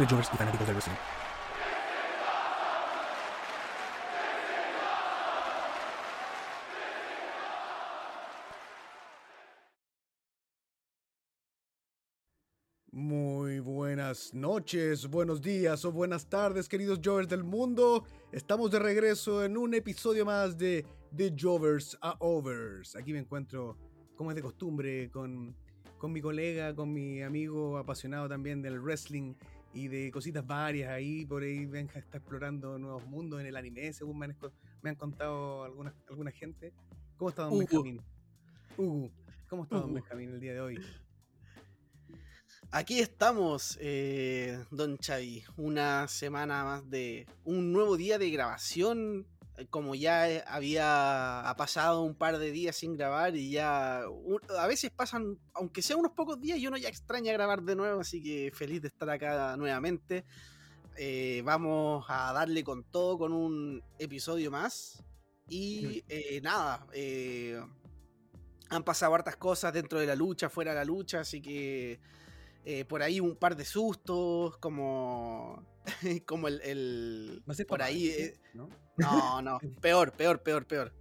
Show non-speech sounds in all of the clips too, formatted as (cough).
Simples Jovers y fanáticos del wrestling. Muy buenas noches, buenos días o buenas tardes, queridos Jovers del mundo. Estamos de regreso en un episodio más de The Jovers a Overs. Aquí me encuentro, como es de costumbre, con, con mi colega, con mi amigo apasionado también del wrestling y de cositas varias ahí. Por ahí Benja (laughs) está explorando nuevos mundos en el anime, según me han, me han contado alguna, alguna gente. ¿Cómo está Don Hugo. Benjamín? Hugo, ¿cómo está Don Hugo. Benjamín el día de hoy? Aquí estamos, eh, Don Chavi. Una semana más de. Un nuevo día de grabación. Eh, Como ya eh, había ha pasado un par de días sin grabar y ya. un- a veces pasan, aunque sea unos pocos días, y uno ya extraña grabar de nuevo. Así que feliz de estar acá nuevamente. Eh, vamos a darle con todo con un episodio más. Y eh, nada, eh, han pasado hartas cosas dentro de la lucha, fuera de la lucha, así que por ahí un par de sustos, como, (laughs) como el, el- por ahí, eh, ¿no? no, no, (laughs) peor, peor, peor, peor.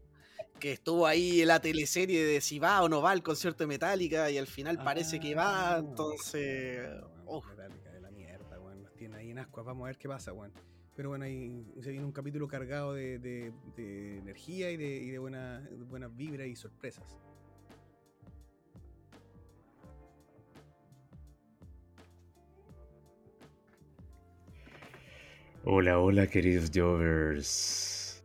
Que estuvo ahí en la teleserie de si va o no va al concierto de Metallica y al final parece que va, Ah, entonces... Metallica de la mierda, weón. Nos tiene ahí en ascuas. Vamos a ver qué pasa, weón. Pero bueno, ahí se viene un capítulo cargado de, de- de energía y de, y de buena- de buenas vibras y sorpresas. Hola, hola queridos Jovers.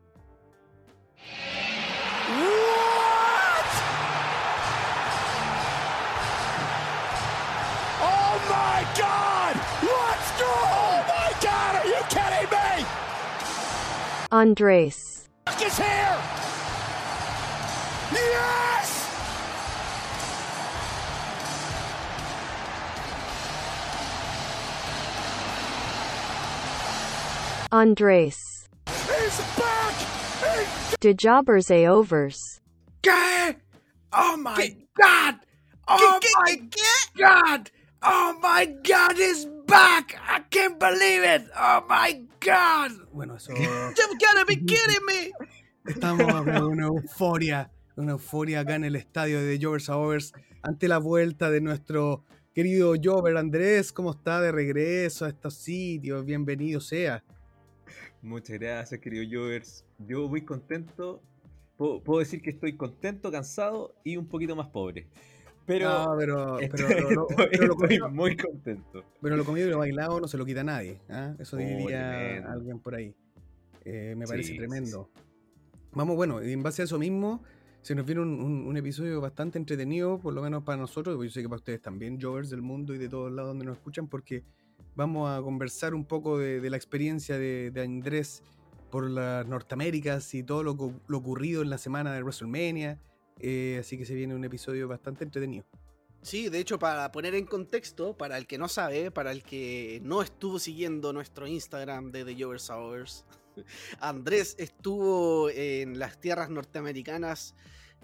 What? Oh my God! Let's go! Oh my God! Are you kidding me? Andres. Is here! Yes! Andres. He's back! He's De jobbers a overs. ¿Qué? Oh my god! Oh ¿Qué, my qué, qué? god! Oh my god, he's back! I can't believe it! Oh my god! Bueno, eso. (laughs) You gotta be kidding me! Estamos (laughs) con una euforia, una euforia acá en el estadio de Jovers a Overs ante la vuelta de nuestro querido Jover Andrés. ¿Cómo está de regreso a estos sitios? Bienvenido sea. Muchas gracias queridos Jovers. Yo muy contento. Puedo, puedo decir que estoy contento, cansado y un poquito más pobre. Pero, No, pero, pero, estoy, lo- lo- (laughs) estoy- pero lo estoy comido, muy contento. pero lo comido y lo bailado no se lo quita nadie. ¿ah? Eso Oh, diría tremendo. alguien por ahí. Eh, me parece Sí, sí, tremendo. Vamos, bueno, y en base a eso mismo, se nos viene un, un- un episodio bastante entretenido, por lo menos para nosotros, yo sé que para ustedes también, Jovers del mundo y de todos lados donde nos escuchan, porque vamos a conversar un poco de, la experiencia de, Andrés por las Norteaméricas y todo lo ocurrido en la semana de WrestleMania. eh, así que se viene un episodio bastante entretenido. Sí, de hecho, para poner en contexto, para el que no sabe, para el que no estuvo siguiendo nuestro Instagram de The Jovers Hours, (laughs) Andrés estuvo en las tierras norteamericanas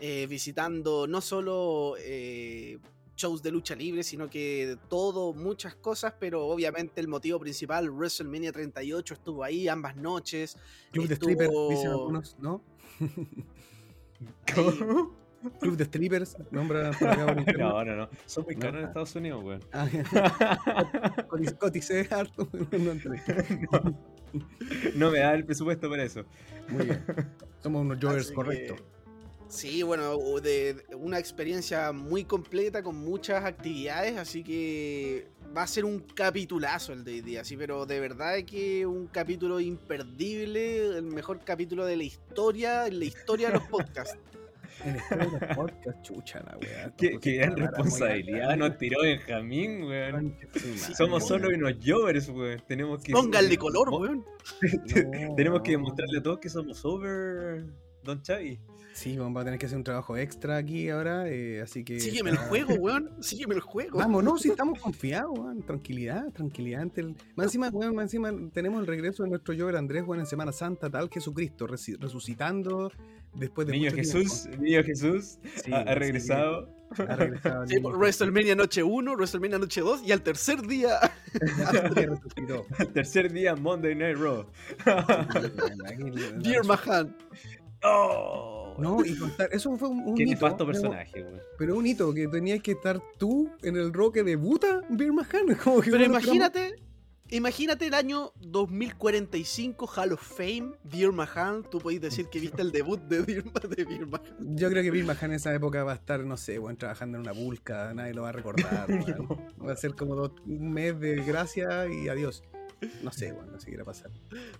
eh, visitando no solo eh, shows de lucha libre, sino que todo, muchas cosas, pero obviamente el motivo principal, WrestleMania 38, estuvo ahí ambas noches. Club de Estuvo- strippers, dicen algunos, ¿no? (laughs) ¿Cómo? Club de strippers, nombra por acá por. (laughs) No, no, no. Son muy No. caros en Estados Unidos, weón. Ah, (laughs) Coticé harto. no entré. no, no me da el presupuesto para eso. Muy bien. Somos unos Jovers Así que- correctos. Sí, bueno, de una experiencia muy completa con muchas actividades, así que va a ser un capitulazo el de hoy día, sí, pero de verdad que un capítulo imperdible, el mejor capítulo de la historia, en la historia de los podcasts. (laughs) En este de los podcasts, chucha la weá. Qué, qué gran responsabilidad nos tiró Benjamín, weón. Somos solo unos jovers, weón. Tenemos que. Pónganle color, weón. No, (laughs) Tenemos que demostrarle a todos que somos over, Don Chavi. Sí, vamos a tener que hacer un trabajo extra aquí ahora, eh, así que... Sígueme el ah, juego, weón. Sígueme el juego. Vamos, no, sí estamos confiados, weón. Tranquilidad, tranquilidad. ante el- Más encima, weón, más encima tenemos el regreso de nuestro Jover Andrés, weón, en Semana Santa, tal Jesucristo, resucitando después de Niño mucho Jesús, niño Jesús, tiempo. Sí, ha, regresado. que ha regresado Sí. WrestleMania noche 1, WrestleMania noche 2 y al tercer día. Tercer día Monday Night Raw. Dear Mahan. ¡Oh! No, y contar, eso fue un, un Qué hito, pero- personaje, weón. Pero un hito, que tenías que estar tú en el rock que debuta Beer Mahan. (laughs) Como que Pero bueno, imagínate, imagínate el año 2045 Hall of Fame, Dear Mahan, tú podéis decir que viste el debut de Dear, de Dear Mahan. Yo creo que Bill Mahan en esa época va a estar, no sé, weón, trabajando en una vulca, nadie lo va a recordar. (laughs) Va a ser como dos- un mes de gracia y adiós. No sé, weón, no sé qué irá a pasar.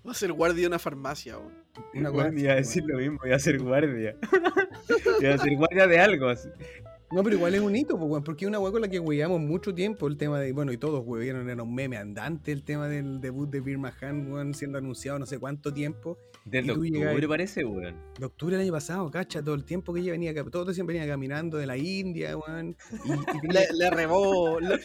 Va a ser guardia de una farmacia. weón. Una Weón, weá iba a decir lo mismo, iba a ser guardia. (laughs) iba a ser guardia de algo. así. No, pero igual es un hito, pues, weón, porque es una weá con la que hueveamos mucho tiempo. El tema de, bueno, y todos huevearon, era un meme andante el tema del debut de Mahan, weón, siendo anunciado no sé cuánto tiempo. Tú octubre parece, weón. De octubre del año pasado, cacha, todo el tiempo que ella venía, todos decían venía caminando de la India, weón. Y, y (laughs) tenía- Le, le robó, le,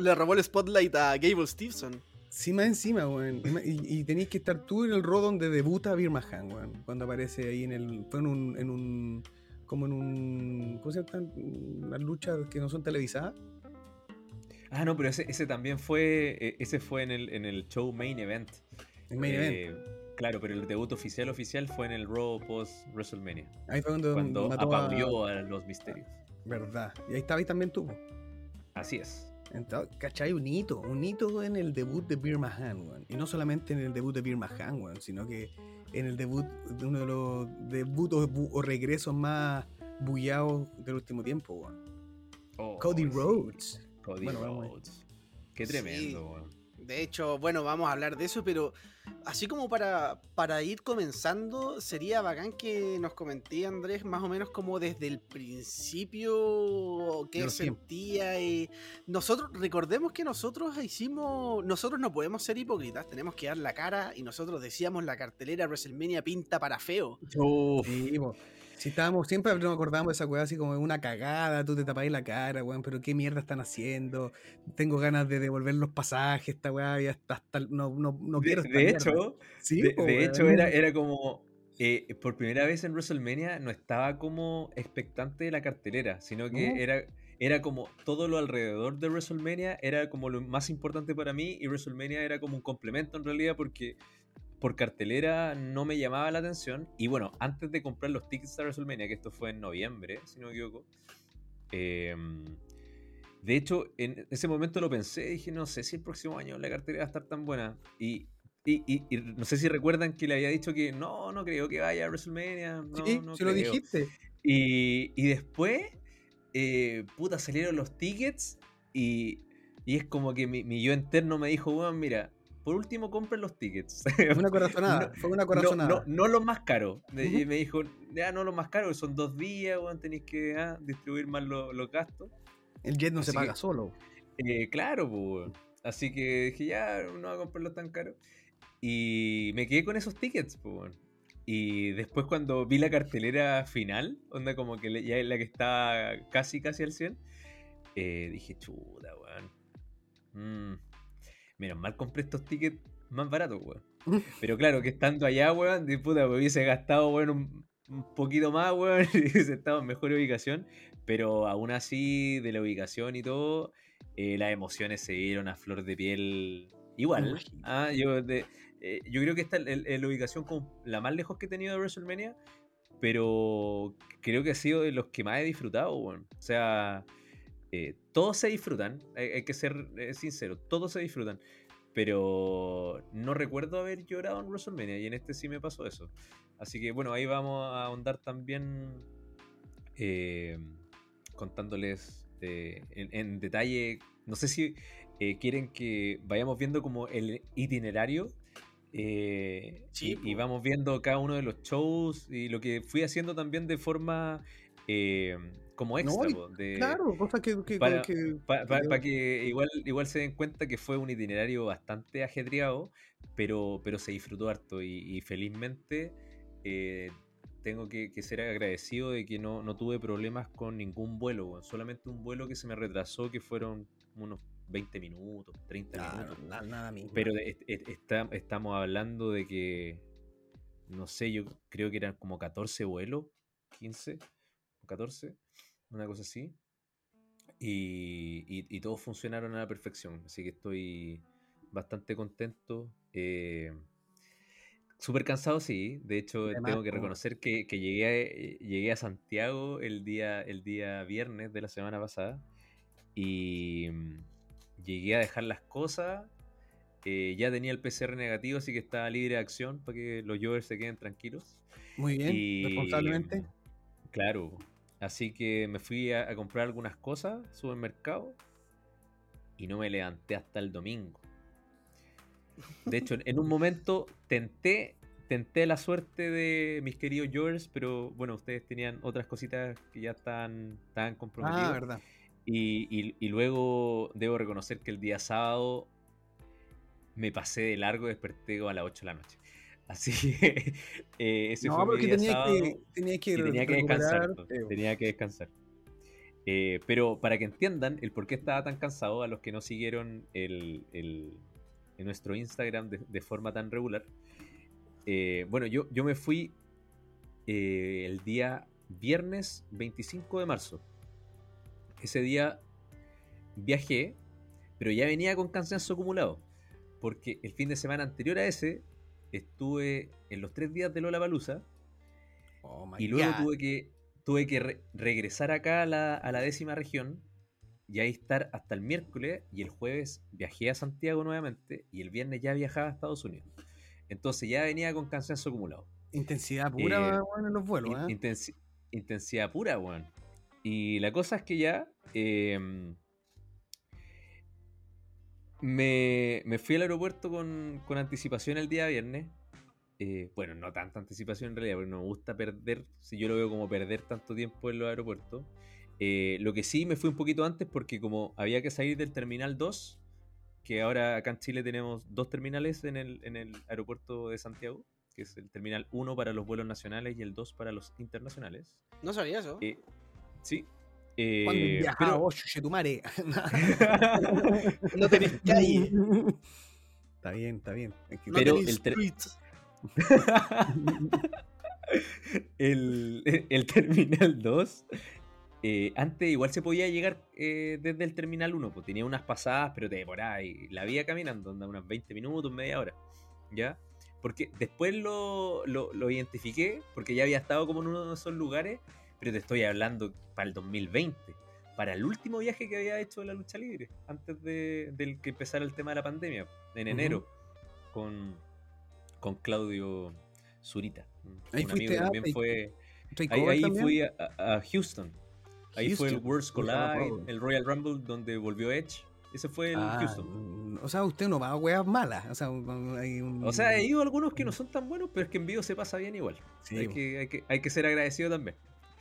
le robó el spotlight a Gable Stevenson. Sí, más encima, weón. Y Y, tenéis que estar tú en el rol donde debuta Mahan, weón. Cuando aparece ahí en el. Fue en un. En un como en un. ¿Cómo se llama? Las luchas que no son televisadas. Ah, no, pero ese, ese también fue. eh, Ese fue en el, en el show Main Event. En Main Event. Eh, Claro, pero el debut oficial oficial fue en el Raw post WrestleMania. Ahí fue cuando, Cuando mató a. los misterios. Verdad. Y ahí estabais también tú. Así es. Entonces, ¿cachai? Un hito. Un hito en el debut de Beer Mahan, weón. Y no solamente en el debut de Beer Mahan, weón, sino que en el debut de uno de los debuts o, regresos más bullados del último tiempo, weón. Oh, Cody sí. Rhodes. Cody Bueno, vamos. Rhodes. Qué Sí. tremendo, weón. De hecho, bueno, vamos a hablar de eso, pero así como para, para ir comenzando, sería bacán que nos comenté, Andrés, más o menos como desde el principio, qué los tiempos. sentía. Y nosotros, recordemos que nosotros hicimos, nosotros no podemos ser hipócritas, tenemos que dar la cara y nosotros decíamos la cartelera WrestleMania pinta para feo. Sí. Si estábamos, siempre nos acordábamos de esa weá así como una cagada, tú te tapáis la cara, weón, pero qué mierda están haciendo. Tengo ganas de devolver los pasajes, esta weá, y hasta, hasta no, no, no De, quiero de mierda. hecho, Sí, de, de hecho era, era como. eh, por primera vez en WrestleMania no estaba como expectante de la cartelera, sino que No. era, era como todo lo alrededor de WrestleMania era como lo más importante para mí y WrestleMania era como un complemento en realidad porque por cartelera no me llamaba la atención. Y bueno, antes de comprar los tickets de WrestleMania, que esto fue en noviembre, si no me equivoco, em, de hecho, en ese momento lo pensé, dije, no sé si el próximo año la cartelera va a estar tan buena. Y, y, y- y no sé si recuerdan que le había dicho que no, no creo que vaya a WrestleMania. No, Sí, no se lo creo". dijiste. Y, y después, eh, puta, salieron los tickets y, y es como que mi, mi yo interno me dijo, weón, mira, por último compren los tickets. Fue una corazonada, (laughs) fue una No, corazonada. no, no los más caros. Me- Ujú. Y me dijo, ya no los más caros, son dos días, weón, tenéis que ah, distribuir más lo- los gastos. El jet no se Así paga que- solo. Eh, claro, pues. Así que dije, ya, no voy a comprarlo tan caro. Y me quedé con esos tickets, pues. Y después cuando vi la cartelera final, onda como que ya es la que está casi, casi al 100, eh, dije, chuta, weón. Mm, menos mal compré estos tickets más baratos, weón. (laughs) Pero claro, que estando allá, weón, de puta, me hubiese gastado, weón, un, un poquito más, weón, (laughs) y hubiese estado en mejor ubicación. Pero aún así, de la ubicación y todo, eh, las emociones se vieron a flor de piel igual. Ah, yo, de- eh, yo creo que esta es la ubicación como la más lejos que he tenido de WrestleMania, pero creo que ha sido de los que más he disfrutado, weón. O sea, eh, todos se disfrutan, hay, hay que ser eh, sincero, todos se disfrutan. Pero no recuerdo haber llorado en WrestleMania y en este sí me pasó eso. Así que bueno, ahí vamos a ahondar también eh, contándoles eh, en, en detalle, no sé si eh, quieren que vayamos viendo como el itinerario eh, Sí, y, vamos viendo cada uno de los shows y lo que fui haciendo también de forma eh, como extra, y po, de, Claro, cosas que. que, para- que- para que- que igual, igual se den cuenta que fue un itinerario bastante ajetreado, pero, pero se disfrutó harto y, y felizmente eh, tengo que, ser agradecido de que no, no tuve problemas con ningún vuelo, solamente un vuelo que se me retrasó que fueron unos 20 minutos, 30 Claro, minutos. na- nada mismo. Pero de- est- est- está- estamos hablando de que, no sé, yo creo que eran como 14 vuelos, 15, 14, una cosa así. Y, y- y todos funcionaron a la perfección, así que estoy bastante contento. Eh, Súper cansado, sí. De hecho, tengo que reconocer que, que llegué, a, eh, llegué a Santiago el día, el día viernes de la semana pasada y mm, llegué a dejar las cosas. eh, ya tenía el PCR negativo, así que estaba libre de acción para que los Jovers se queden tranquilos. Muy bien, Y, responsablemente. Claro. Así que me fui a, a comprar algunas cosas al supermercado y no me levanté hasta el domingo. De hecho, en- un momento tenté, tenté la suerte de mis queridos Jovers, pero bueno, ustedes tenían otras cositas que ya estaban, estaban comprometidas. Ah, verdad. Y, y- y luego debo reconocer que el día sábado me pasé de largo, desperté a las 8 de la noche. Así que eh, ese No, fue mi porque día tenía sábado que, tenía que, y tenía que descansar. eh, Tenía que descansar. Eh, pero para que entiendan el por qué estaba tan cansado, a los que no siguieron el, el- en nuestro Instagram de, de forma tan regular. eh, bueno, yo, yo me fui eh, el día viernes 25 de marzo. Ese día viajé, pero ya venía con cansancio acumulado. Porque el fin de semana anterior a ese estuve en los tres días de Lola Palusa oh y luego God. tuve que, tuve que re- regresar acá a la, a la décima región y ahí estar hasta el miércoles y el jueves viajé a Santiago nuevamente y el viernes ya viajaba a Estados Unidos. Entonces ya venía con cansancio acumulado. Intensidad pura Eh, en los vuelos, In- ¿eh? intensi- intensidad pura, weón. Y la cosa es que ya em, me, me fui al aeropuerto con, con anticipación el día viernes. Eh, bueno, no tanta anticipación en realidad, porque no me gusta perder, si yo lo veo como perder tanto tiempo en los aeropuertos. Eh, lo que sí me fui un poquito antes porque como había que salir del terminal 2, que ahora acá en Chile tenemos dos terminales en el, en el aeropuerto de Santiago, que es el terminal 1 para los vuelos nacionales y el 2 para los internacionales. No sabía eso. Eh, sí. Eh, viajaba, pero- oh, chuchetumare. (laughs) No tenés calle. Está bien, está bien. Es que- No Pero tenés el tre- streets. (laughs) el, el terminal 2. eh, antes igual se podía llegar eh, desde el terminal 1, pues tenía unas pasadas, pero te demoraba y la vía caminando, anda unas 20 minutos, media hora. ¿Ya? Porque después lo, lo, lo identifiqué, porque ya había estado como en uno de esos lugares, pero te estoy hablando para el 2020, para el último viaje que había hecho de la lucha libre, antes de, del que empezara el tema de la pandemia, en enero, con, con Claudio Zurita. Ahí un amigo que a- también ahí- fue. Ahí, over ahí también. fui a, Houston. Ahí fue el. Worlds Collide, el Royal Rumble donde volvió Edge. Ese fue el Ah, Houston. mm, O sea, usted no va a weas malas. O sea, hay un- O sea, he ido a algunos que no son tan buenos, pero es que en vivo se pasa bien igual. Sí, hay, que, hay, que, hay que ser agradecido también.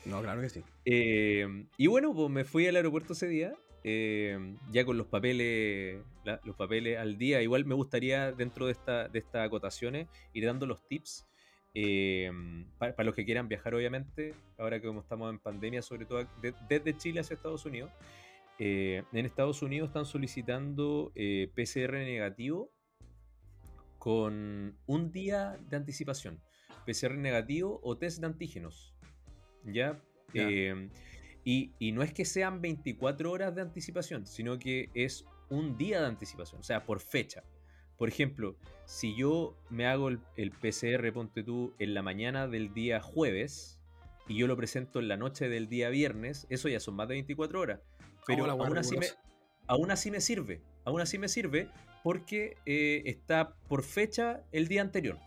No, claro que sí. Eh, y bueno, pues me fui al aeropuerto ese día, eh, ya con los papeles, los papeles al día. Igual me gustaría, dentro de, esta, de estas acotaciones, ir dando los tips pa- para, los que quieran viajar, obviamente, ahora que como estamos en pandemia, sobre todo de- desde Chile hacia Estados Unidos. Eh, en Estados Unidos están solicitando eh, PCR negativo con un día de anticipación. PCR negativo o test de antígenos. ¿Ya? Eh, y, y no es que sean 24 horas de anticipación, sino que es un día de anticipación, o sea, por fecha. Por ejemplo, si yo me hago el, el PCR, ponte tú, en la mañana del día jueves y yo lo presento en la noche del día viernes, eso ya son más de 24 horas. Pero aún, así me, aún así me sirve, aún así me sirve porque eh, está por fecha el día anterior.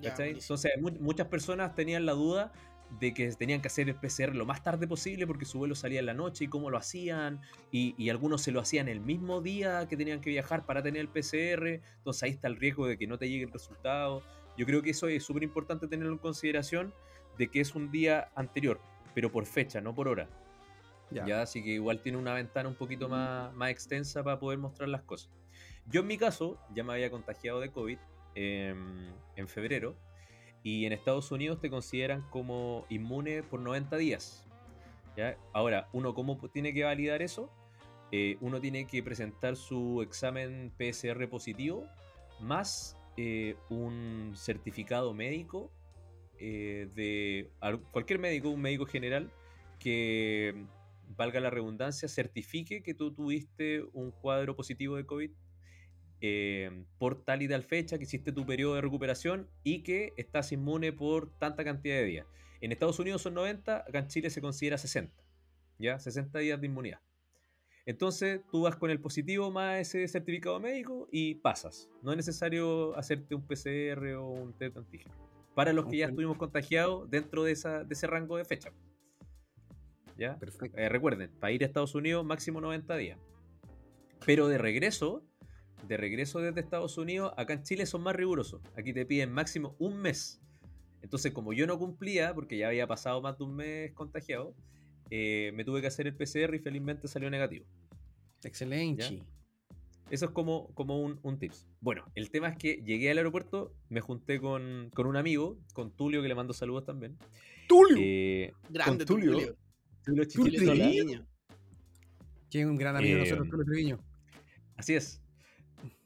Ya. Entonces, mu- muchas personas tenían la duda de que tenían que hacer el PCR lo más tarde posible porque su vuelo salía en la noche y cómo lo hacían, y, y algunos se lo hacían el mismo día que tenían que viajar para tener el PCR, entonces ahí está el riesgo de que no te llegue el resultado. Yo creo que eso es súper importante tenerlo en consideración de que es un día anterior, pero por fecha, no por hora. Ya. Así que igual tiene una ventana un poquito más, más extensa para poder mostrar las cosas. Yo en mi caso ya me había contagiado de COVID em, en febrero y en Estados Unidos te consideran como inmune por 90 días. Ahora, ¿uno cómo tiene que validar eso? Eh, uno tiene que presentar su examen PCR positivo más eh, un certificado médico eh, de cualquier médico, un médico general, que valga la redundancia, certifique que tú tuviste un cuadro positivo de COVID eh, por tal y tal fecha, que hiciste tu periodo de recuperación y que estás inmune por tanta cantidad de días. En Estados Unidos son 90, acá en Chile se considera 60, ¿ya? 60 días de inmunidad. Entonces tú vas con el positivo más ese certificado médico y pasas. No es necesario hacerte un PCR o un test antígeno. Para los que ya estuvimos contagiados dentro de, esa, de ese rango de fecha. ¿Ya? Perfecto. Eh, recuerden, para ir a Estados Unidos máximo 90 días. Pero de regreso, de regreso desde Estados Unidos, acá en Chile son más rigurosos. Aquí te piden máximo un mes. Entonces, como yo no cumplía, porque ya había pasado más de un mes contagiado, eh, me tuve que hacer el PCR y felizmente salió negativo. Excelente. Eso es como, como un, un, tips. Bueno, el tema es que llegué al aeropuerto, me junté con, con un amigo, con Tulio, que le mando saludos también. ¡Tulio! Eh, Grande con Tulio. Tulio. Tulio. Que es un gran amigo de Eh, nosotros, Tulio Treviño. Así es.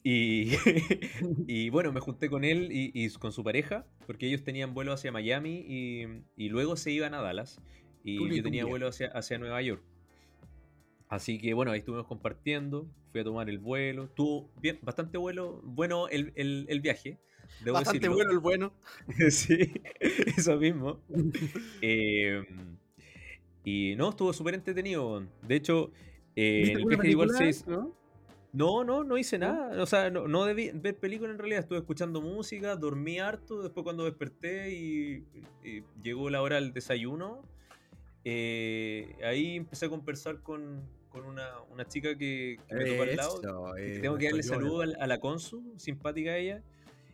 Y, (laughs) (laughs) y bueno, me junté con él y, y con su pareja, porque ellos tenían vuelo hacia Miami y, y luego se iban a Dallas. Y Tuli, yo tenía vuelo hacia, hacia Nueva York. Así que bueno, ahí estuvimos compartiendo. Fui a tomar el vuelo. Tuvo bien, bastante vuelo, bueno el, el- el viaje. debo Bastante decirlo. bueno el bueno. (laughs) sí, eso mismo. Eh, y no, estuvo súper entretenido. De hecho, eh, ¿Viste en el viaje igual se, ¿No? No, no, no hice nada. O sea, no, no debí ver película en realidad. Estuve escuchando música, dormí harto. Después, cuando desperté y, y llegó la hora del desayuno, eh, ahí empecé a conversar con, con una, una chica que, que me tocó al lado. Eso, que eh, tengo que darle saludo a, a la Consu, simpática ella.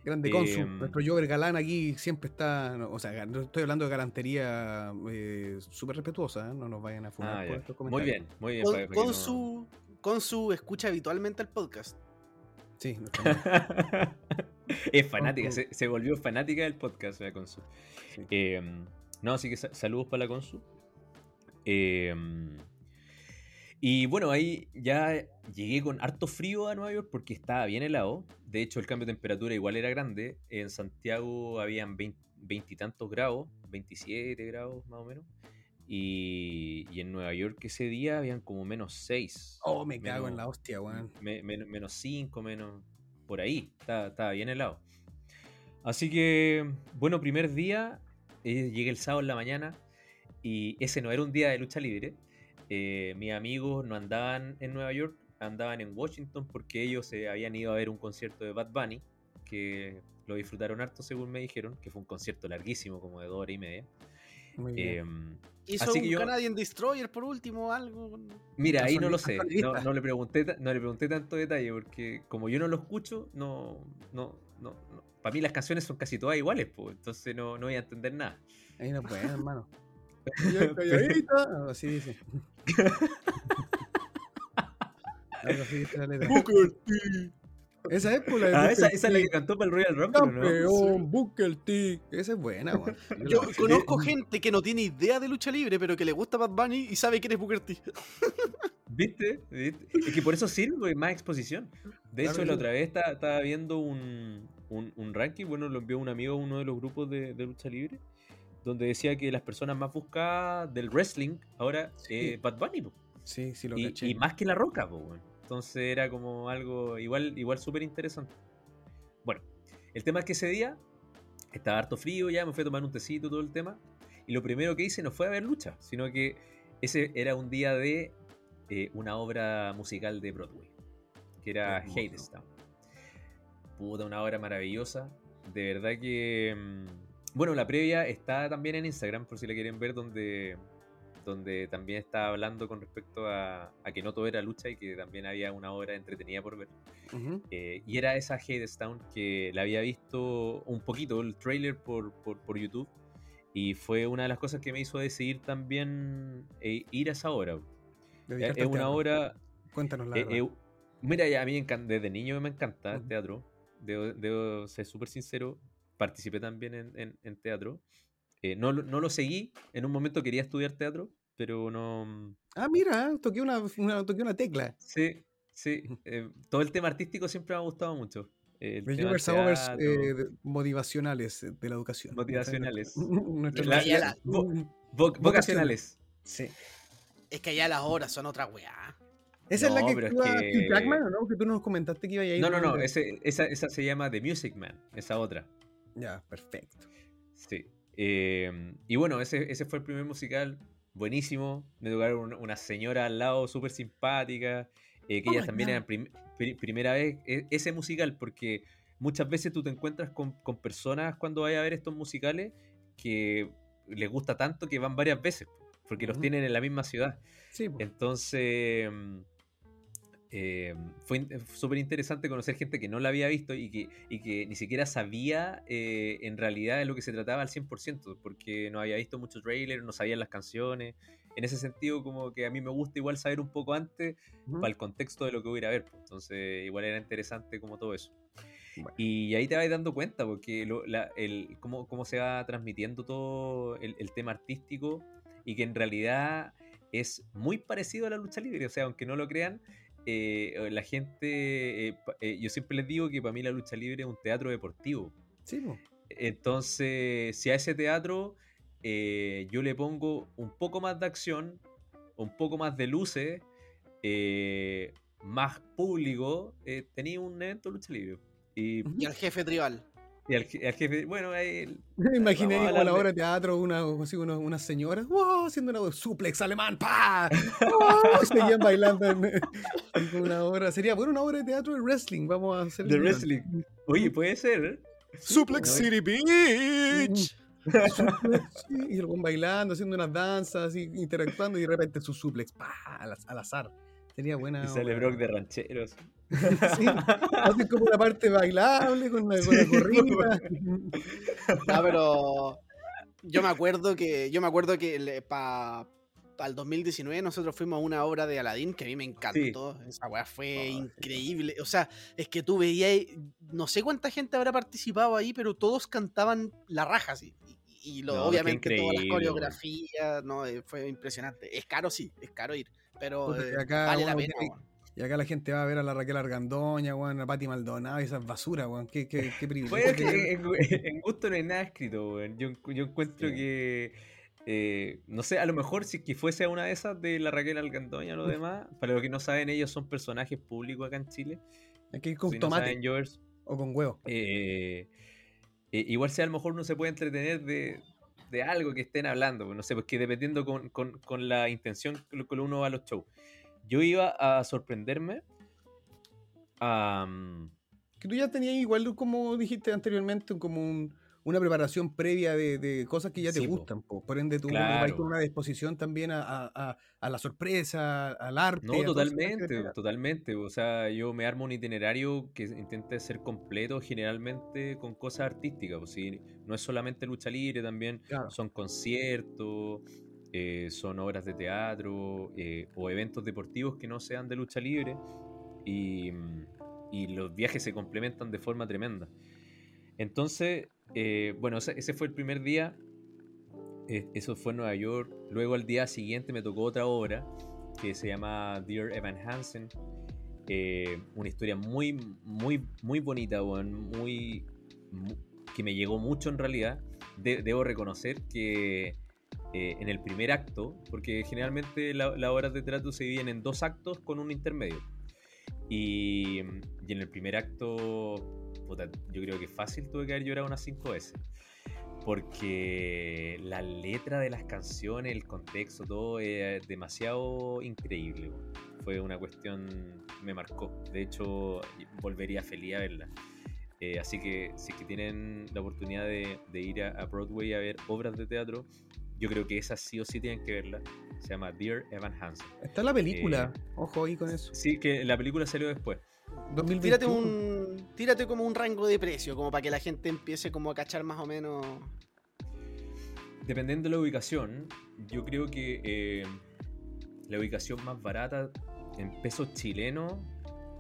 Grande Consu. Em, Nuestro Jover Galán aquí siempre está. no, o sea, no estoy hablando de galantería eh, súper respetuosa. ¿eh? No nos vayan a fumar Ah, por ya. estos Muy comentarios. bien, muy bien. Con, para- para que con no- su, con su escucha habitualmente el podcast. Sí, (laughs) es fanática, se, se volvió fanática del podcast la Consu. Sí. Eh, no, así que sa- saludos para la Consu. Eh, y bueno, ahí ya llegué con harto frío a Nueva York porque estaba bien helado. De hecho, el cambio de temperatura igual era grande. En Santiago habían veintitantos grados, 27 grados más o menos. Y, y en Nueva York ese día habían como menos 6. Oh, me cago en la hostia, weón. Me- men- menos 5, menos. Por ahí. Estaba, bien helado. Así que, bueno, primer día. eh, llegué el sábado en la mañana. Y ese no era un día de lucha libre. Eh, mis amigos no andaban en Nueva York, andaban en Washington porque ellos se habían ido a ver un concierto de Bad Bunny. Que lo disfrutaron harto, según me dijeron. Que fue un concierto larguísimo, como de dos horas y media. Muy bien. Em, Hizo Así un que yo- Canadian Destroyer por último, algo. Mira, ahí no lo sé. No, no le pregunté, no le pregunté tanto detalle porque como yo no lo escucho, no, no, no, Para mí las canciones son casi todas iguales, pues, entonces no, no voy a entender nada. Ahí no puede, hermano. (laughs) Así dice. (laughs) Algo así dice la letra. Booker T. Esa es por la de Ah, esa, esa es la que cantó para el Royal Rumble, ¿o ¿no? Campeón, Booker T. Esa es buena, weón. (laughs) Yo conozco gente que no tiene idea de lucha libre, pero que le gusta Bad Bunny y sabe quién es Booker T. (laughs) ¿Viste? ¿Viste? Es que por eso sirve más exposición. De hecho, la otra vez estaba, estaba viendo un, un, un ranking, bueno, lo envió un amigo a uno de los grupos de, de lucha libre, donde decía que las personas más buscadas del wrestling ahora Sí. eh, Bad Bunny, po. Sí, sí lo y, caché. y más que la roca, po, weón. Entonces era como algo igual, igual súper interesante. Bueno, el tema es que ese día estaba harto frío ya, me fui a tomar un tecito, todo el tema. Y lo primero que hice no fue a ver lucha, sino que ese era un día de eh, una obra musical de Broadway, que era. Hadestown. Puta, una obra maravillosa. De verdad que mm, bueno, la previa está también en Instagram, por si la quieren ver, donde, donde también está hablando con respecto a, a que no todo era lucha y que también había una obra entretenida por ver. Ujú. Eh, y era esa Hadestown que la había visto un poquito, el trailer por, por, por YouTube. Y fue una de las cosas que me hizo decidir también eh, ir a esa obra. Dedicarte Es una obra Cuéntanos la eh, verdad. eh, mira, ya a mí desde niño me encanta el Ujú. teatro. Debo, debo ser súper sincero. Participé también en, en- en teatro. Eh, no, lo- no lo seguí. En un momento quería estudiar teatro, pero no. Ah, mira, toqué una, una- toqué una tecla. Sí, sí. (laughs) Eh, todo el tema artístico siempre me ha gustado mucho. eh, eh, motivacionales eh, de la educación. Motivacionales. (laughs) Nuestro- La- ya la- la- vo- vo- vocacionales. Sí. Es que allá las horas son otra weá. Esa es la que pero es actúa que- Hugh Jackman, ¿o ¿no? Que tú nos comentaste que iba a ir. No, no, no. ese- esa, esa se llama The Music Man. Esa otra. Ya, perfecto. Sí. Eh, y bueno, ese, ese fue el primer musical. Buenísimo. Me tocaron una, una señora al lado súper simpática. eh, que Oh ellas my también God. eran prim- pri- primera vez e- ese musical. Porque muchas veces tú te encuentras con, con personas cuando vayas a ver estos musicales que les gusta tanto que van varias veces. Porque los tienen en la misma ciudad. Sí, po. Entonces, mm, eh, fue fue súper interesante conocer gente que no la había visto y que, y que ni siquiera sabía eh, en realidad de lo que se trataba al 100%, porque no había visto muchos trailers, no sabían las canciones. En ese sentido, como que a mí me gusta igual saber un poco antes para el contexto de lo que voy a ir a ver. pues. Entonces, igual era interesante como todo eso. Bueno. Y ahí te vas dando cuenta, porque lo- la- el, cómo, cómo se va transmitiendo todo el, el tema artístico y que en realidad es muy parecido a la lucha libre. O sea, aunque no lo crean, eh, la gente, eh, eh, yo siempre les digo que para mí la lucha libre es un teatro deportivo. Sí, po. Entonces, si a ese teatro eh, yo le pongo un poco más de acción, un poco más de luces, eh, más público, eh, tenía un evento de lucha libre. Y. Y al jefe tribal. Y al, al jefe, bueno, ahí- (laughs) Me imaginé Vamos a la hablar de- teatro, una, así, una, una señora ¡wow! haciendo una suplex alemán, ¡pa! (laughs) ¡Oh! Seguían bailando en, en una obra. Sería bueno una obra de teatro de wrestling. Vamos a hacer de wrestling. Oye, puede ser. ¿eh? Suplex (laughs) City Beach. Y el buen bailando, haciendo unas danzas, así, interactuando y de repente su suplex, ¡pa! Al, al azar. Sería buena. Y sale. Brock de rancheros. (laughs) Sí, hacen como una parte bailable con la, con la gorrita. Ah, pero yo me acuerdo que yo me acuerdo que para el 2019 nosotros fuimos a una obra de Aladdin que a mí me encantó. Esa weá fue Oh, sí. increíble. O sea, es que tú veías, no sé cuánta gente habrá participado ahí, pero todos cantaban la raja, así. Y, y lo- No, obviamente todas las coreografías, no, Eh, fue impresionante. Es caro, sí, es caro ir, pero eh, acá vale la pena. que-. Y acá la gente va a ver a la Raquel Argandoña, weón, a Pati Maldonado y esas basuras, weón. Qué, qué, qué privilegio. Pues que en, en gusto no hay nada escrito, weón. Yo, yo encuentro Sí. que. eh, no sé, a lo mejor si que fuese una de esas de la Raquel Alcandoña o lo demás, para los que no saben, ellos son personajes públicos acá en Chile. Hay que ir con si no tomate saben, o con huevo. eh, eh, igual sea a lo mejor uno se puede entretener de, de algo que estén hablando, pues, no sé, porque dependiendo con, con- con la intención con lo que uno va a los shows. Yo iba a sorprenderme. am, Que tú ya tenías igual, como dijiste anteriormente, como un- una preparación previa de, de cosas que ya te Sí, gustan. po. Por ende, tú Claro. con una disposición también a, a- a- la sorpresa, al arte. No, totalmente, totalmente. O sea, yo me armo un itinerario que intente ser completo generalmente con cosas artísticas. Sí, no es solamente lucha libre, también Claro. son conciertos, eh, son obras de teatro eh, o eventos deportivos que no sean de lucha libre. Y, mm, los viajes se complementan de forma tremenda. Entonces, eh, bueno, ese, fue el primer día. eso fue en Nueva York. Luego al día siguiente me tocó otra obra que se llama Dear Evan Hansen. Una historia muy, muy, muy bonita, muy, mu- que me llegó mucho en realidad. De- debo reconocer que eh, en el primer acto, porque generalmente la- las obras de teatro se dividen en dos actos con un intermedio. Y, y en el primer acto, puta, yo creo que fácil tuve que haber llorado unas cinco veces. Porque la letra de las canciones, el contexto, todo es demasiado increíble. Fue una cuestión, me marcó. De hecho, volvería feliz a verla. Eh, así que si es que tienen la oportunidad de, de ir a, a Broadway a ver obras de teatro, yo creo que esas sí o sí tienen que verla. Se llama Dear Evan Hansen. Está la película. Eh, Ojo ahí con eso. Sí, que la película salió después. 2021. Tírate un. Tírate como un rango de precio, como para que la gente empiece como a cachar más o menos. Dependiendo de la ubicación, yo creo que eh, la ubicación más barata en pesos chilenos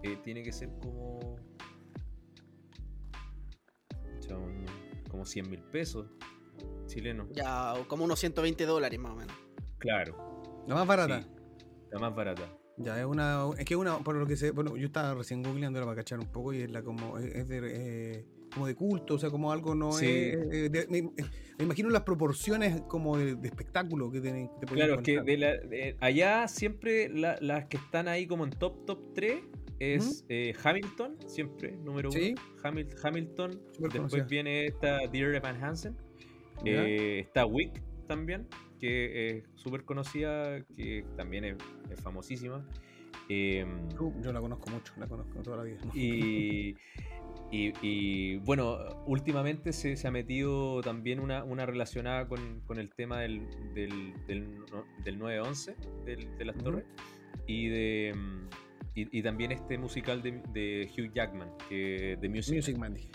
eh, tiene que ser como. como 100 mil pesos chilenos. Ya, como unos 120 dólares más o menos. Claro, La más barata. sí, la más barata. Ya, es una. Es que una, por lo que sé, bueno, yo estaba recién googleándola para cachar un poco y es la como. Es de. eh, como de culto, o sea, como algo no Sí. es. eh, de- me, me imagino las proporciones como de, de espectáculo que tienen. que te Claro, es que de la- de- allá siempre la- las que están ahí como en top, top 3 es eh, Hamilton, siempre, número uno. Hamil- Hamilton. Después conocida. viene esta Dear Evan Hansen. Eh, está Wick también, que es súper conocida, que también es, es famosísima. Eh, Uh, Yo la conozco mucho, la conozco toda la vida. (laughs) y, y- y, bueno, últimamente se, se ha metido también una, una relacionada con, con el tema del, del, del, no- del 9-11, del- de las torres, y, de, y, y también este musical de, de Hugh Jackman, que de Music. Music Man, dije.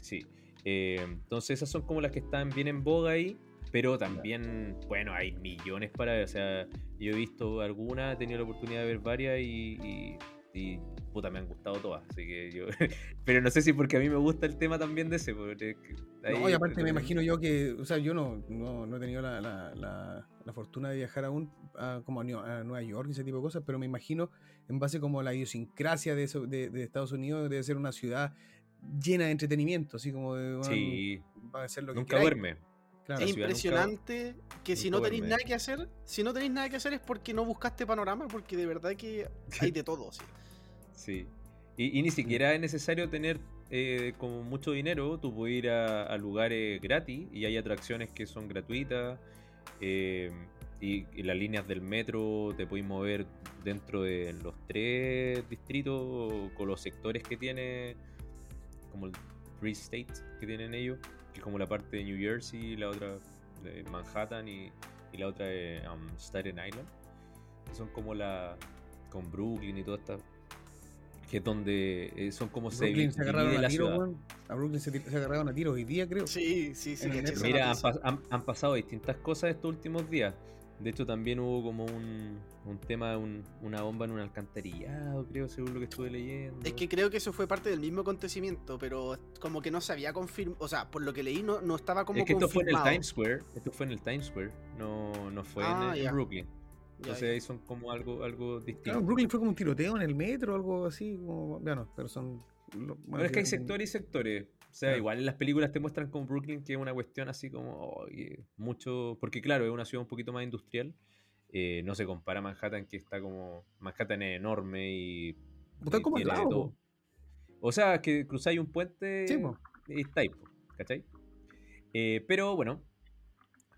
Sí. Eh, entonces esas son como las que están bien en boga ahí. Pero también, bueno, hay millones para ver. O sea, yo he visto algunas, he tenido la oportunidad de ver varias y, y, y, puta, me han gustado todas. Así que yo. (laughs) pero no sé si porque a mí me gusta el tema también de ese. Porque que No, ahí- y aparte me imagino yo que, o sea, yo no, no, no he tenido la, la, la, la fortuna de viajar aún a, como a Nueva York y ese tipo de cosas, pero me imagino en base como a la idiosincrasia de, eso, de, de Estados Unidos debe ser una ciudad llena de entretenimiento, así como de, bueno, Sí, va a ser lo que nunca queráis. duerme. Claro. Es nunca- impresionante que si no tenéis duerme. nada que hacer, si no tenéis nada que hacer es porque no buscaste panorama, porque de verdad que hay de (laughs) todo. sí. Sí. Y, y ni siquiera es necesario tener eh, como mucho dinero. Tú puedes ir a, a lugares gratis y hay atracciones que son gratuitas. eh, y, y las líneas del metro te puedes mover dentro de los tres distritos con los sectores que tiene, como el Free State que tienen ellos, que es como la parte de New Jersey, la otra de Manhattan y, y la otra de um, Staten Island. que son como la. con Brooklyn y toda esta. que es donde eh, son como se Brooklyn divi- se agarraron a tiro. A Brooklyn se, se agarraron a tiros hoy día, creo. Sí, sí, sí. Mira, han, han- han pasado distintas cosas estos últimos días. De hecho, también hubo como un, un tema, un- una bomba en un alcantarillado, creo, según lo que estuve leyendo. Es que creo que eso fue parte del mismo acontecimiento, pero como que no se había confirmado. O sea, por lo que leí, no, no estaba como Es que esto fue en el. Times Square. Esto fue en el Times Square. No, no fue en- Ah, en. Brooklyn. Entonces ya. ahí son como algo, algo distinto. Claro, Brooklyn fue como un tiroteo en el metro, algo así. Como, bueno, pero son. lo- bueno, Pero es que hay sectores y sectores. O sea, Claro. igual en las películas te muestran como Brooklyn que es una cuestión así como oye, mucho. Porque claro, es una ciudad un poquito más industrial. Eh, no se compara a Manhattan, que está como. Manhattan es enorme y. Está y como tiene de lado, todo. O sea, que cruzáis un puente Sí, y estáis, ¿cachai? Eh, pero bueno,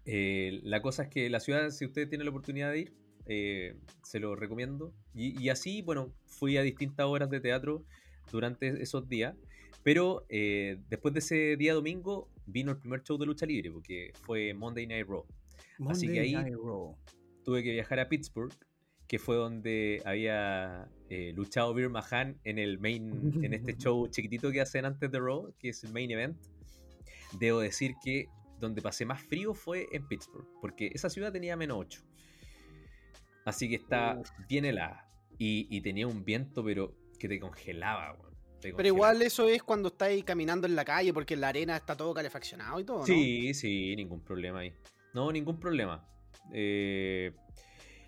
eh, la cosa es que la ciudad, si usted tiene la oportunidad de ir, eh, se lo recomiendo. Y, y así, bueno, fui a distintas horas de teatro durante esos días. Pero eh, después de ese día domingo vino el primer show de lucha libre, porque fue Monday Night Raw. Así que ahí- Night Raw. Tuve que viajar a Pittsburgh, que fue donde había eh, luchado Beer Mahan en el main, en este (laughs) show chiquitito que hacen antes de Raw, que es el main event. Debo decir que donde pasé más frío fue en Pittsburgh, porque esa ciudad tenía menos 8. Así que está bien helada. Y, y tenía un viento, pero que te congelaba, weón. Pero igual eso es cuando estáis caminando en la calle, porque en la arena está todo calefaccionado y todo, ¿no? Sí, sí, ningún problema ahí. No, ningún problema. Eh,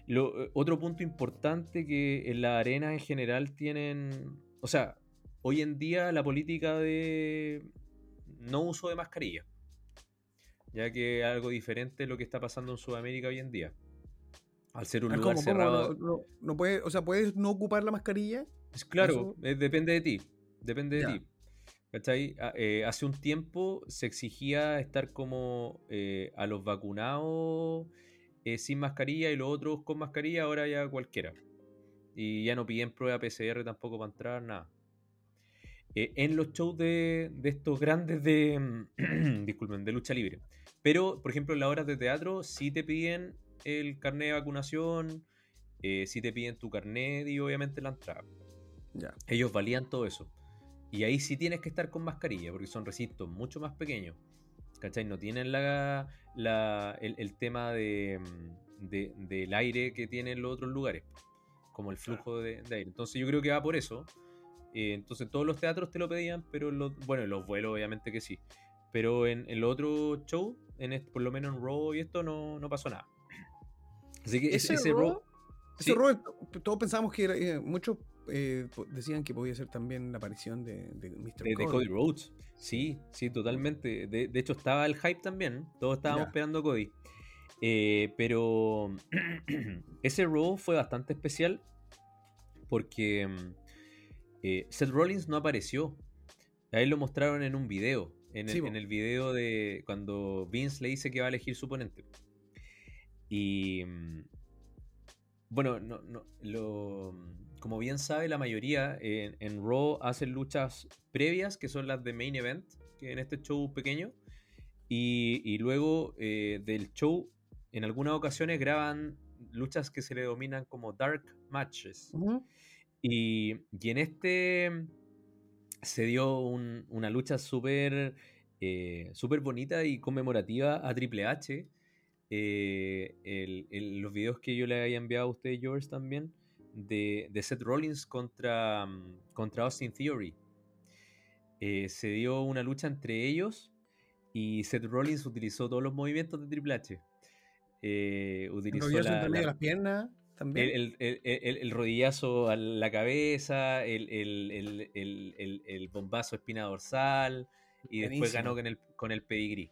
lo- otro punto importante que en la arena en general tienen, o sea, hoy en día la política de no uso de mascarilla, ya que es algo diferente lo que está pasando en Sudamérica hoy en día. Al ser un Ah, lugar ¿cómo, cómo? cerrado, No, no- no puede, o sea, ¿puedes no ocupar la mascarilla? es claro, Eso- eh, depende de ti. Depende de ti. ¿Cachai? A- eh, hace un tiempo se exigía estar como eh, a los vacunados eh, sin mascarilla y los otros con mascarilla, ahora ya cualquiera. Y ya no piden prueba PCR tampoco para entrar, nada. en los shows de, de estos grandes de, (clears throat) disculpen, de lucha libre. Pero, por ejemplo, en las horas de teatro sí te piden el carnet de vacunación, sí te piden tu carnet y obviamente la entrada. Ya. Ellos valían todo eso. Y ahí sí tienes que estar con mascarilla, porque son recintos mucho más pequeños. ¿Cachai? No tienen la, la- el, el tema de, mm, de- del aire que tienen los otros lugares, como el flujo de, de aire. Entonces yo creo que va por eso. Eh, entonces todos los teatros te lo pedían, pero los, bueno, en los vuelos obviamente que sí. Pero en, en los otros shows, en este- por lo menos en Raw y esto, no, no pasó nada. (clears throat) Así que ese, ese Raw... Ese sí. Raw, todos pensamos que era, eh, muchos eh, decían que podía ser también la aparición de, de Mr. De, de Cody. Rhodes. Sí, sí, totalmente. De, de hecho, estaba el hype también. Todos estábamos Ya. esperando a Cody. Eh, pero (clears throat) ese Raw fue bastante especial porque mm, eh, Seth Rollins no apareció. A él lo mostraron en un video. En el, Sí, en el video de cuando Vince le dice que va a elegir su oponente. Y mm, bueno, no, no, lo, como bien sabe, la mayoría en, en Raw hacen luchas previas, que son las de Main Event, que en este show pequeño. Y, y luego eh, del show, en algunas ocasiones graban luchas que se le denominan como Dark Matches. Ujú. Y, y en este se dio un- una lucha súper eh, súper bonita y conmemorativa a Triple H. Eh, el- el- los videos que yo le había enviado a usted, George, también, de, de Seth Rollins contra, mm, contra Austin Theory. Eh, se dio una lucha entre ellos y Seth Rollins utilizó todos los movimientos de Triple H. Eh, utilizó Rodillazo la- la- las piernas también. el, el- el- el- el rodillazo a la cabeza, el, el- el- el- el- el bombazo espina dorsal y después ganó con el, con el pedigrí.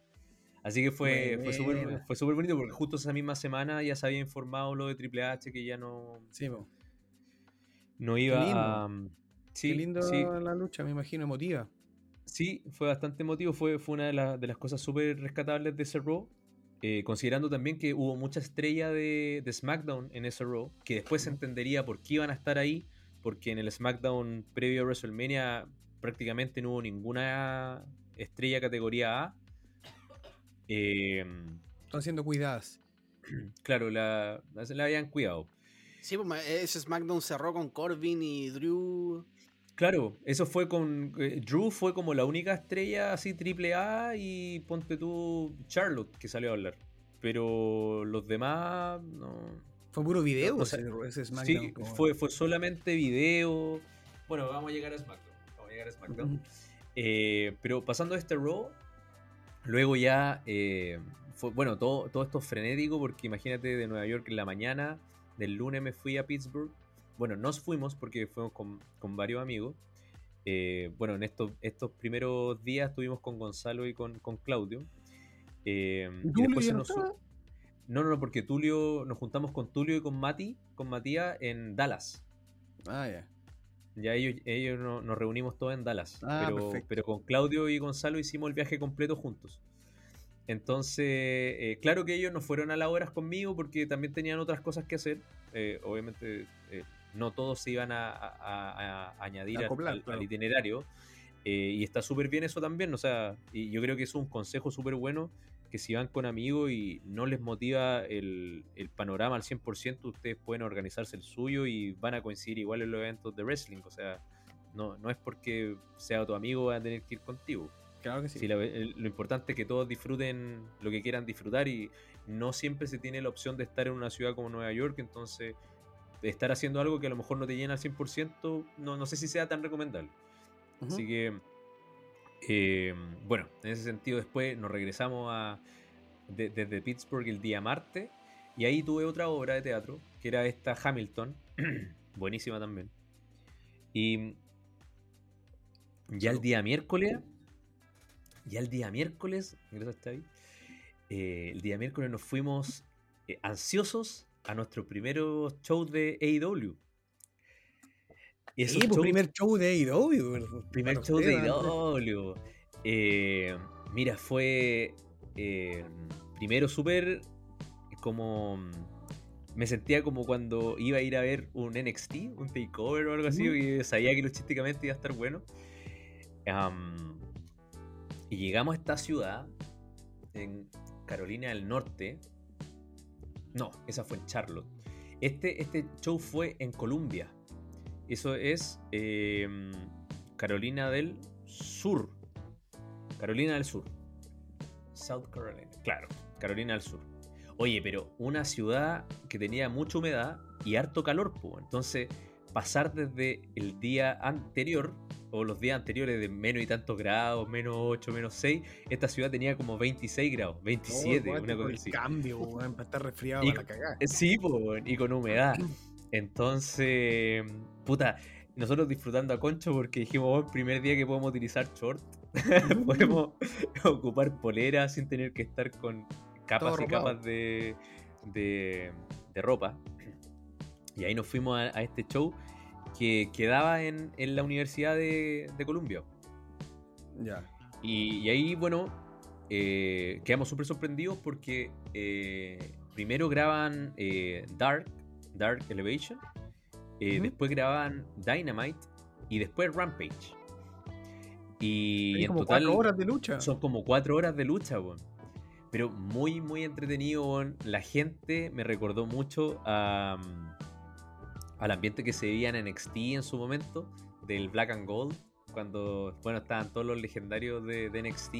Así que fue, fue súper fue súper bonito porque justo esa misma semana ya se había informado lo de Triple H que ya no, Sí, po. No iba lindo. a... mm, Sí, Qué lindo sí, la lucha, me imagino, emotiva. Sí, fue bastante emotivo, fue, fue una de, la- de las cosas súper rescatables de ese Raw. eh, considerando también que hubo mucha estrella de, de SmackDown en ese Raw, que después se entendería por qué iban a estar ahí, porque en el SmackDown previo a WrestleMania prácticamente no hubo ninguna estrella categoría A. Eh, Están siendo cuidadas. (clears throat) claro, la, la, la habían cuidado. Sí, pues, ma- ese SmackDown cerró con Corbin y Drew. Claro, eso fue con. eh, Drew fue como la única estrella así triple A y ponte tú Charlotte que salió a hablar. Pero los demás no. Fue puro video, O sea, ese, SmackDown. Sí, como- fue, fue solamente video. Bueno, vamos a llegar a SmackDown. Vamos a llegar a SmackDown. Ujú. Eh, pero pasando a este Raw, luego ya eh, fue, bueno, todo, todo esto frenético porque imagínate de Nueva York en la mañana, del lunes me fui a Pittsburgh. Bueno, nos fuimos porque fuimos con, con varios amigos. Eh, bueno, en estos, estos primeros días estuvimos con Gonzalo y con, con Claudio. Eh, y ¿Tulio después se no nos no, no, no, porque Tulio, nos juntamos con Tulio y con Mati, con Matías en Dallas. Ah, ya. Ya ellos, ellos no- nos reunimos todos en Dallas. Ah, pero, perfecto. pero con Claudio y Gonzalo hicimos el viaje completo juntos. Entonces, eh, claro que ellos no fueron a las horas conmigo porque también tenían otras cosas que hacer. Eh, obviamente, eh, no todos se iban a, a- a- a añadir al- Acoplar, al, claro. al itinerario. Y está súper bien eso también. O sea, y yo creo que es un consejo súper bueno que si van con amigos y no les motiva el, el panorama al 100%, ustedes pueden organizarse el suyo y van a coincidir igual en los eventos de wrestling. O sea, no, no es porque sea tu amigo va a tener que ir contigo. Claro que sí. Sí, la- el- lo importante es que todos disfruten lo que quieran disfrutar y no siempre se tiene la opción de estar en una ciudad como Nueva York, entonces estar haciendo algo que a lo mejor no te llena al 100%, no, no sé si sea tan recomendable. Así que, eh, bueno, en ese sentido después nos regresamos a, de- desde Pittsburgh el día martes y ahí tuve otra obra de teatro, que era esta Hamilton, (clears throat) buenísima también. Y ya el día miércoles, ya el día miércoles, gracias Chavi, eh, el día miércoles nos fuimos eh, ansiosos a nuestro primer show de AEW. Y Sí, pues, primer show de AEW. Primer show de. Eh, mira, fue eh, primero súper como... Me sentía como cuando iba a ir a ver un NXT, un takeover o algo así, y sabía que luchísticamente iba a estar bueno. Y llegamos a esta ciudad en Carolina del Norte. No, esa fue en Charlotte. Este, este show fue en Columbia. Eso es em, Carolina del Sur. Carolina del Sur. South Carolina. Claro, Carolina del Sur. Oye, pero una ciudad que tenía mucha humedad y harto calor, pues. Entonces, pasar desde el día anterior o los días anteriores de menos y tantos grados, menos 8, menos 6, esta ciudad tenía como 26 grados, 27, Oh, una cosa así. cambio, para estar resfriado Y- a la cagada. Eh, Sí, po, y con humedad. Entonces, puta, nosotros disfrutando a Concho porque dijimos, oh, el primer día que podemos utilizar short, (laughs) podemos (laughs) ocupar polera sin tener que estar con capas Todo y capas de, de, de ropa. Y ahí nos fuimos a, a este show que quedaba en, en la Universidad de, de Columbia. Ya. Y, y ahí, bueno, eh, quedamos súper sorprendidos porque eh, primero graban eh, Dark, Dark Elevation, después graban Dynamite y después Rampage. Y en como total cuatro horas de lucha. son como cuatro horas de lucha, weón. Pero muy, muy entretenido, weón. La gente me recordó mucho a, mm, al ambiente que se veía en NXT en su momento, del Black and Gold, cuando, bueno, estaban todos los legendarios de, de NXT.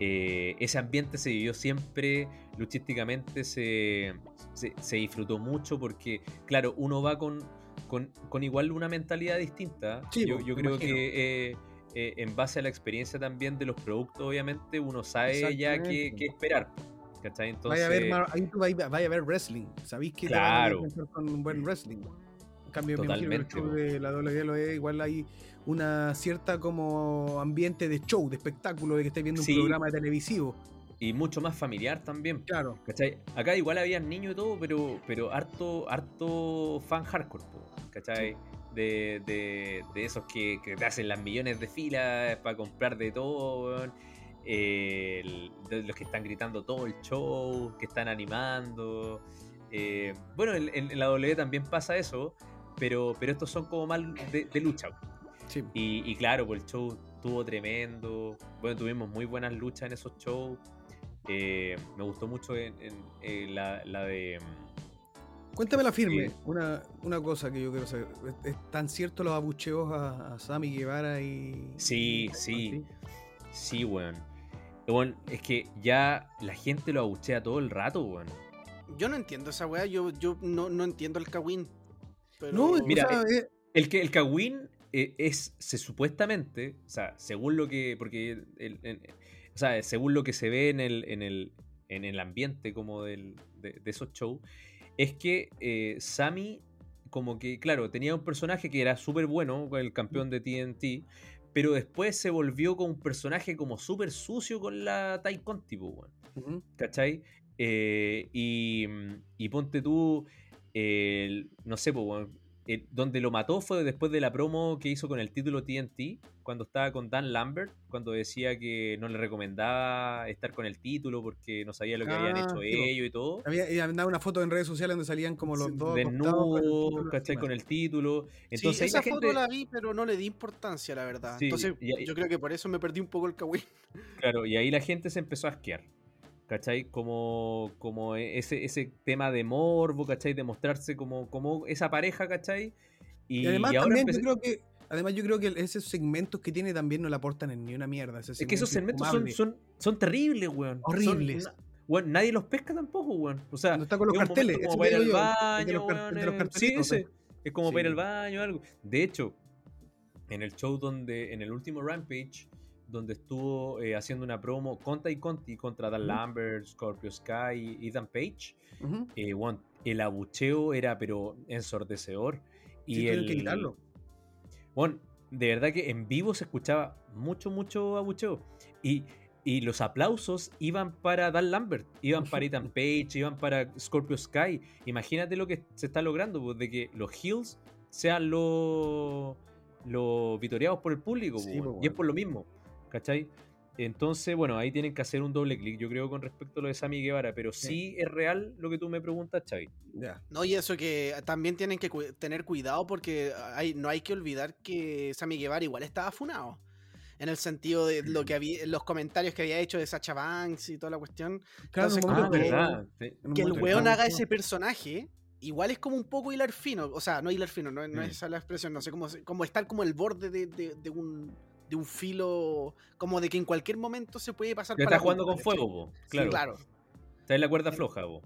Eh, ese ambiente se vivió siempre, luchísticamente se, se, se disfrutó mucho porque, claro, uno va con, con, con igual una mentalidad distinta. Sí, yo po, yo creo imagino. que eh, eh, en base a la experiencia también de los productos, obviamente, uno sabe ya qué, qué esperar. ¿Cachai? Entonces, vaya, a ver, vaya, a ver wrestling. ¿Sabéis que te van a Claro. con un buen wrestling? En cambio, me Totalmente, po. de la WWE igual hay una cierta como ambiente de show, de espectáculo, de que estáis viendo Sí. un programa televisivo. y mucho más familiar también. Claro. ¿Cachai? Acá igual había niños y todo, pero, pero harto, harto fan hardcore, ¿cachai? De, de, de esos que, que te hacen las millones de filas para comprar de todo, weón. Eh, el- los que están gritando todo el show, que están animando. Eh, bueno, en, la W también pasa eso, pero, pero estos son como más de, de lucha. Sí. Y, y claro, pues el show estuvo tremendo. Bueno, tuvimos muy buenas luchas en esos shows. Eh, me gustó mucho en, en- en la, la de. mm, Cuéntame la firme, Sí. una, una cosa que yo quiero saber. ¿Es- ¿Están ciertos los abucheos a, a Sammy Guevara y. Sí, sí. Sí, weón. Weón, es que ya la gente lo abuchea todo el rato, weón. Yo no entiendo esa weá, yo, yo no, no entiendo el Kawin. Pero... No, Mira, o sea, eh, El que el Kawin eh, es se, supuestamente, o sea, según lo que. Porque. el- el- o sea, según lo que se ve en el, en el, en el ambiente como del, de, de esos shows, es que eh, Sammy, como que, claro, tenía un personaje que era súper bueno, el campeón de TNT, pero después se volvió con un personaje como súper sucio con la Tai Conti, ujú. ¿cachai? Eh, y, y ponte tú, el- no sé, el- donde lo mató fue después de la promo que hizo con el título TNT, cuando estaba con Dan Lambert, cuando decía que no le recomendaba estar con el título porque no sabía lo que habían Ah, hecho sí, po. ellos y todo. Había, y andaba una foto en redes sociales donde salían como los dos. Desnudos, ¿cachai? Con el título. Sí, Entonces ahí esa la foto gente, la vi, pero no le di importancia, la verdad. Sí, Entonces, yo creo que por eso me perdí un poco el Kawin. Claro, y ahí la gente se empezó a asquear. ¿Cachai? Como, como ese, ese tema de morbo, ¿cachai? De mostrarse como, como esa pareja, ¿cachai? Y, Y además y ahora también empecé- yo creo que. Además, yo creo que esos segmentos que tiene también no le aportan en ni una mierda. Es que esos segmento segmentos son, son, son terribles, weón. Son- Horribles. na- weón, nadie los pesca tampoco, weón. O sea, Cuando está con los es carteles. como para ir al baño, weón. Es como para ir al baño o algo. De hecho, en el show donde, en el último Rampage, donde estuvo eh, haciendo una promo Conta y Conti contra Dan. Lambert, Scorpio Sky y Ethan Page, eh, weón, el abucheo era pero ensordecedor. Y Sí, tuvieron el, que quitarlo. Bueno, de verdad que en vivo se escuchaba mucho, mucho abucheo. Y, y los aplausos iban para Dan Lambert, iban para Ethan (laughs) Page, iban para Scorpio Sky. Imagínate lo que se está logrando, pues, de que los Hills sean los los vitoreados por el público, Sí, pues, pues, y es por lo mismo, ¿cachai? Entonces, bueno, ahí tienen que hacer un doble clic, yo creo, con respecto a lo de Sammy Guevara, pero sí es real lo que tú me preguntas, Xavi. Ya. No, y eso que también tienen que cu- tener cuidado porque hay, no hay que olvidar que Sammy Guevara igual estaba funado. En el sentido de lo que había, los comentarios que había hecho de Sacha Banks y toda la cuestión. Claro, Entonces, Ah, como que- verdad. sí. Que el weón haga ese personaje, igual es como un poco hilar fino. O sea, no hilar fino, no, no Mm. es esa la expresión, no sé, como, como estar como el borde de, de- de un, de un filo, como de que en cualquier momento se puede pasar Ya para está jugando con fuego, po. Sí, Claro. claro. Está en la cuerda floja, po.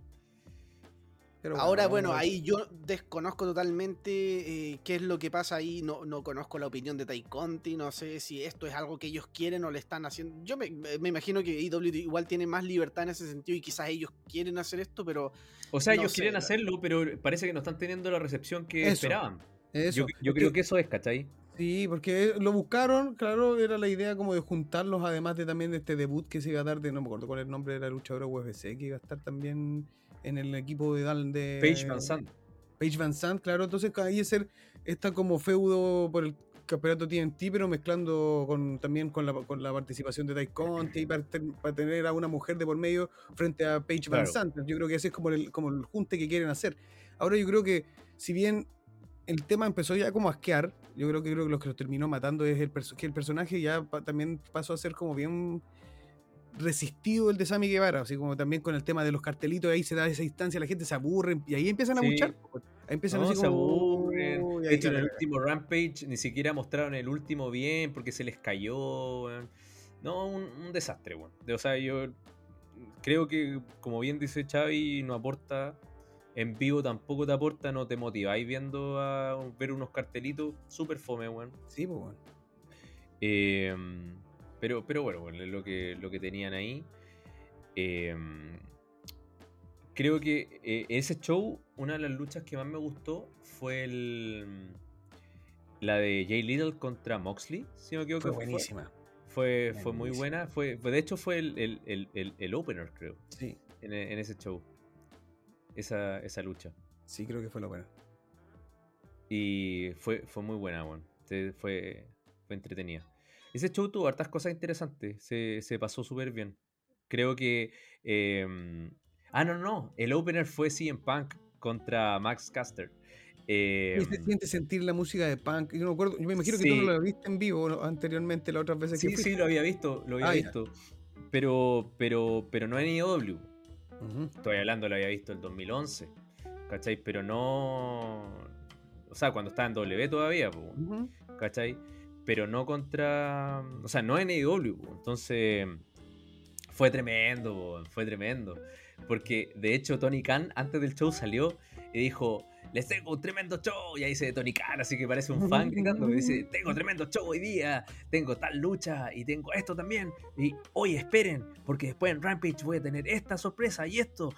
pero Ahora, bueno, ahí yo desconozco totalmente eh, qué es lo que pasa ahí. No, no conozco la opinión de Tai Conti. No sé si esto es algo que ellos quieren o le están haciendo. Yo me, me imagino que IW igual tiene más libertad en ese sentido y quizás ellos quieren hacer esto, pero O sea, No ellos sé, quieren hacerlo, pero parece que no están teniendo la recepción que Eso, esperaban. Eso. Yo, creo que eso es, ¿cachai? Sí, porque lo buscaron, claro, era la idea como de juntarlos, además de también de este debut que se iba a dar de, no me acuerdo cuál es el nombre de la luchadora UFC, que iba a estar también en el equipo de de Paige Van Sant. Paige Van Sant, claro, entonces ahí es ser esta como feudo por el campeonato TNT, pero mezclando con también con la, con la participación de Ty Conti y para, ten- para tener a una mujer de por medio frente a Paige Van. Sant. Yo creo que ese es como el, como el junte que quieren hacer. Ahora yo creo que si bien el tema empezó ya como a asquear, yo creo que creo que lo que lo terminó matando es el, que el personaje ya pa- también pasó a ser como bien resistido el de Sammy Guevara, así como también con el tema de los cartelitos, ahí se da esa instancia, la gente se aburre y ahí empiezan a Sí. luchar. Ahí empiezan No, así se como... aburren. "Uy, De hecho, en el caga". último Rampage ni siquiera mostraron el último bien porque se les cayó. No, un, un desastre. De- O sea, yo creo que, como bien dice Xavi, no aporta. En vivo tampoco te aporta, no te motiváis viendo a ver unos cartelitos. Súper fome, weón. Sí, pues bueno. Eh, pero, pero bueno, bueno, es lo que, lo que tenían ahí. Eh, creo que eh, ese show, una de las luchas que más me gustó fue el, la de Jay Little contra Moxley, si no me equivoco. Fue fue- buenísima. Fue, fue muy Buenísima. buena. Fue, fue- de hecho, fue el, el- el- el- opener, creo, Sí, en, en ese show. Esa, esa lucha. sí, creo que fue lo bueno. Y fue, fue muy buena. Se- Fue, fue entretenida. Ese show tuvo hartas cosas interesantes. Se, se pasó súper bien. Creo que. eh, ah, no, no. El opener fue CM Punk contra Max Caster. Eh, Y se siente sentir la música de punk. Yo no me acuerdo, yo me imagino que tú Sí. no lo viste en vivo anteriormente, las otras veces sí, que fuiste. sí, lo había visto. Lo había Ah, ya. visto. Pero, pero, pero no en IW. Estoy hablando, lo había visto el 2011. ¿Cachai? Pero no. O sea, cuando estaba en W todavía. ¿cachai? Pero no contra. O sea, no en AEW. po. Entonces. Fue tremendo, fue tremendo. Porque de hecho, Tony Khan antes del show salió y dijo: Les tengo un tremendo show. Y ahí dice Tony Khan, así que parece un fan gritando. Dice: (laughs) Tengo tremendo show hoy día. Tengo tal lucha y tengo esto también. Y oye, esperen, porque después en Rampage voy a tener esta sorpresa y esto.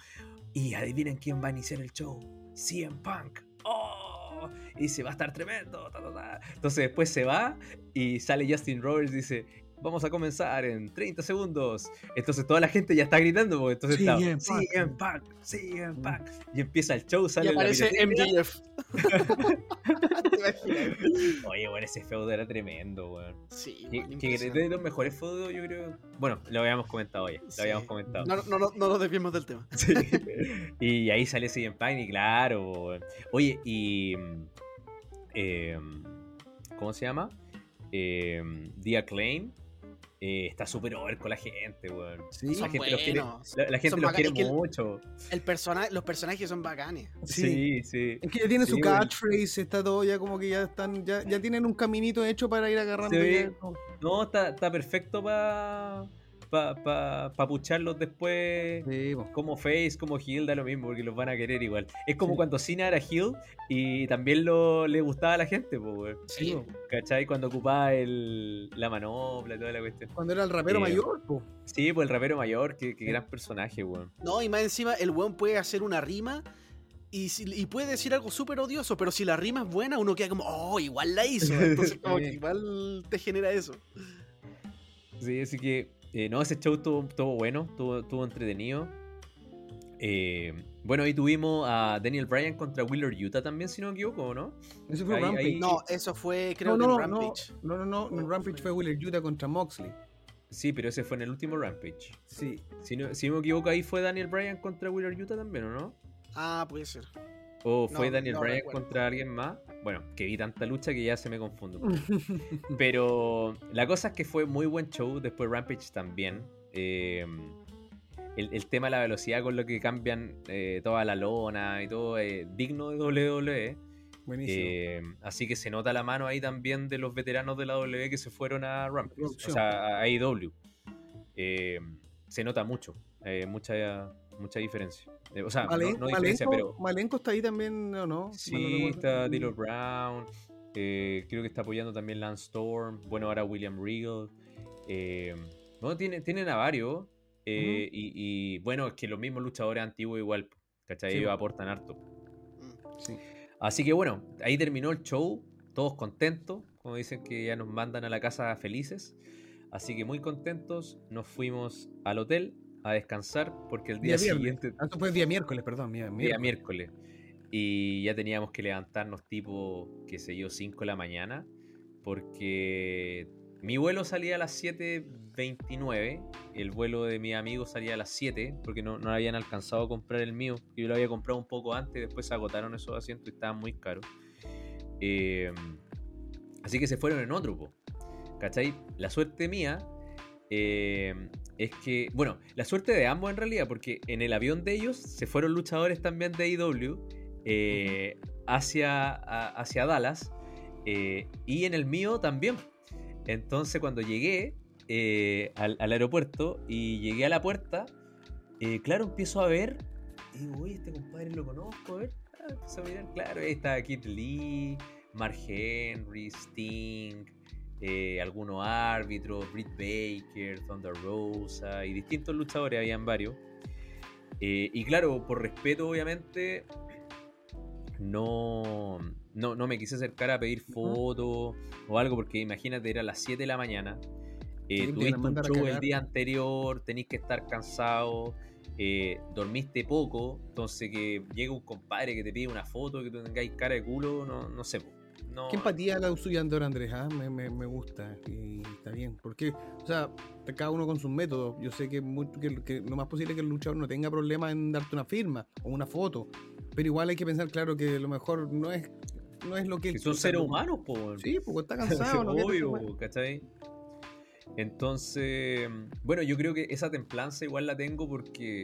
Y adivinen quién va a iniciar el show: CM Punk. ¡Oh! Y dice, va a estar tremendo. ta, ta, ta". Entonces después se va y sale Justin Roberts y dice, vamos a comenzar en 30 segundos. Entonces toda la gente ya está gritando, porque entonces está CM Punk. CM Punk, CM Punk. Y empieza el show, y sale la aparece. MJF. (laughs) Oye, bueno, ese feudo era tremendo, weón. Sí, Que, bueno, de los mejores feudos, yo creo. Bueno, lo habíamos comentado ya. Lo Sí. habíamos comentado. No, no, no, no nos desviemos del tema. Sí. (laughs) y ahí sale CM Punk y claro. weón. Oye, y. mm, em, ¿Cómo se llama? Eh, The Acclaim eh, está súper over con la gente, weón. Sí, La Son gente los quiere, buenos. la, la gente Son los quiere bacanes, que el- mucho. El persona los personajes son bacanes. sí. Sí, sí. Es que ya tiene Sí, su catchphrase, está todo ya como que ya están, ya, ya tienen un caminito hecho para ir agarrando. Sí. No, está, está perfecto para pa, pa, pa pucharlos después. Sí. Como Face, como Hill, da lo mismo, porque los van a querer igual. Es como Sí. cuando Cena era Hill y también lo, le gustaba a la gente, pues. Sí, po. ¿Cachai? Cuando ocupaba el, la manopla y toda la cuestión. Cuando era el rapero Eh, mayor, po. Sí, pues el rapero mayor, qué, qué gran personaje, weón. No, y más encima, el weón puede hacer una rima y, y puede decir algo súper odioso, pero si la rima es buena, uno queda como, oh, igual la hizo. (laughs) Entonces, como que igual te genera eso. Sí, así que, eh, no, ese show estuvo, estuvo bueno, estuvo, estuvo entretenido. Eh, bueno, ahí tuvimos a Daniel Bryan contra Wheeler Utah también, si no me equivoco, ¿no? Ese fue ahí- Rampage. ahí- No, eso fue, creo no, que no, en no, Rampage. no, no, no, no, en Rampage fue Wheeler Yuta contra Moxley. Sí, pero ese fue en el último Rampage. Sí, Si no, si no me equivoco, ahí fue Daniel Bryan contra Wheeler Utah también, ¿o no? Ah, puede ser. ¿O fue No, Daniel no Bryan recuerdo. contra alguien más? Bueno, que vi tanta lucha que ya se me confundo. Pero la cosa es que fue muy buen show. Después Rampage también. Eh, el, el tema de la velocidad con lo que cambian eh, toda la lona y todo es digno de WWE. Buenísimo. Eh, así que se nota la mano ahí también de los veteranos de la WWE que se fueron a Rampage, o sea, a AEW. Eh, se nota mucho, eh, mucha, mucha diferencia. Eh, o sea, no- diferencia, Malenko, pero Malenko está ahí también, ¿o no? Sí, está Dilo Brown. eh, creo que está apoyando también Lance Storm. Bueno, ahora William Regal. Eh, no, tiene, tienen a varios. eh, y, y, bueno, es que los mismos luchadores antiguos igual, ¿cachai? Sí, Ellos po. aportan harto. Mm. Sí. Así que bueno, ahí terminó el show, todos contentos, como dicen que ya nos mandan a la casa felices. Así que muy contentos, nos fuimos al hotel a descansar porque el día, siguiente, Ah, fue día miércoles, perdón. Día, día miércoles, y ya teníamos que levantarnos tipo, qué sé yo, 5 de la mañana, porque mi vuelo salía a las 7.29, el vuelo de mi amigo salía a las 7, porque no, no habían alcanzado a comprar el mío, yo lo había comprado un poco antes, después se agotaron esos asientos y estaban muy caros. Eh, así que se fueron en otro, po. ¿cachai? La suerte mía eh, es que, bueno, la suerte de ambos en realidad, porque en el avión de ellos se fueron luchadores también de AEW eh, hacia, hacia Dallas eh, y en el mío también. Entonces cuando llegué eh, al, aeropuerto y llegué a la puerta, claro, empiezo a ver y digo, oye, este compadre lo conozco, a ver. Ah, empiezo a mirar, claro, ahí está Kid Lee, Mark Henry, Sting, eh, algunos árbitros, Britt Baker, Thunder Rosa y distintos luchadores, habían varios. Eh, y claro, por respeto, obviamente, no, no, no me quise acercar a pedir fotos o algo, porque imagínate, era las 7 de la mañana. eh, Sí, tuviste un show el día anterior, tenéis que estar cansado, eh, dormiste poco, entonces que llega un compadre que te pide una foto, que tú tengáis cara de culo, no, no sé. No, Qué empatía la suya Andor Andrés, ¿ah? me, me, me gusta y está bien. Porque, o sea, cada uno con sus métodos. Yo sé que, mucho, que, que lo más posible es que el luchador no tenga problema en darte una firma o una foto. Pero igual hay que pensar, claro, que lo mejor no es, no es lo que. que son seres no- humanos, po. Sí, porque está (laughs) cansado. no Obvio, ¿cachai? Entonces, bueno, yo creo que esa templanza igual la tengo porque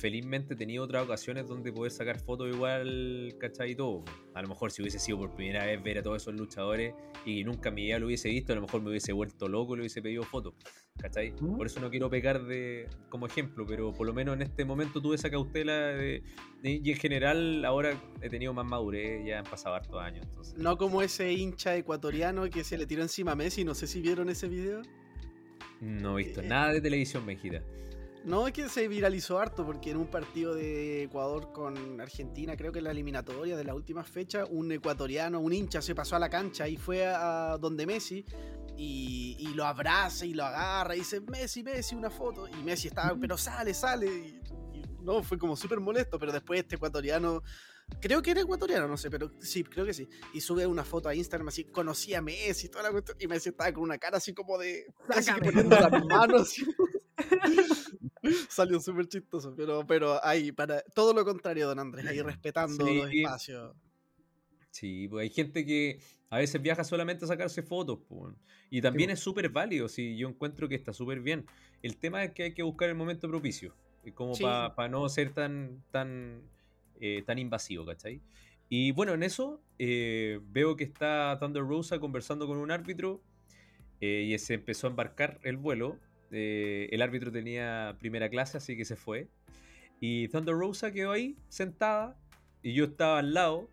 felizmente he tenido otras ocasiones donde poder sacar fotos igual, ¿cachai? Y todo. A lo mejor si hubiese sido por primera vez ver a todos esos luchadores y nunca mi vida lo hubiese visto, a lo mejor me hubiese vuelto loco y le hubiese pedido fotos, ¿cachai? Ujú. Por eso no quiero pecar de, como ejemplo, pero por lo menos en este momento tuve esa cautela de, de- y en general ahora he tenido más madurez, ya han pasado hartos años. Entonces, No como ese hincha ecuatoriano que se le tiró encima a Messi, no sé si vieron ese video. no he visto Eh, nada de televisión, Benjita. No, es que se viralizó harto porque en un partido de Ecuador con Argentina, creo que en la eliminatoria de la última fecha, un ecuatoriano, un hincha se pasó a la cancha y fue a donde Messi y, y lo abraza y lo agarra y dice, Messi, Messi, una foto. Y Messi estaba, pero sale, sale. Y, y no, fue como súper molesto, pero después este ecuatoriano, creo que era ecuatoriano, no sé, pero sí, creo que sí. Y sube una foto a Instagram así, conocí a Messi y toda la cuestión. Y Messi estaba con una cara así como de... Casi que poniendo las manos. (laughs) Salió súper chistoso, pero, pero ahí, para todo lo contrario, don Andrés, ahí respetando Sí. los espacios. Sí, pues hay gente que a veces viaja solamente a sacarse fotos, pues, y también pues. es súper válido, sí, yo encuentro que está súper bien. El tema es que hay que buscar el momento propicio, eh, como Sí. para no ser tan, tan, eh, tan invasivo, ¿cachai? Y bueno, en eso eh, veo que está Thunder Rosa conversando con un árbitro eh, y se empezó a embarcar el vuelo. Eh, el árbitro tenía primera clase, así que se fue. Y Thunder Rosa quedó ahí, sentada, y yo estaba al lado.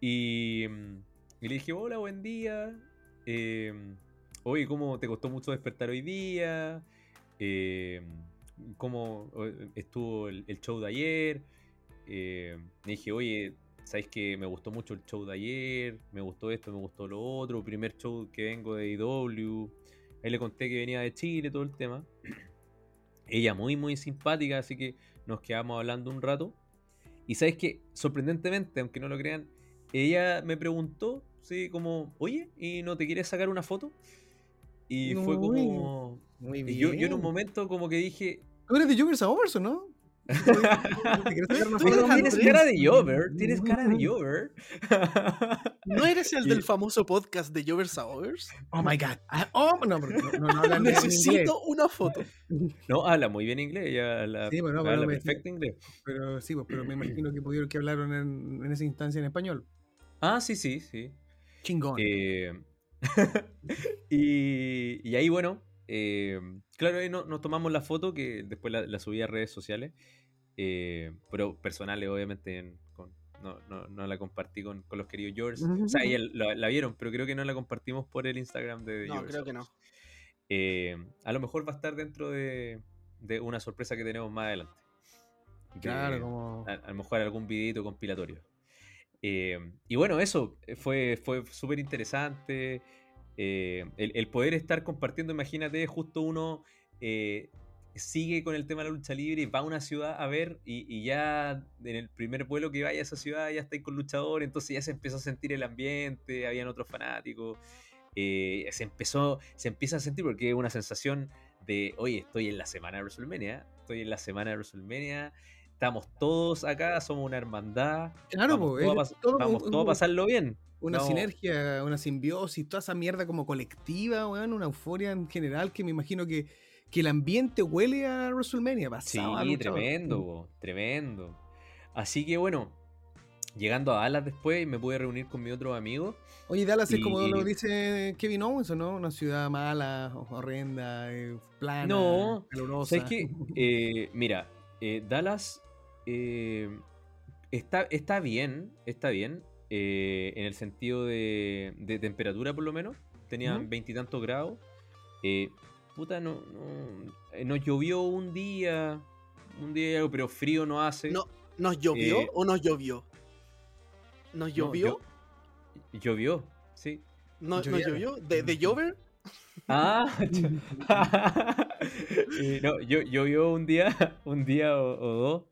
Y, mm, le dije, hola, buen día. Eh, Oye, ¿cómo te costó mucho despertar hoy día? Eh, ¿Cómo estuvo el, el show de ayer? Eh, le dije, oye, ¿sabes que me gustó mucho el show de ayer? Me gustó esto, me gustó lo otro. Primer show que vengo de IW. Ahí le conté que venía de Chile, todo el tema. Ella muy, muy simpática, así que nos quedamos hablando un rato. Y sabes que, sorprendentemente, aunque no lo crean, ella me preguntó, sí, como, oye, ¿y no te quieres sacar una foto? Y fue como... Muy y bien. yo, yo en un momento como que dije, ¿Tú eres de Jokers a Overs o no? Tienes cara de Jover, tienes cara de Jover. ¿No eres el del famoso podcast de Jovers Hours? Oh my god. Ah, oh, no, pero no, no. Necesito una foto. (laughs) No, habla muy bien inglés, ella habla, Sí, bueno, pero habla perfecto inglés. Pero sí, pues, pero me imagino que pudieron que hablaron en, en esa instancia en español. Ah, sí, sí, sí. Chingón. Eh, (laughs) y, y ahí, bueno, eh, claro, ahí no- nos tomamos la foto que después la, la subí a redes sociales, eh, pero personales, obviamente, en- con- no, no- no la compartí con, con los queridos George. O sea, ella la, la vieron, pero creo que no la compartimos por el Instagram de No, George creo que no. Eh, a lo mejor va a estar dentro de, de una sorpresa que tenemos más adelante. De- claro, como. a, a lo mejor algún videito compilatorio. Eh, y bueno, eso fue, fue súper interesante. eh, el, el poder estar compartiendo, imagínate, justo uno eh, sigue con el tema de la lucha libre y va a una ciudad a ver y, y ya en el primer vuelo que vaya a esa ciudad ya está ahí con luchadores, entonces ya se empezó a sentir el ambiente, habían otros fanáticos, eh, se empezó, se empieza a sentir porque es una sensación de, oye, estoy en la semana de WrestleMania, estoy en la semana de WrestleMania, estamos todos acá, somos una hermandad, Claro, vamos, a, todo vamos un- todos a pasarlo bien. Una sinergia, una simbiosis, toda esa mierda como colectiva, weón, una euforia en general que me imagino que, que el ambiente huele a WrestleMania. Sí, pasado luchador. tremendo, tremendo. Así que bueno, llegando a Dallas después me pude reunir con mis otros amigos. Oye, Dallas es como lo dice Kevin Owens, ¿o no? Una ciudad mala, horrenda, eh, plana, No, calurosa. ¿Sabes qué? (laughs) Eh, mira, eh, Dallas eh, está, está bien, está bien, en el sentido de, de temperatura por lo menos. Tenían veintitantos grados. Puta, no, no, eh, nos llovió un día, un día y algo, pero frío no hace. No, ¿Nos llovió Eh, o nos llovió? ¿Nos No, llovió? llo- llovió, sí. ¿No, ¿Nos Llovió. ¿De, de Jover? Ah, (laughs) (laughs) Eh, no, yo, llovió un día, (laughs) un día o, o dos,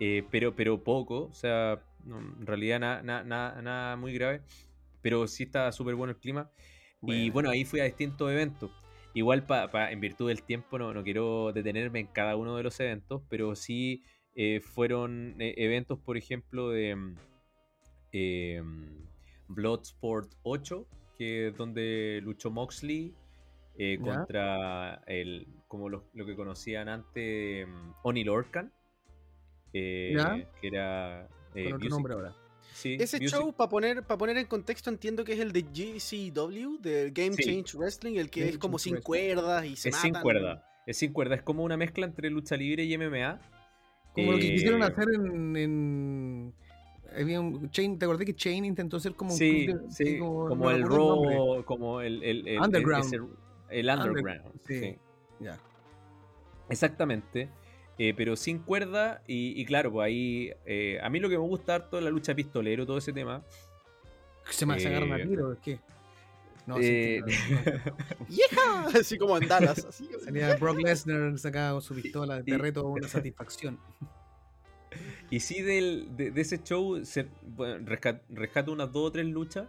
eh, pero, pero poco, o sea, no, en realidad nada na- na- nada muy grave, pero sí está súper bueno el clima. Y Bueno. bueno, ahí fui a distintos eventos. Igual pa, pa- en virtud del tiempo no, no quiero detenerme en cada uno de los eventos, pero sí eh, fueron eh, eventos, por ejemplo, de eh, Bloodsport 8, que es donde luchó Moxley eh, contra el, como lo, lo que conocían antes, mm, Oni Lorcan, que era... Con otro nombre ahora. Sí, Ese Music- show, para poner, para poner en contexto, entiendo que es el de GCW, de Game Sí. Change Wrestling, el que Game es como Change sin Wrestling. cuerdas y se Es sin cuerda. Es sin cuerda. Es como una mezcla entre lucha libre y MMA. Como lo que quisieron Eh, hacer en. en había un- Chain, ¿Te acordás que Chain intentó ser como un Sí, club de- sí, como, como, no me el. Raw, como el, el, el- el- Underground. ese- el underground. sí. sí. Ya. Exactamente. Eh, pero sin cuerda y, y claro, pues ahí eh, a mí lo que me gusta harto es la lucha pistolero, todo ese tema. Se me se agarran a Eh, tiro, es que. No, sí, Eh. (laughs) Así como en Dallas. Así, (laughs) Salía Brock Lesnar sacaba con su pistola, de reto una (laughs) satisfacción. Y sí, del, de, de ese show se, bueno, rescato unas dos o tres luchas,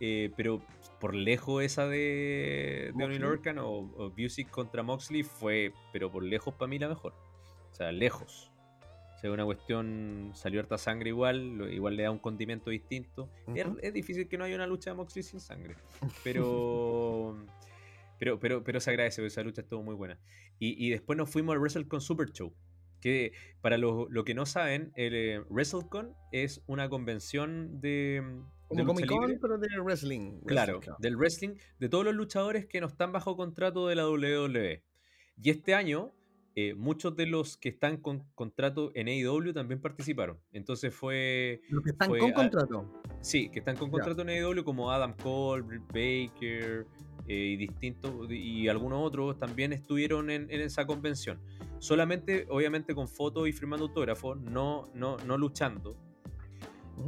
eh, pero por lejos esa de, de Oni Moxley. Lorcan o, o Music contra Moxley fue, pero por lejos para mí la mejor. O sea, lejos. O sea, una cuestión, salió harta sangre igual, igual le da un condimento distinto. Es, difícil que no haya una lucha de Moxley sin sangre, pero... (laughs) Pero, pero, pero se agradece, porque esa lucha estuvo muy buena. Y, y después nos fuimos al WrestleCon Super Show. Que para los lo que no saben, el eh, WrestleCon es una convención de, de Como lucha Comic Con, pero de wrestling. Claro, wrestling, del wrestling, de todos los luchadores que no están bajo contrato de la WWE. Y este año, eh, muchos de los que están con contrato en AEW también participaron. Entonces fue. Los que están fue con a- contrato. Sí, que están con contrato en AEW, como Adam Cole, Britt Baker eh, y distintos, y algunos otros también estuvieron en, en esa convención. Solamente, obviamente, con fotos y firmando autógrafos, no, no, no luchando.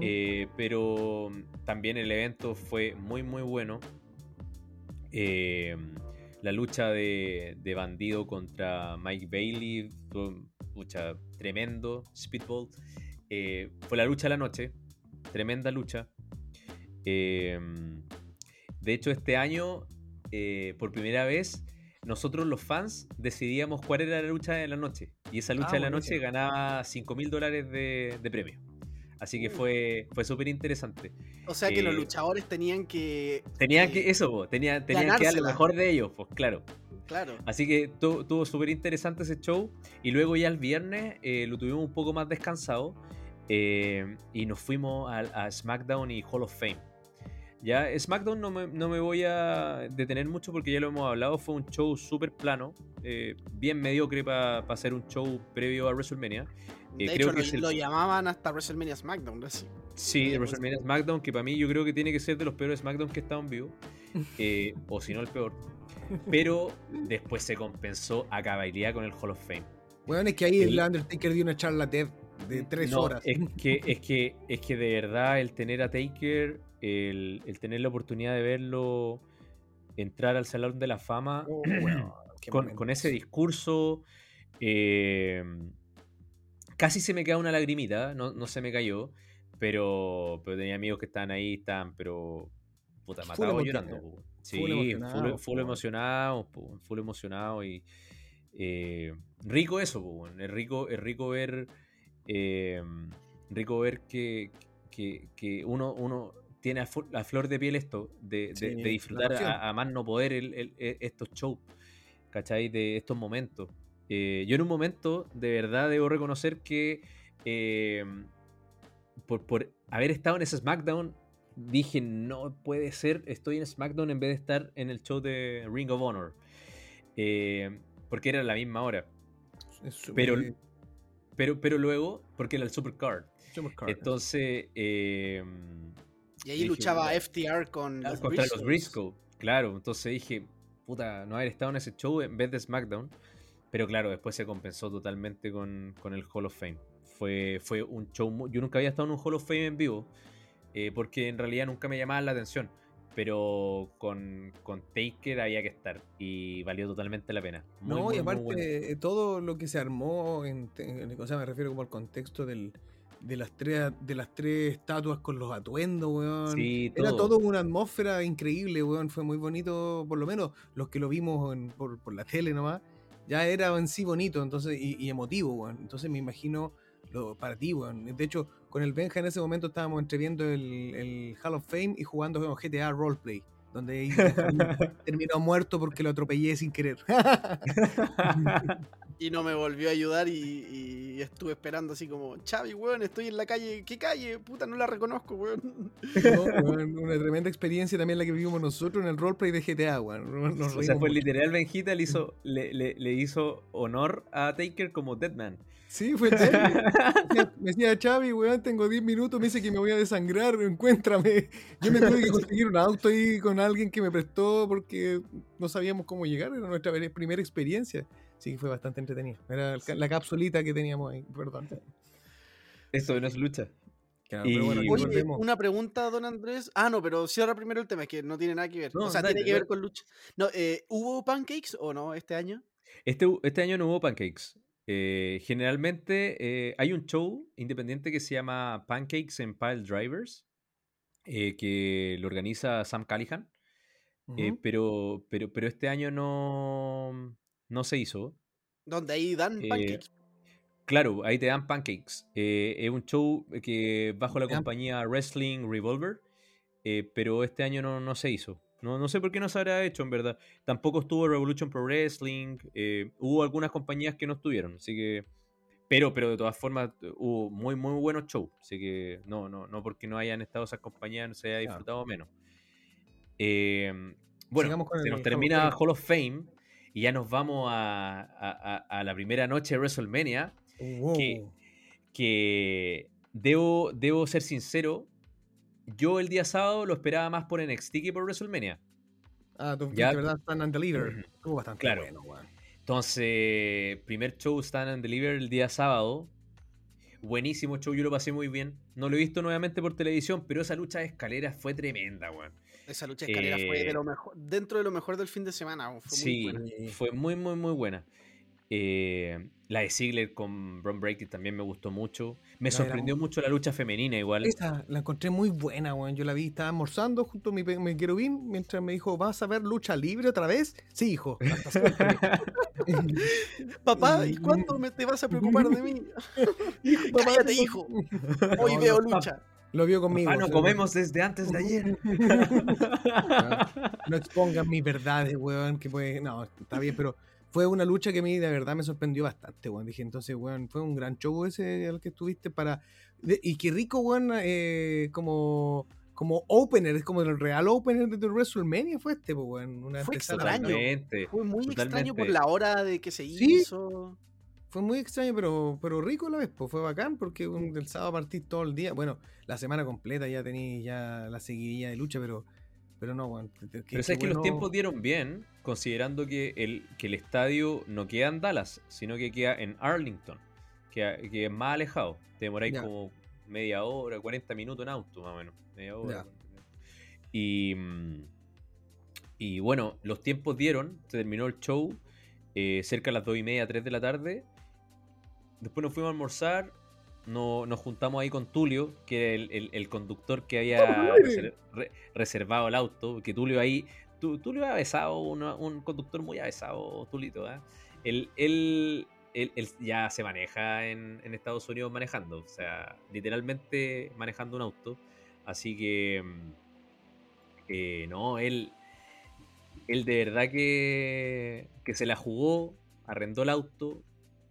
Eh, pero también el evento fue muy muy bueno. Eh, la lucha de, de Bandido contra Mike Bailey fue lucha tremendo. Speedball. Eh, fue la lucha de la noche. Tremenda lucha. Eh, de hecho, este año, eh, por primera vez, nosotros los fans decidíamos cuál era la lucha de la noche. Y esa lucha Ah, de la noche ganaba 5 mil dólares de, de premio. Así que Uh. fue, fue súper interesante. O sea que los Eh, luchadores tenían que. Tenían eh, que, eso, po, tenía- tenían que dar lo mejor de ellos, pues claro. Claro. Así que tu- tuvo súper interesante ese show. Y luego ya el viernes eh, lo tuvimos un poco más descansado. eh, y nos fuimos a, a SmackDown y Hall of Fame. Ya, SmackDown no me, no me voy a detener mucho porque ya lo hemos hablado. Fue un show súper plano, eh, bien mediocre para hacer un show previo a WrestleMania. De Eh, hecho, creo que lo, es el- lo llamaban hasta WrestleMania SmackDown. así. Sí, Sí. WrestleMania SmackDown, que para mí yo creo que tiene que ser de los peores SmackDown que en vivo. (laughs) eh, o si no, el peor. Pero después se compensó a cabalidad con el Hall of Fame. Bueno, es que ahí el El- Undertaker dio una charla TED de tres No, horas. Es que, es, que, es que de verdad el tener a Taker, el, el tener la oportunidad de verlo entrar al Salón de la Fama Oh, (clears throat) con, con ese discurso, eh, casi se me cae una lagrimita, no, no se me cayó, pero, pero tenía amigos que estaban ahí, estaban, pero puta, emocionado. llorando. po. Sí, Full emocionado, full emocionado, full emocionado y eh, rico eso, po, es rico, es rico ver, eh, rico ver que, que, que uno, uno tiene a, flor de piel esto, de, Sí, disfrutar a, a más no poder el- el- e- estos shows, ¿cachai? De estos momentos. Eh, yo en un momento, de verdad, debo reconocer que eh, por, por haber estado en ese SmackDown, dije, no puede ser, estoy en SmackDown en vez de estar en el show de Ring of Honor. Eh, porque era la misma hora. Pero, súper- pero, pero luego, porque era el Supercard. Supercard. Entonces, eh, Y ahí Dije, luchaba FTR con los contra los. Briscoe. Claro, entonces dije, puta, no haber estado en ese show en vez de SmackDown. Pero claro, después se compensó totalmente con, con el Hall of Fame. Fue, fue un show. Yo nunca había estado en un Hall of Fame en vivo. eh, porque en realidad nunca me llamaba la atención. Pero con, con Taker había que estar. Y valió totalmente la pena. Muy, no, muy, y aparte, bueno. eh, todo lo que se armó, en, en- o sea, me refiero como al contexto del, de, las tres, de las tres estatuas con los atuendos, weón. Sí, Era todo. todo una atmósfera increíble, weón. Fue muy bonito, por lo menos los que lo vimos en- por, por la tele nomás. Ya era en sí bonito entonces y, emotivo, weón. Entonces me imagino lo, para ti, weón. De hecho, con el Benja en ese momento estábamos entreviendo el, el Hall of Fame y jugando GTA Roleplay, donde (laughs) terminó muerto porque lo atropellé sin querer. (laughs) Y no me volvió a ayudar y estuve esperando así como, Chavi, weón, estoy en la calle. ¿Qué calle? Puta, no la reconozco, weón. No, weón, una tremenda experiencia también la que vivimos nosotros en el roleplay de GTA, weón. Nos o sea, fue literal Benjita le hizo, (laughs) le, le- le hizo honor a Taker como Deadman. Sí, fue serio. (laughs) Me decía- Chavi, weón, tengo 10 minutos, me dice que me voy a desangrar, encuéntrame. Yo me tuve que conseguir un auto ahí con alguien que me prestó porque no sabíamos cómo llegar, era nuestra primera experiencia. Sí, fue bastante entretenido. Era la capsulita que teníamos ahí, perdón. Eso no es lucha. Claro, Y- pero bueno, aquí Oye, una pregunta, don Andrés. Ah, no, pero cierra primero el tema, es que no tiene nada que ver. No, o sea, dale, tiene que ver con lucha. No, eh, ¿Hubo pancakes o no este año? Este, este año no hubo pancakes. Eh, generalmente eh, hay un show independiente que se llama Pancakes and Pile Drivers, eh, que lo organiza Sam Callihan, eh, pero, pero, pero este año no, no se hizo. Donde ahí dan Eh, pancakes. Claro, ahí te dan pancakes. Eh, es un show que bajo la compañía Wrestling Revolver, eh, pero este año no, no se hizo. No, no sé por qué no se habrá hecho, en verdad. Tampoco estuvo Revolution Pro Wrestling. eh, hubo algunas compañías que no estuvieron, así que. Pero, pero de todas formas, eh, hubo muy, muy buenos shows. Así que no, no, no porque no hayan estado esas compañías se haya Claro. disfrutado menos. Eh, bueno, se nos termina. Hall of Fame y ya nos vamos a, a- la primera noche de WrestleMania Wow. que- que debo, debo ser sincero, yo el día sábado lo esperaba más por NXT que por WrestleMania. Ah, tú ya- fuiste, ¿verdad? Stand and Deliver. Estuvo bastante Claro. bueno, weón. Entonces, primer show Stand and Deliver el día sábado. Buenísimo show, yo lo pasé muy bien. No lo he visto nuevamente por televisión, pero esa lucha de escaleras fue tremenda, weón. Esa lucha de escalera fue eh, de lo mejor, dentro de lo mejor del fin de semana. Fue muy Sí, buena. Sí. fue muy, muy, muy buena. Eh, la de Ziggler con Bron Breakker también me gustó mucho. Me La de la- sorprendió mucho la lucha femenina igual. Esa la encontré muy buena, weón. Yo la vi, estaba almorzando junto a mi, mi querubín mientras me dijo, ¿vas a ver lucha libre otra vez? Sí, hijo. hasta siempre". (laughs) Papá, Mm. ¿y cuándo me te vas a preocupar de mí? Papá, (laughs) Cállate, (laughs) no- hijo. Hoy No, veo no, lucha. Lo vio conmigo. Ah, no comemos desde antes de ayer. (laughs) No expongan mis verdades, weón, que pues, no, está bien, pero fue una lucha que a mí de verdad me sorprendió bastante, weón. Dije, entonces, weón, fue un gran show ese al que estuviste para... de- y qué rico, weón, eh, como, como opener, es como el real opener de WrestleMania fue este, pues, weón. Una Fue extraño. Totalmente. Fue muy extraño por Totalmente. la hora de que se Sí. hizo. Fue muy extraño, pero, pero rico la vez, pues fue bacán, porque el sábado partí todo el día. Bueno, la semana completa ya tenía ya la seguidilla de lucha, pero, pero no, weón. que- Pero que sabes que los bueno- tiempos dieron bien, considerando que el, que el estadio no queda en Dallas, sino que queda en Arlington, que, que es más alejado. Te demoráis como media hora, 40 minutos en auto, más o menos. Media hora. Ya. 40 minutos. Y, y bueno, los tiempos dieron, se terminó el show eh, cerca de las 2 y media, 3 de la tarde. Después nos fuimos a almorzar, no- nos juntamos ahí con Tulio, que era el, el- el conductor que había madre! reser- re- reservado el auto, que Tulio ahí, Tu- Tulio es avesado, una- un conductor muy avesado, Tulito, ¿ah? Él, él- él- él ya se maneja en, en Estados Unidos manejando, o sea, literalmente manejando un auto, así que, mm, eh, no, él, él de verdad que, que se la jugó, arrendó el auto,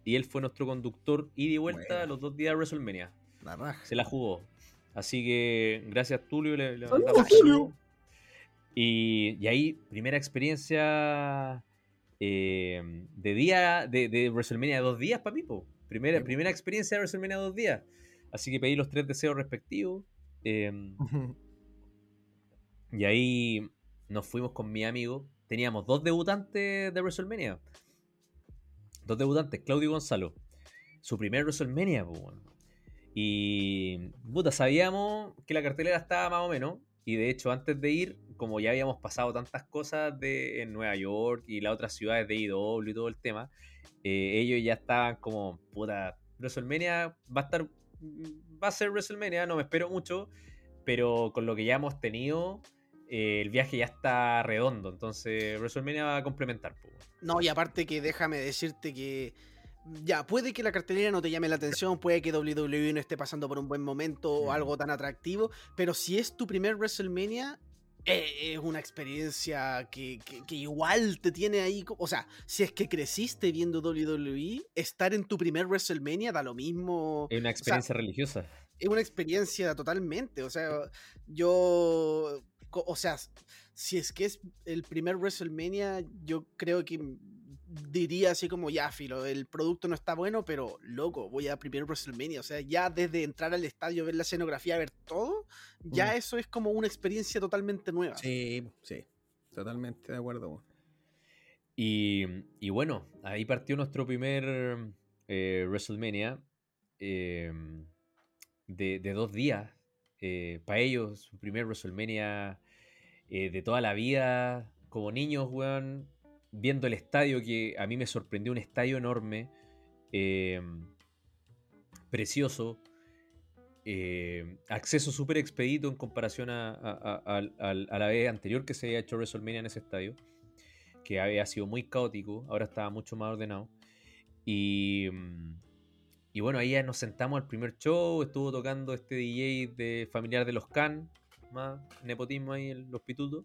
y él fue nuestro conductor ida y vuelta Buena. los dos días de WrestleMania. La raja. Se la jugó. Así que gracias Tulio. Le, Tulio. Y, y ahí, primera experiencia eh, de día, de, de WrestleMania de dos días, papi. po. Primera, Sí. primera experiencia de WrestleMania de dos días. Así que pedí los tres deseos respectivos. eh, (laughs) Ujú. y ahí nos fuimos con mi amigo. Teníamos dos debutantes de WrestleMania. Dos debutantes, Claudio Gonzalo. Su primer WrestleMania, pues, weón. Y, puta, sabíamos que la cartelera estaba más o menos. Y de hecho, antes de ir, como ya habíamos pasado tantas cosas de, en Nueva York y las otras ciudades de IW y todo el tema, eh, ellos ya estaban como, puta, WrestleMania va a estar, va a ser WrestleMania, no me espero mucho, pero con lo que ya hemos tenido, eh, el viaje ya está redondo, entonces WrestleMania va a complementar. pues. No, y aparte que déjame decirte que ya, puede que la cartelera no te llame la atención, puede que WWE no esté pasando por un buen momento o algo tan atractivo, pero si es tu primer WrestleMania, eh, es una experiencia que, que- que igual te tiene ahí, o sea, si es que creciste viendo WWE, estar en tu primer WrestleMania da lo mismo. Es una experiencia religiosa. es una experiencia totalmente. O sea, yo. O sea, si es que es el primer WrestleMania, yo creo que diría así como ya, filo, el producto no está bueno, pero loco, voy a primer WrestleMania. O sea, ya desde entrar al estadio, ver la escenografía, ver todo, ya Mm. eso es como una experiencia totalmente nueva. Sí, sí. Totalmente de acuerdo. Y, y bueno, ahí partió nuestro primer eh, WrestleMania eh, de, de dos días. Para ellos, su primer WrestleMania eh, de toda la vida, como niños, viendo el estadio que a mí me sorprendió, un estadio enorme, eh, precioso, eh, acceso súper expedito en comparación a la vez anterior que se había hecho WrestleMania en ese estadio que había sido muy caótico, ahora estaba mucho más ordenado. Y, mm, y bueno, ahí ya nos sentamos al primer show, estuvo tocando este DJ de familiar de los Khan, más nepotismo ahí en los pitutos,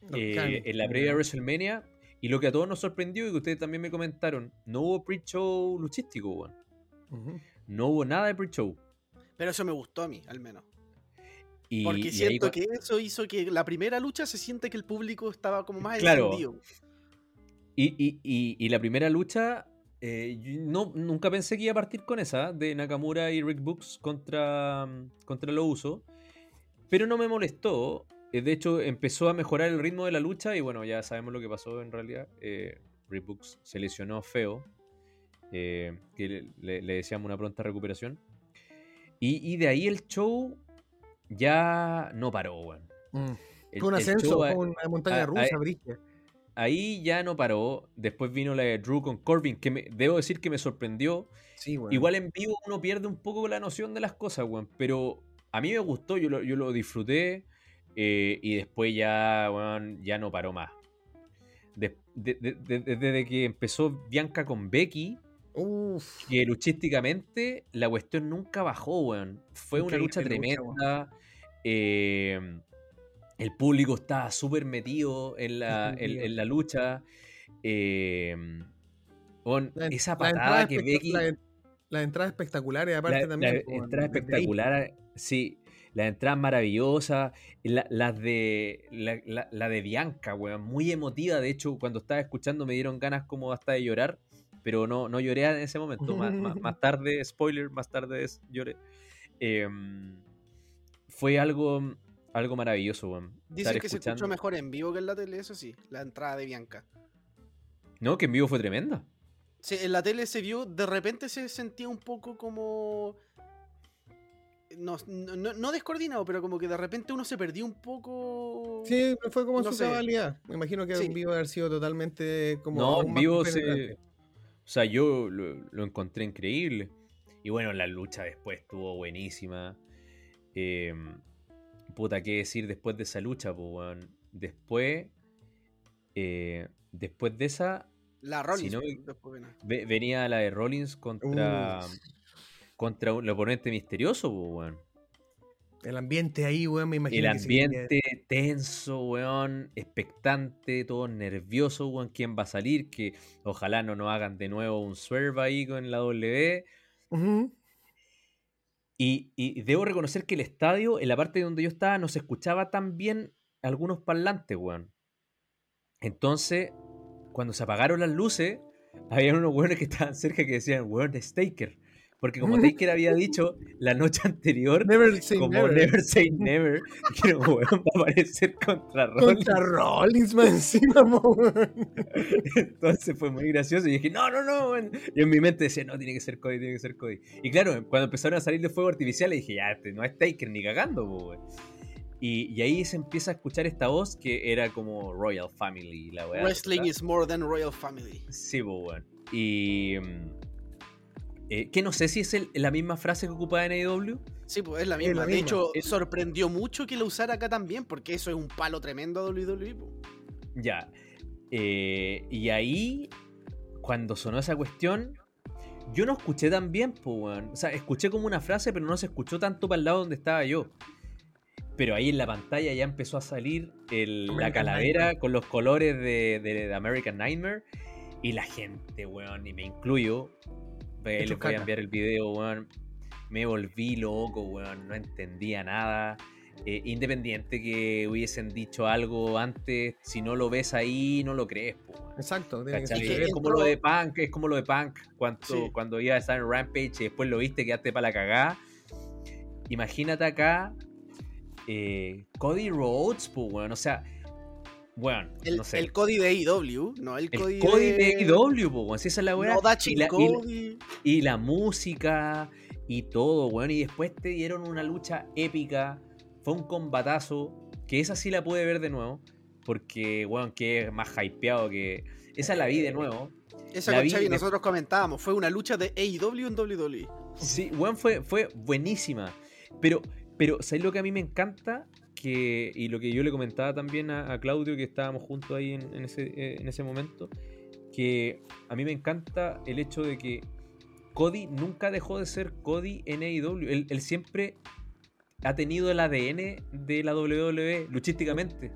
Los eh, en la previa de WrestleMania. Y lo que a todos nos sorprendió y que ustedes también me comentaron, no hubo pre-show luchístico, weón. Ujú. No hubo nada de pre-show. Pero eso me gustó a mí, al menos. Y, Porque y siento que eso hizo que la primera lucha se siente que el público estaba como más Claro. encendido. Y, y- y- y la primera lucha, eh, yo no, nunca pensé que iba a partir con esa, de Nakamura y Rick Books contra, contra los Usos. Pero no me molestó. Eh, de hecho, empezó a mejorar el ritmo de la lucha y bueno, ya sabemos lo que pasó en realidad. Eh, Rick Books se lesionó feo. eh, que le, le- le deseamos una pronta recuperación. Y, y de ahí el show ya no paró, weón. Mm. El- Fue un ascenso, a- una montaña a- rusa, a- brígida. Ahí ya no paró. Después vino la de Drew con Corbin, que me, debo decir que me sorprendió. Sí. Igual en vivo uno pierde un poco la noción de las cosas, weón. Pero a mí me gustó, yo lo, yo lo disfruté. eh, y después ya, weón, ya no paró más. De- de- de- de- desde que empezó Bianca con Becky, Uf. que luchísticamente la cuestión nunca bajó, weón. Fue una Increíble lucha, tremenda. eh, el público estaba súper metido en la, en- la lucha. eh, La en- esa la patada entrada que Becky. la en- Las entradas espectaculares, aparte La, también. la entrada espectacular, sí. La entrada maravillosa. La, las de, la, la- la de Bianca, weón. Muy emotiva. De hecho, cuando estaba escuchando me dieron ganas como hasta de llorar. Pero no, no lloré en ese momento. Más, (laughs) más- más tarde, spoiler, más tarde lloré. Em, fue algo, algo maravilloso, weón. Dicen que se escuchando- escuchó mejor en vivo que en la tele, eso sí, la entrada de Bianca. No, que en vivo fue tremenda. Sí, en la tele se vio, de repente se sentía un poco como. No, no, no descoordinado, pero como que de repente uno se perdió un poco. Sí, pero fue como en No su sé. cabalidad. Me imagino que Sí. en vivo haber sido totalmente como. No, en vivo se. O sea, yo lo, lo encontré increíble. Y bueno, la lucha después estuvo buenísima. Eh, puta, qué decir después de esa lucha, pues, weón. Después. eh, después de esa. La Rollins. no- ve- venía la de Rollins contra. Uf. Contra un oponente misterioso, pues, weón. El ambiente ahí, weón, me imagino. El que se quería- ambiente tenso, weón, expectante, todo nervioso, weón, quién va a salir, que ojalá no nos hagan de nuevo un swerve ahí con la W. Y, debo reconocer que el estadio, en la parte donde yo estaba, no se escuchaba tan bien algunos parlantes, weón. Entonces, cuando se apagaron las luces, había unos weones que estaban cerca que decían, weón, es Taker. Porque como Taker (laughs) había dicho la noche anterior, Never say como never. Never Say Never, (laughs) que weón va a aparecer contra Rollins. Contra Rollins, más (laughs) encima. Entonces fue muy gracioso y dije, no, no, no. weón. Y en mi mente decía, no, tiene que ser Cody, tiene que ser Cody. Y claro, cuando empezaron a salir de fuego artificial, dije, ya, este no es Taker ni cagando, weón. Y, y ahí se empieza a escuchar esta voz que era como Royal Family, la weá. Wrestling ¿verdad? is more than Royal Family. Sí, weón. Y. mm, eh, que no sé si es el- la misma frase que ocupaba en AEW. Sí, pues es la Es misma. la de misma. hecho, Es- sorprendió mucho que lo usara acá también, porque eso es un palo tremendo a WWE. po. Ya. Eh, y ahí, cuando sonó esa cuestión, yo no escuché tan bien, pues, weón. O sea, escuché como una frase, pero no se escuchó tanto para el lado donde estaba yo. Pero ahí en la pantalla ya empezó a salir el- la calavera Nightmare. con los colores de, de- de American Nightmare. Y la gente, weón, y me incluyo. Les voy a enviar el video, weón. Me volví loco, weón. No entendía nada. Eh, independiente que hubiesen dicho algo antes, si no lo ves ahí, no lo crees, po. Exacto, Es como lo de Punk, es como lo de Punk cuando, Sí. cuando iba a estar en Rampage y después lo viste, quedaste para la cagada. Imagínate acá eh, Cody Rhodes, pues, weón. O sea, bueno, El, no sé. el Cody de AEW, no el El Cody, Cody de AEW, pues, weón. Si esa es la weá. No y, la, y la- Cody. y la música y todo, weón. Y después te dieron una lucha épica. Fue un combatazo. Que esa sí la pude ver de nuevo. Porque, weón, que es más hypeado que. Esa la vi de nuevo. Esa la con vi Xavi de- nosotros comentábamos, fue una lucha de AEW en WWE. Sí, weón, fue, fue buenísima. Pero, pero, ¿sabes lo que a mí me encanta? Que, y lo que yo le comentaba también a, a Claudio, que estábamos juntos ahí en, en ese, eh, en ese momento, que a mí me encanta el hecho de que Cody nunca dejó de ser Cody en AEW. Él, él siempre ha tenido el ADN de la WWE, luchísticamente.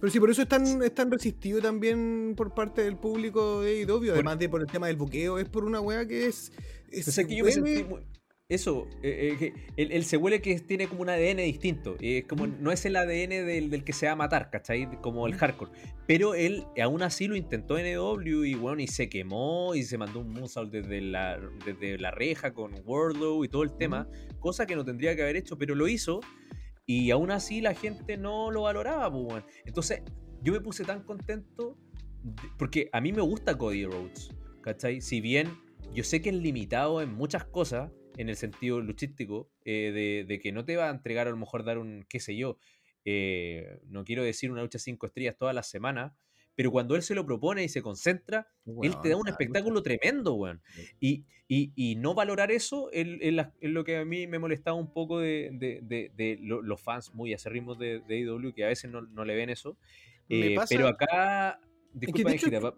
Pero sí, por eso es tan, es tan resistido también por parte del público de AEW, además de por el tema del buqueo, es por una weá que es. es- O sea, se es que yo me sentí muy- Eso, eh, eh, él, él se huele que tiene como un ADN distinto. eh, como, no es el ADN del, del que se va a matar, ¿cachai? Como el hardcore. Pero él aún así lo intentó en EW y bueno, y se quemó y se mandó un moonsault desde la, desde la reja con Wardlow y todo el tema. Cosa que no tendría que haber hecho, pero lo hizo. Y aún así la gente no lo valoraba, pues, weón. Entonces, yo me puse tan contento porque a mí me gusta Cody Rhodes, ¿cachai? Si bien yo sé que es limitado en muchas cosas, en el sentido luchístico, eh, de, de que no te va a entregar a lo mejor dar un, qué sé yo, eh, no quiero decir una lucha cinco estrellas todas las semanas, pero cuando él se lo propone y se concentra, él te da un espectáculo tremendo, weón. Y, y, y, no valorar eso es, lo que a mí me molestaba un poco de, de, de, los fans muy acérrimos de, de IW, que a veces no, no le ven eso. Eh, pero acá... Disculpa,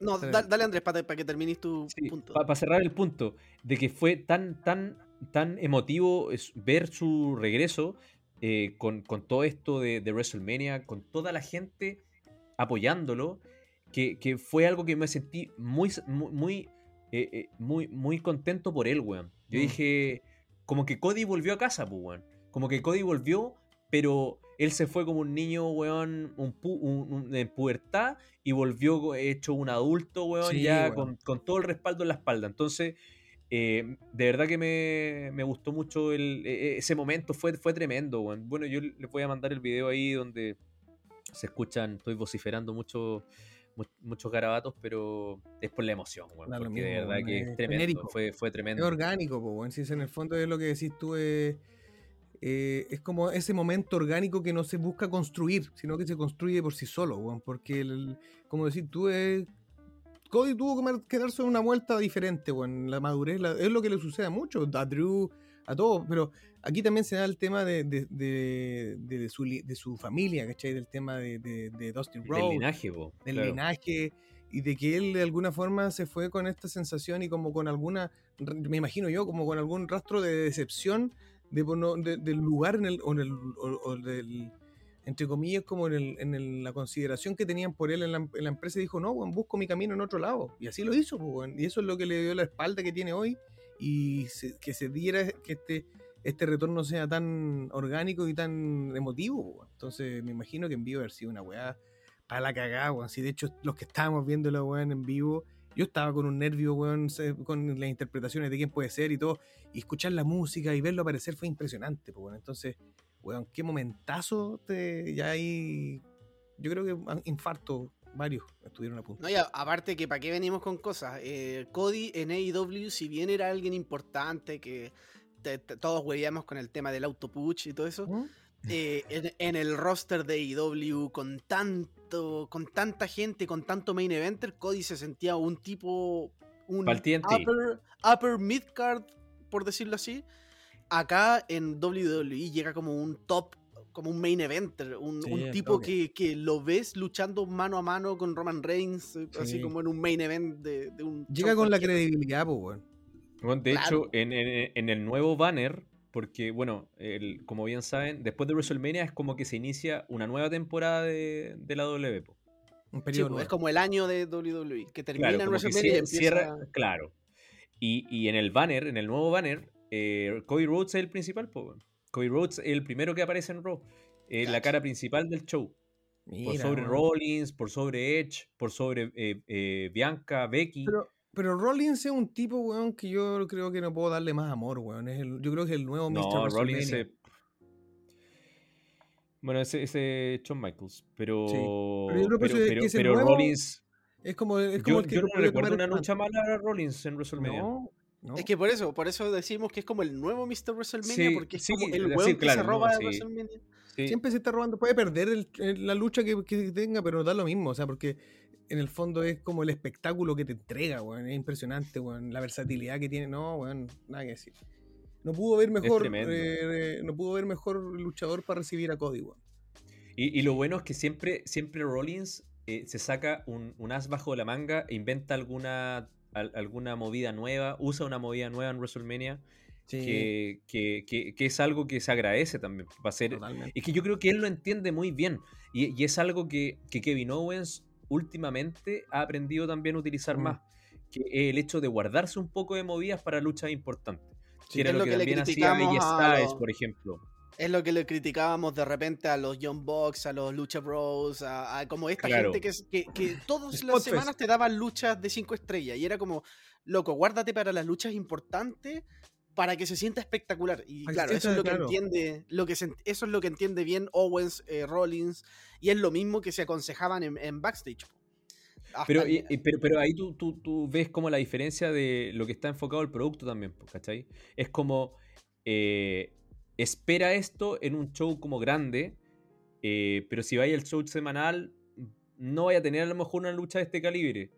No, dale, Andrés para, que termines tu punto. Para cerrar el punto, de que fue tan, tan, tan emotivo ver su regreso eh, con, con, todo esto de, de WrestleMania, con toda la gente apoyándolo, que, que, fue algo que me sentí muy, muy, eh, eh, muy, muy, contento por él, weón. Yo mm. dije, como que Cody volvió a casa, pues, weón. Como que Cody volvió, pero él se fue como un niño, weón, un, un, en pubertad y volvió hecho un adulto, weón, ya Con, con, todo el respaldo en la espalda. Entonces, eh, de verdad que me, me gustó mucho el, e, e, ese momento, fue, fue tremendo, weón. Bueno, yo les voy a mandar el video ahí donde se escuchan, estoy vociferando mucho, muchos garabatos, pero es por la emoción, porque de verdad que es tremendo, fue, fue, tremendo. Es orgánico, pues, si es en el fondo es lo que decís tú, eh, es como ese momento orgánico que no se busca construir, sino que se construye por sí solo, porque, el, como decís tú, es... Cody tuvo que darse una vuelta diferente, bueno, la madurez es lo que le sucede a muchos, a Drew, a todos, pero aquí también se da el tema de, de, de, su, de su, familia, ¿cachai? Del tema de, Dustin Rhodes. Del linaje, Del linaje y de que él de alguna forma se fue con esta sensación y como con alguna, me imagino yo, como con algún rastro de decepción de, del lugar en el, o, en el, o, del, entre comillas, como en, el, en la consideración que tenían por él en la, en la empresa dijo, no, busco mi camino en otro lado. Y así lo hizo, y eso es lo que le dio la espalda que tiene hoy y que se diera que este este retorno sea tan orgánico y tan emotivo. Entonces me imagino que en vivo haber sido una weá para la cagada, de hecho los que estábamos viendo la weá en vivo, yo estaba con un nervio, weón, con las interpretaciones de quién puede ser y todo. Y escuchar la música y verlo aparecer fue impresionante, pues, Entonces, weón, qué momentazo te, ya ahí. Yo creo que infarto varios estuvieron a punto. No, y aparte que para qué venimos con cosas. Eh, Cody en AEW, si bien era alguien importante que todos huevíamos con el tema del autopuch y todo eso. Eh, en, el roster de IW, con tanto, con tanta gente, con tanto main eventer, Cody se sentía un tipo, un upper, upper mid card, por decirlo así. Acá en WWE llega como un top, como un main eventer, un, tipo que, lo ves luchando mano a mano con Roman Reigns, eh, así como en un main event de, un. Llega con la credibilidad, pues, de hecho, en, el nuevo banner, porque, bueno, como bien saben, después de WrestleMania es como que se inicia una nueva temporada de, la WWE. Un periodo es como el año de WWE, que termina en WrestleMania y empieza... claro. Y, en el banner, en el nuevo banner, eh, Cody Rhodes es el principal. Po, Cody Rhodes es el primero que aparece en Raw. Es la cara principal del show. por sobre Rollins, por sobre Edge, por sobre eh, eh, Bianca, Becky. Pero Rollins es un tipo, weón, que yo creo que no puedo darle más amor, weón. Es el, yo creo que es el nuevo no, Mr. Rollins Bueno, ese, ese Shawn Michaels, pero... Pero yo creo pero, que es pero Rollins... Es como, es como yo, el que yo no recuerdo una lucha mala a Rollins en WrestleMania. No, no. Es que por eso, por eso decimos que es como el nuevo Mr. WrestleMania, porque es como el weón que se roba de WrestleMania. Siempre se está robando, puede perder el, la lucha que, que, tenga, pero da lo mismo, o sea, porque en el fondo es como el espectáculo que te entrega, weón. Es impresionante, weón. La versatilidad que tiene. No, weón, nada que decir. No pudo haber mejor, eh, no pudo haber mejor luchador para recibir a Cody, weón. Y, lo bueno es que siempre, siempre Rollins eh, se saca un, as bajo la manga e inventa alguna, alguna movida nueva, usa una movida nueva en WrestleMania. Que, que, que, es algo que se agradece también. Va a ser, es que yo creo que él lo entiende muy bien. Y, y es algo que, Kevin Owens últimamente ha aprendido también a utilizar mm. más, que el hecho de guardarse un poco de movidas para luchas importantes. que era lo, que, también hacía Styles, por ejemplo. Es lo que le criticábamos de repente a los Young Bucks, a los Lucha Bros, a, como esta gente que, que, que (laughs) todas las semanas te daban luchas de cinco estrellas y era como, loco, guárdate para las luchas importantes para que se sienta espectacular. Y claro, eso es lo que entiende, lo que eso es lo que entiende bien Owens, eh, Rollins, y es lo mismo que se aconsejaban en, backstage. Pero, pero, pero, ahí tú, tú, tú, ves como la diferencia de lo que está enfocado el producto también, ¿cachai? Es como eh, espera esto en un show como grande, eh, pero si vaya el show semanal, no vaya a tener a lo mejor una lucha de este calibre.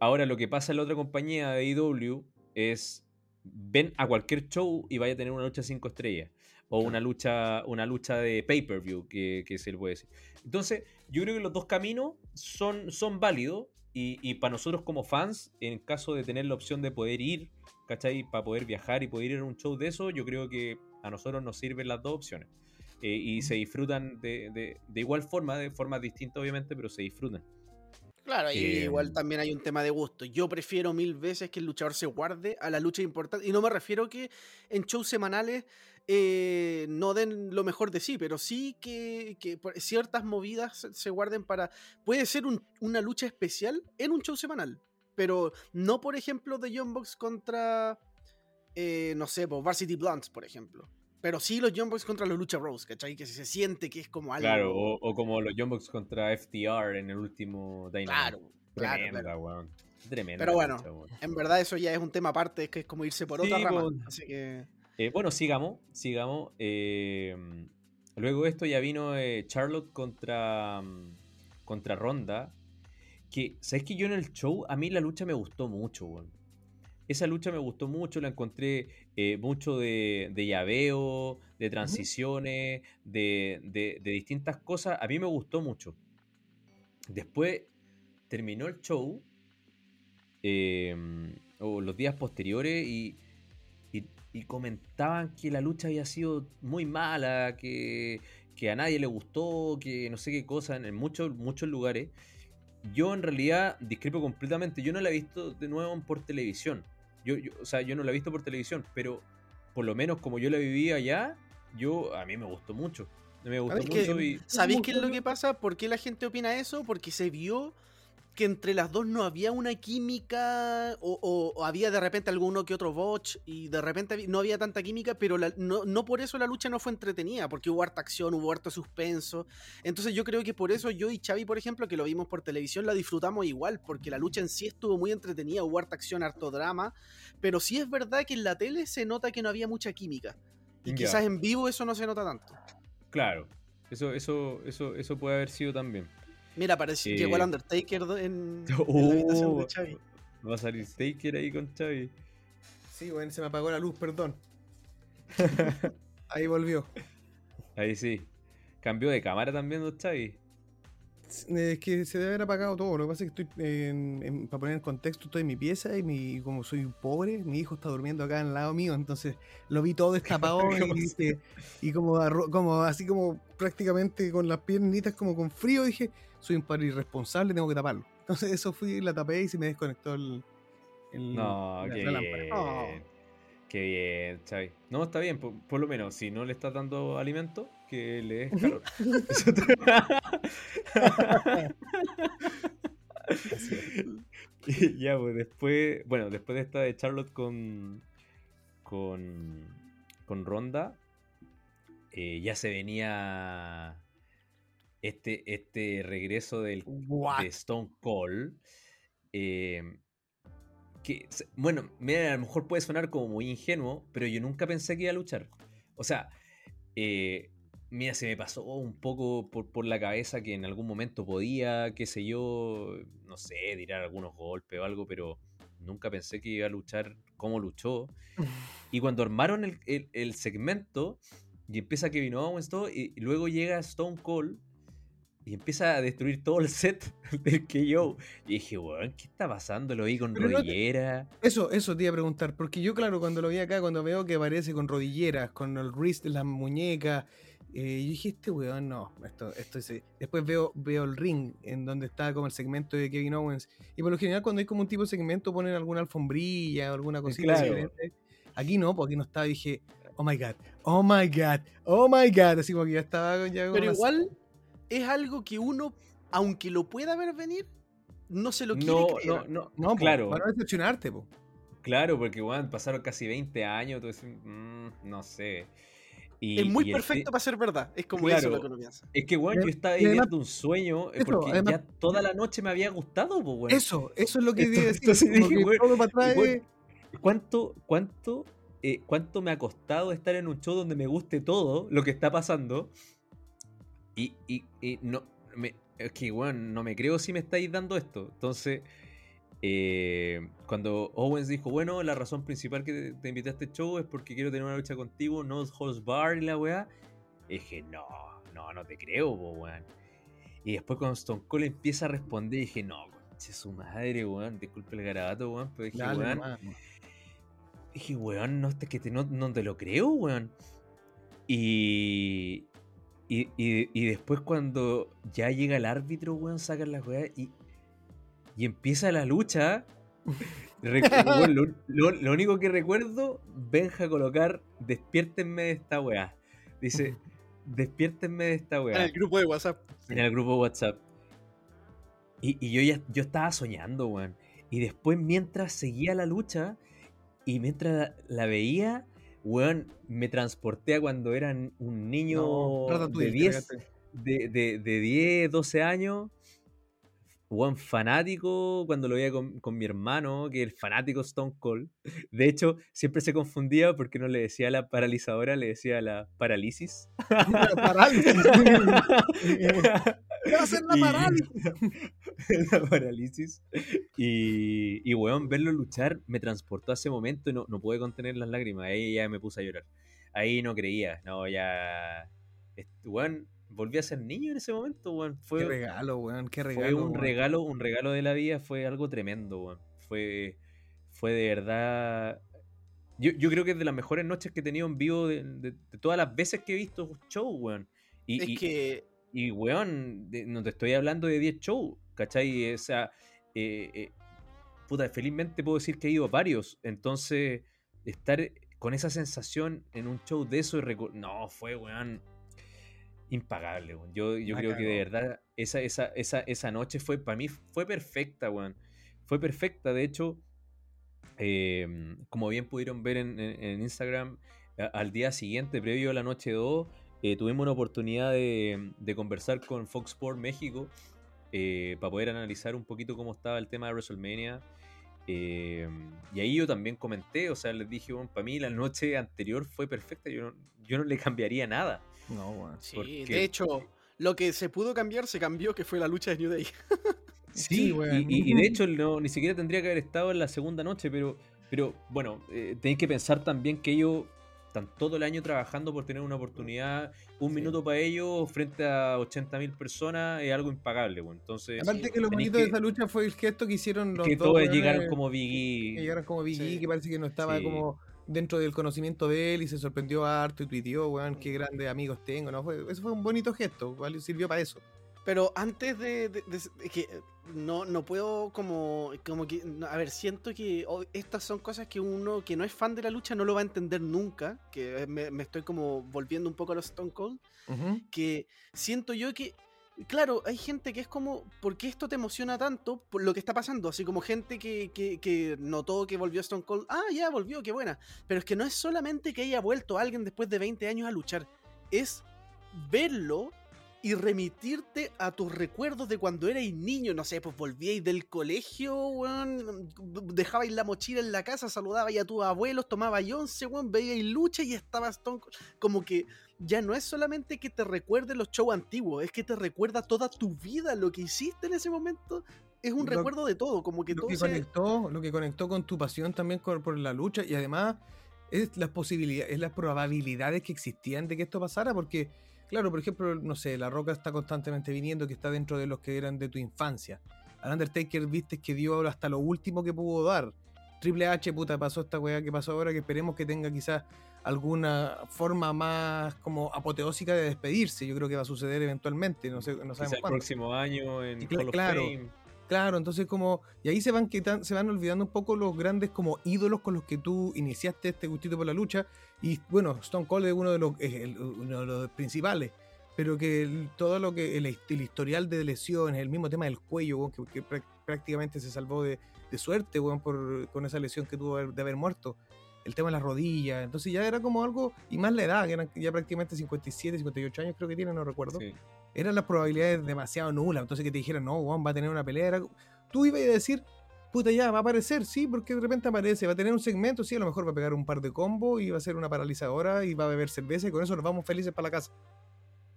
Ahora lo que pasa en la otra compañía de AEW es ven a cualquier show y vaya a tener una lucha 5 estrellas o una lucha una lucha de pay-per-view que, que se le puede decir. Entonces, yo creo que los dos caminos son, son válidos y, y para nosotros como fans, en caso de tener la opción de poder ir, ¿cachai? Para poder viajar y poder ir a un show de eso, yo creo que a nosotros nos sirven las dos opciones. Eh, y se disfrutan de, de- de igual forma, de formas distintas obviamente, pero se disfrutan. Claro, y Eh, igual también hay un tema de gusto. Yo prefiero mil veces que el luchador se guarde a la lucha importante. Y no me refiero que en shows semanales eh, no den lo mejor de sí, pero sí que, que ciertas movidas se- guarden para. Puede ser un- una lucha especial en un show semanal. Pero no, por ejemplo, de Young Bucks contra. eh, no sé, por Varsity Blondes, por ejemplo. Pero sí los Bucks contra los Lucha Bros, ¿cachai? Que se siente que es como algo. Claro, o, o como los Bucks contra FTR en el último Dynamite. Claro, claro, Tremenda, claro. weón. Tremenda. Pero bueno, lucha. En verdad, eso ya es un tema aparte, es que es como irse por otra Sí, rama. po. Así que. Eh, bueno, sigamos, sigamos. eh, luego de esto ya vino eh, Charlotte contra, contra Ronda. Que, ¿sabes que yo en el show, a mí la lucha me gustó mucho, weón. Esa lucha me gustó mucho, la encontré eh, mucho de, de llaveo, de transiciones, de, de- de distintas cosas. A mí me gustó mucho. Después terminó el show, eh, o los días posteriores, y, y- y comentaban que la lucha había sido muy mala, que, que a nadie le gustó, que no sé qué cosa, en muchos, muchos lugares. Yo en realidad discrepo completamente. Yo no la he visto de nuevo por televisión. Yo, yo- o sea, yo no la he visto por televisión, pero por lo menos como yo la vivía allá, yo a mí me gustó mucho. Me gustó que- mucho y ¿Sabéis qué es lo que- que pasa? ¿Por qué la gente opina eso? Porque se vio que entre las dos no había una química o, o- o había de repente alguno que otro botch y de repente no había tanta química, pero la- no, no por eso la lucha no fue entretenida, porque hubo harta acción, hubo harto suspenso. Entonces yo creo que por eso yo y Xavi, por ejemplo, que lo vimos por televisión, la disfrutamos igual, porque la lucha en sí estuvo muy entretenida, hubo harta acción, harto drama, pero sí es verdad que en la tele se nota que no había mucha química. Y quizás en vivo eso no se nota tanto. claro, eso, eso, eso, eso puede haber sido también. Mira, parece Eh, llegó el Undertaker en, en la habitación de Oh, Xavi. va a salir Taker ahí con Xavi. Sí, bueno, se me apagó la luz, perdón. (laughs) Ahí volvió. Ahí sí. Cambió de cámara también, don Xavi. Es que se debe haber apagado todo. Lo que pasa es que estoy, en- en- para poner en contexto, estoy en mi pieza y mi, como soy pobre, mi hijo está durmiendo acá al lado mío. Entonces lo vi todo destapado ¿Cómo y, se- dije- y como, como así como prácticamente con las piernitas como con frío, dije, soy un padre irresponsable, tengo que taparlo. (laughs) Entonces eso fui, la tapé y se me desconectó el... el- No, la- qué la bien. lámpara. Oh. Qué bien, Xavi. No, está bien, por, por lo menos, si no le estás dando alimento, que le des calor. (laughs) (laughs) Ya, pues después, bueno, después de esta de Charlotte con, con, con Ronda, eh, ya se venía este, este regreso del, What? de Stone Cold. eh, que, bueno, mira, a lo mejor puede sonar como muy ingenuo, pero yo nunca pensé que iba a luchar. O sea, eh, mira, se me pasó un poco por, por la cabeza que en algún momento podía, qué sé yo, no sé, tirar algunos golpes o algo, pero nunca pensé que iba a luchar como luchó. (laughs) Y cuando armaron el, el- el segmento y empieza Kevin Owens todo, y luego llega Stone Cold y empieza a destruir todo el set (laughs) del KO. Y dije, weón, ¿qué está pasando? Lo vi con Pero no te- rodillera. Eso, eso te iba a preguntar, porque yo, claro, cuando lo vi acá, cuando veo que aparece con rodilleras, con el wrist las muñecas, eh, yo dije, este weón, no, esto, esto es... eh". Después veo, veo el ring, en donde está como el segmento de Kevin Owens, y por lo general cuando hay como un tipo de segmento ponen alguna alfombrilla o alguna cosita claro. diferente. Aquí no, porque no estaba, dije, oh my god, oh my god, oh my god, así como que ya estaba ya Pero igual es algo que uno, aunque lo pueda ver venir, no se lo quiere No, creer. no, no, No, claro. para no decepcionarte, po. Claro, porque weón, pasaron casi 20 años, tú decís, "Mm, no sé. Y- es muy y perfecto para ser verdad. Es como Claro. eso lo que uno piensa. Es que, weón, yo estaba viviendo un sueño eh, Eso, porque además- ya toda la noche me había gustado, pues, weón. Eso, eso es lo que entonces dije, weón, todo para atrás ¿Cuánto, cuánto, eh, cuánto me ha costado estar en un show donde me guste todo lo que está pasando? Y, y- y no, me, es que, weón, no me creo si me estáis dando esto. Entonces, eh, cuando Owens dijo, bueno, la razón principal que te, te invité a este show es porque quiero tener una lucha contigo, no host bar y la weá, dije, no, no, no te creo, po, weón. Y después cuando Stone Cold empieza a responder, dije, no, conche su madre, weón, disculpe el garabato, weón, pero dije, Dale weón. Dije, weón, no, es que te, no, no te lo creo, weón. Y, y, y- y después cuando ya llega el árbitro, weón, sacan las weas y, y empieza la lucha. (laughs) lo, lo- lo único que recuerdo, Benja colocar, despiértenme de esta weá. Dice, (laughs) despiértenme de esta En weá el grupo de WhatsApp. en el grupo de WhatsApp. Y, y yo ya yo estaba soñando, weón. Y después, mientras seguía la lucha y mientras la, la veía, weón, me transporté a cuando era un niño No, de te 10, pegaste. de, de, de 10, 12 años. Weón, fanático cuando lo veía con, con mi hermano, que el fanático Stone Cold. (laughs) De hecho, siempre se confundía porque no le decía la paralizadora, le decía la parálisis. (laughs) La parálisis. (laughs) ¿Qué va a hacer la parálisis? (laughs) la parálisis. Y, y, weón, verlo luchar me transportó a ese momento y no, no pude contener las lágrimas. Ahí ya me puse a llorar. Ahí no creía, no, ya. Weón, volví a ser niño en ese momento, weón. Qué Fue, regalo, weón, qué fue regalo. un weón. regalo, un regalo de la vida, fue algo tremendo, weón. Fue, fue de verdad. Yo, yo creo que es de las mejores noches que he tenido en vivo de, de- de todas las veces que he visto show, weón. Y, Es y- que y, weón, de- no te estoy hablando de 10 shows, ¿cachai? O sea, eh, eh, puta, felizmente puedo decir que he ido a varios. Entonces, estar con esa sensación en un show de eso, y no, fue, weón, impagable, weón. Yo, yo creo que de verdad, esa, esa, esa, esa noche fue, para mí, fue perfecta, weón. Fue perfecta, de hecho, eh, como bien pudieron ver en, en- en Instagram, a- al día siguiente, previo a la noche 2, eh, tuvimos una oportunidad de, de conversar con Fox Sports México eh, para poder analizar un poquito cómo estaba el tema de WrestleMania. Eh, y ahí yo también comenté, o sea, les dije, bueno, para mí la noche anterior fue perfecta, yo no, yo no le cambiaría nada. No, weón. sí, porque- de hecho, lo que se pudo cambiar se cambió, que fue la lucha de New Day. (laughs) Sí, Sí, weón. y, y- y de hecho no, ni siquiera tendría que haber estado en la segunda noche, pero, pero bueno, eh, tenéis que pensar también que ellos están todo el año trabajando por tener una oportunidad, un Sí. minuto para ellos frente a 80.000 personas es algo impagable, bueno. entonces Aparte que lo bonito de esa lucha fue el gesto que hicieron los que dos todos llegaron como Biggie. que llegaron como Big E, Sí. que parece que no estaba Sí. como dentro del conocimiento de él y se sorprendió harto y tuiteó, weón, qué grandes amigos tengo, ¿no? Fue, eso fue un bonito gesto, ¿vale? sirvió para eso. Pero antes de, de- de- de que no, no puedo como, como que, a ver, siento que oh, estas son cosas que uno que no es fan de la lucha no lo va a entender nunca, que me, me estoy como volviendo un poco a los Stone Cold, que siento yo que, claro, hay gente que es como, ¿por qué esto te emociona tanto? Por lo que está pasando, así como gente que, que, que notó que volvió Stone Cold, ah, ya volvió, qué buena, pero es que no es solamente que haya vuelto alguien después de 20 años a luchar, es verlo y remitirte a tus recuerdos de cuando erais niño, no sé, pues volvíais del colegio, weón, dejabais la mochila en la casa, saludabais a tus abuelos, tomabais once, weón, veíais lucha y estabas Cold. como que ya no es solamente que te recuerde los shows antiguos, es que te recuerda toda tu vida, lo que hiciste en ese momento, es un Lo- recuerdo de todo, como que lo todo que se- conectó, lo que conectó con tu pasión también por la lucha y además es las posibilidades, es las probabilidades que existían de que esto pasara, porque, claro, por ejemplo, no sé, La Roca está constantemente viniendo, que está dentro de los que eran de tu infancia. Al Undertaker viste que dio hasta lo último que pudo dar. Triple H, puta, pasó esta weá que pasó ahora, que esperemos que tenga quizás alguna forma más como apoteósica de despedirse. Yo creo que va a suceder eventualmente, no sé, no sabemos el cuándo. próximo año en Y cla- Hall of claro. Fame. Claro, entonces como, y ahí se van quitan, se van olvidando un poco los grandes como ídolos con los que tú iniciaste este gustito por la lucha. Y bueno, Stone Cold es uno de los, principales. Pero que todo lo que, el, historial de lesiones, el mismo tema del cuello, que, que prá- prácticamente se salvó de, de suerte, weón, por, con esa lesión que tuvo de haber muerto. El tema de las rodillas, entonces ya era como algo, y más la edad, que eran ya prácticamente 57, 58 años creo que tiene, no recuerdo Sí. Eran las probabilidades demasiado nulas. Entonces que te dijeran, no, Juan va a tener una pelea. era- Tú ibas a decir, puta, ya, va a aparecer, sí, porque de repente aparece, va a tener un segmento, sí, a lo mejor va a pegar un par de combos y va a ser una paralizadora y va a beber cerveza y con eso nos vamos felices para la casa.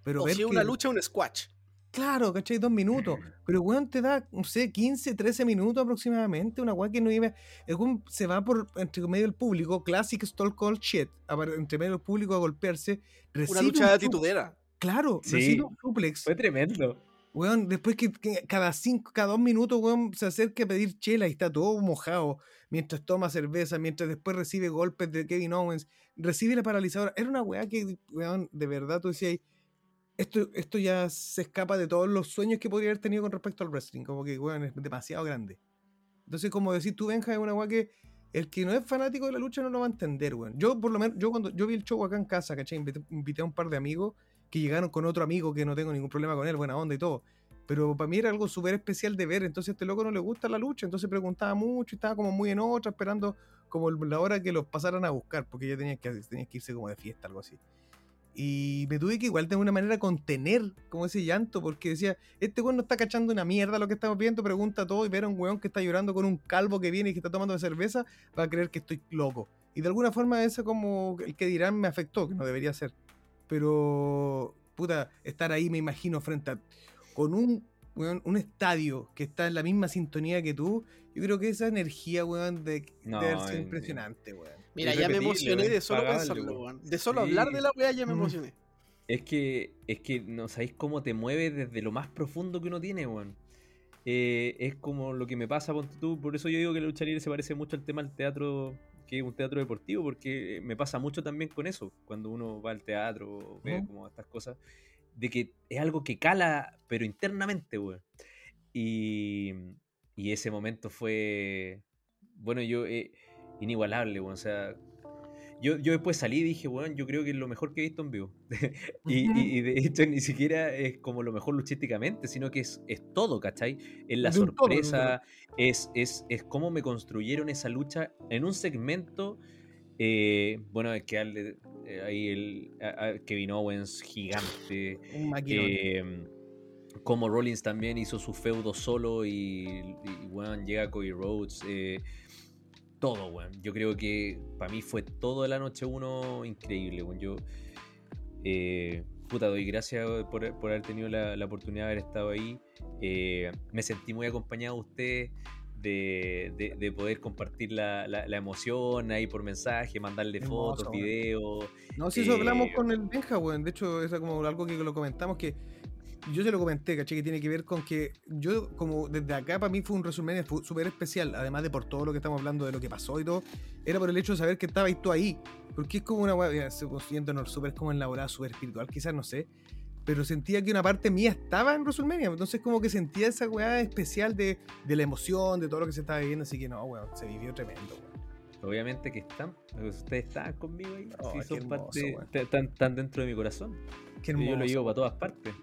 Pero o ver si que, una lucha, un squash. claro, ¿cachai? Dos minutos. (clears throat) Pero, weón, te da, no sé, 15, 13 minutos aproximadamente. Una weá que no iba. El weón se va por entre medio del público, classic stall call shit, entre medio del público a golpearse. Una lucha un de atitudera. Claro, Sí. recibe un suplex. Fue tremendo. Weón, después que, que cada cinco, cada dos minutos, weón, se acerca a pedir chela y está todo mojado mientras toma cerveza, mientras después recibe golpes de Kevin Owens, recibe la paralizadora. Era una weá que, weón, de verdad tú decías, esto, esto ya se escapa de todos los sueños que podría haber tenido con respecto al wrestling, como que, weón, es demasiado grande. Entonces, como decir tú, Benja, es una weá que el que no es fanático de la lucha no lo va a entender, weón. Yo, por lo menos, yo cuando yo vi el show acá en casa, ¿cachai? Invité, invité a un par de amigos que llegaron con otro amigo que no tengo ningún problema con él, buena onda y todo. Pero para mí era algo súper especial de ver, entonces a este loco no le gusta la lucha, entonces preguntaba mucho y estaba como muy en otra, esperando como la hora que los pasaran a buscar, porque ya tenía que, tenía que irse como de fiesta, algo así. Y me tuve que igual de una manera contener como ese llanto, porque decía, este weón no está cachando una mierda lo que estamos viendo, pregunta todo y ver a un weón que está llorando con un calvo que viene y que está tomando cerveza, va a creer que estoy loco. Y de alguna forma eso como el que dirán me afectó, que no debería ser. Pero, puta, estar ahí me imagino frente a... con un, weón, un estadio que está en la misma sintonía que tú, yo creo que esa energía, weón, de, No, debe ser impresionante, weón. Mira, ya me emocioné de solo pensarlo, weón. weón. De solo Sí. hablar de la weá ya me Mm. emocioné. Es que, es que no sabéis cómo te mueve desde lo más profundo que uno tiene, weón. Eh, es como lo que me pasa, ponte tú, por eso yo digo que la lucha libre se parece mucho al tema del teatro, que es un teatro deportivo, porque me pasa mucho también con eso, cuando uno va al teatro, ve Ujú. como estas cosas, de que es algo que cala, pero internamente, weón. Y, y ese momento fue, bueno, yo, eh, inigualable, weón, o sea... Yo, yo después salí y dije, bueno, yo creo que es lo mejor que he visto en vivo. (laughs) y, Ujú. y- y de hecho ni siquiera es como lo mejor luchísticamente, sino que es, es todo, ¿cachai? Es la De un todo, sorpresa, es, es, es cómo me construyeron esa lucha en un segmento. eh, bueno, hay que darle eh, ahí el a- a Kevin Owens gigante. Un eh, como Rollins también hizo su feudo solo y, y weón, llega Cody Rhodes. Todo, weón. Yo creo que para mí fue todo la noche uno increíble, weón. Yo, eh, puta, doy gracias por, por haber tenido la, la oportunidad de haber estado ahí. Eh, me sentí muy acompañado de ustedes. De, de- de poder compartir la, la- la emoción ahí por mensaje, mandarle Hermoso, fotos, weón. videos. No, si eso hablamos eh, con el Benja, weón. De hecho, es como algo que lo comentamos que yo se lo comenté, caché, que tiene que ver con que yo, como desde acá, para mí fue un resumen súper especial, además de por todo lo que estamos hablando, de lo que pasó y todo, era por el hecho de saber que estabas tú ahí. Porque es como una weá, siéndonos súper como elaborada, súper espiritual, quizás, no sé. Pero sentía que una parte mía estaba en WrestleMania. Entonces, como que sentía esa weá especial de, de la emoción, de todo lo que se estaba viviendo. Así que no, weón, se vivió tremendo, weón. Obviamente que están, ustedes están conmigo ahí. Oh, sí, son hermoso, parte, tan, tan dentro de mi corazón. Qué Y yo lo hermoso. llevo para todas partes.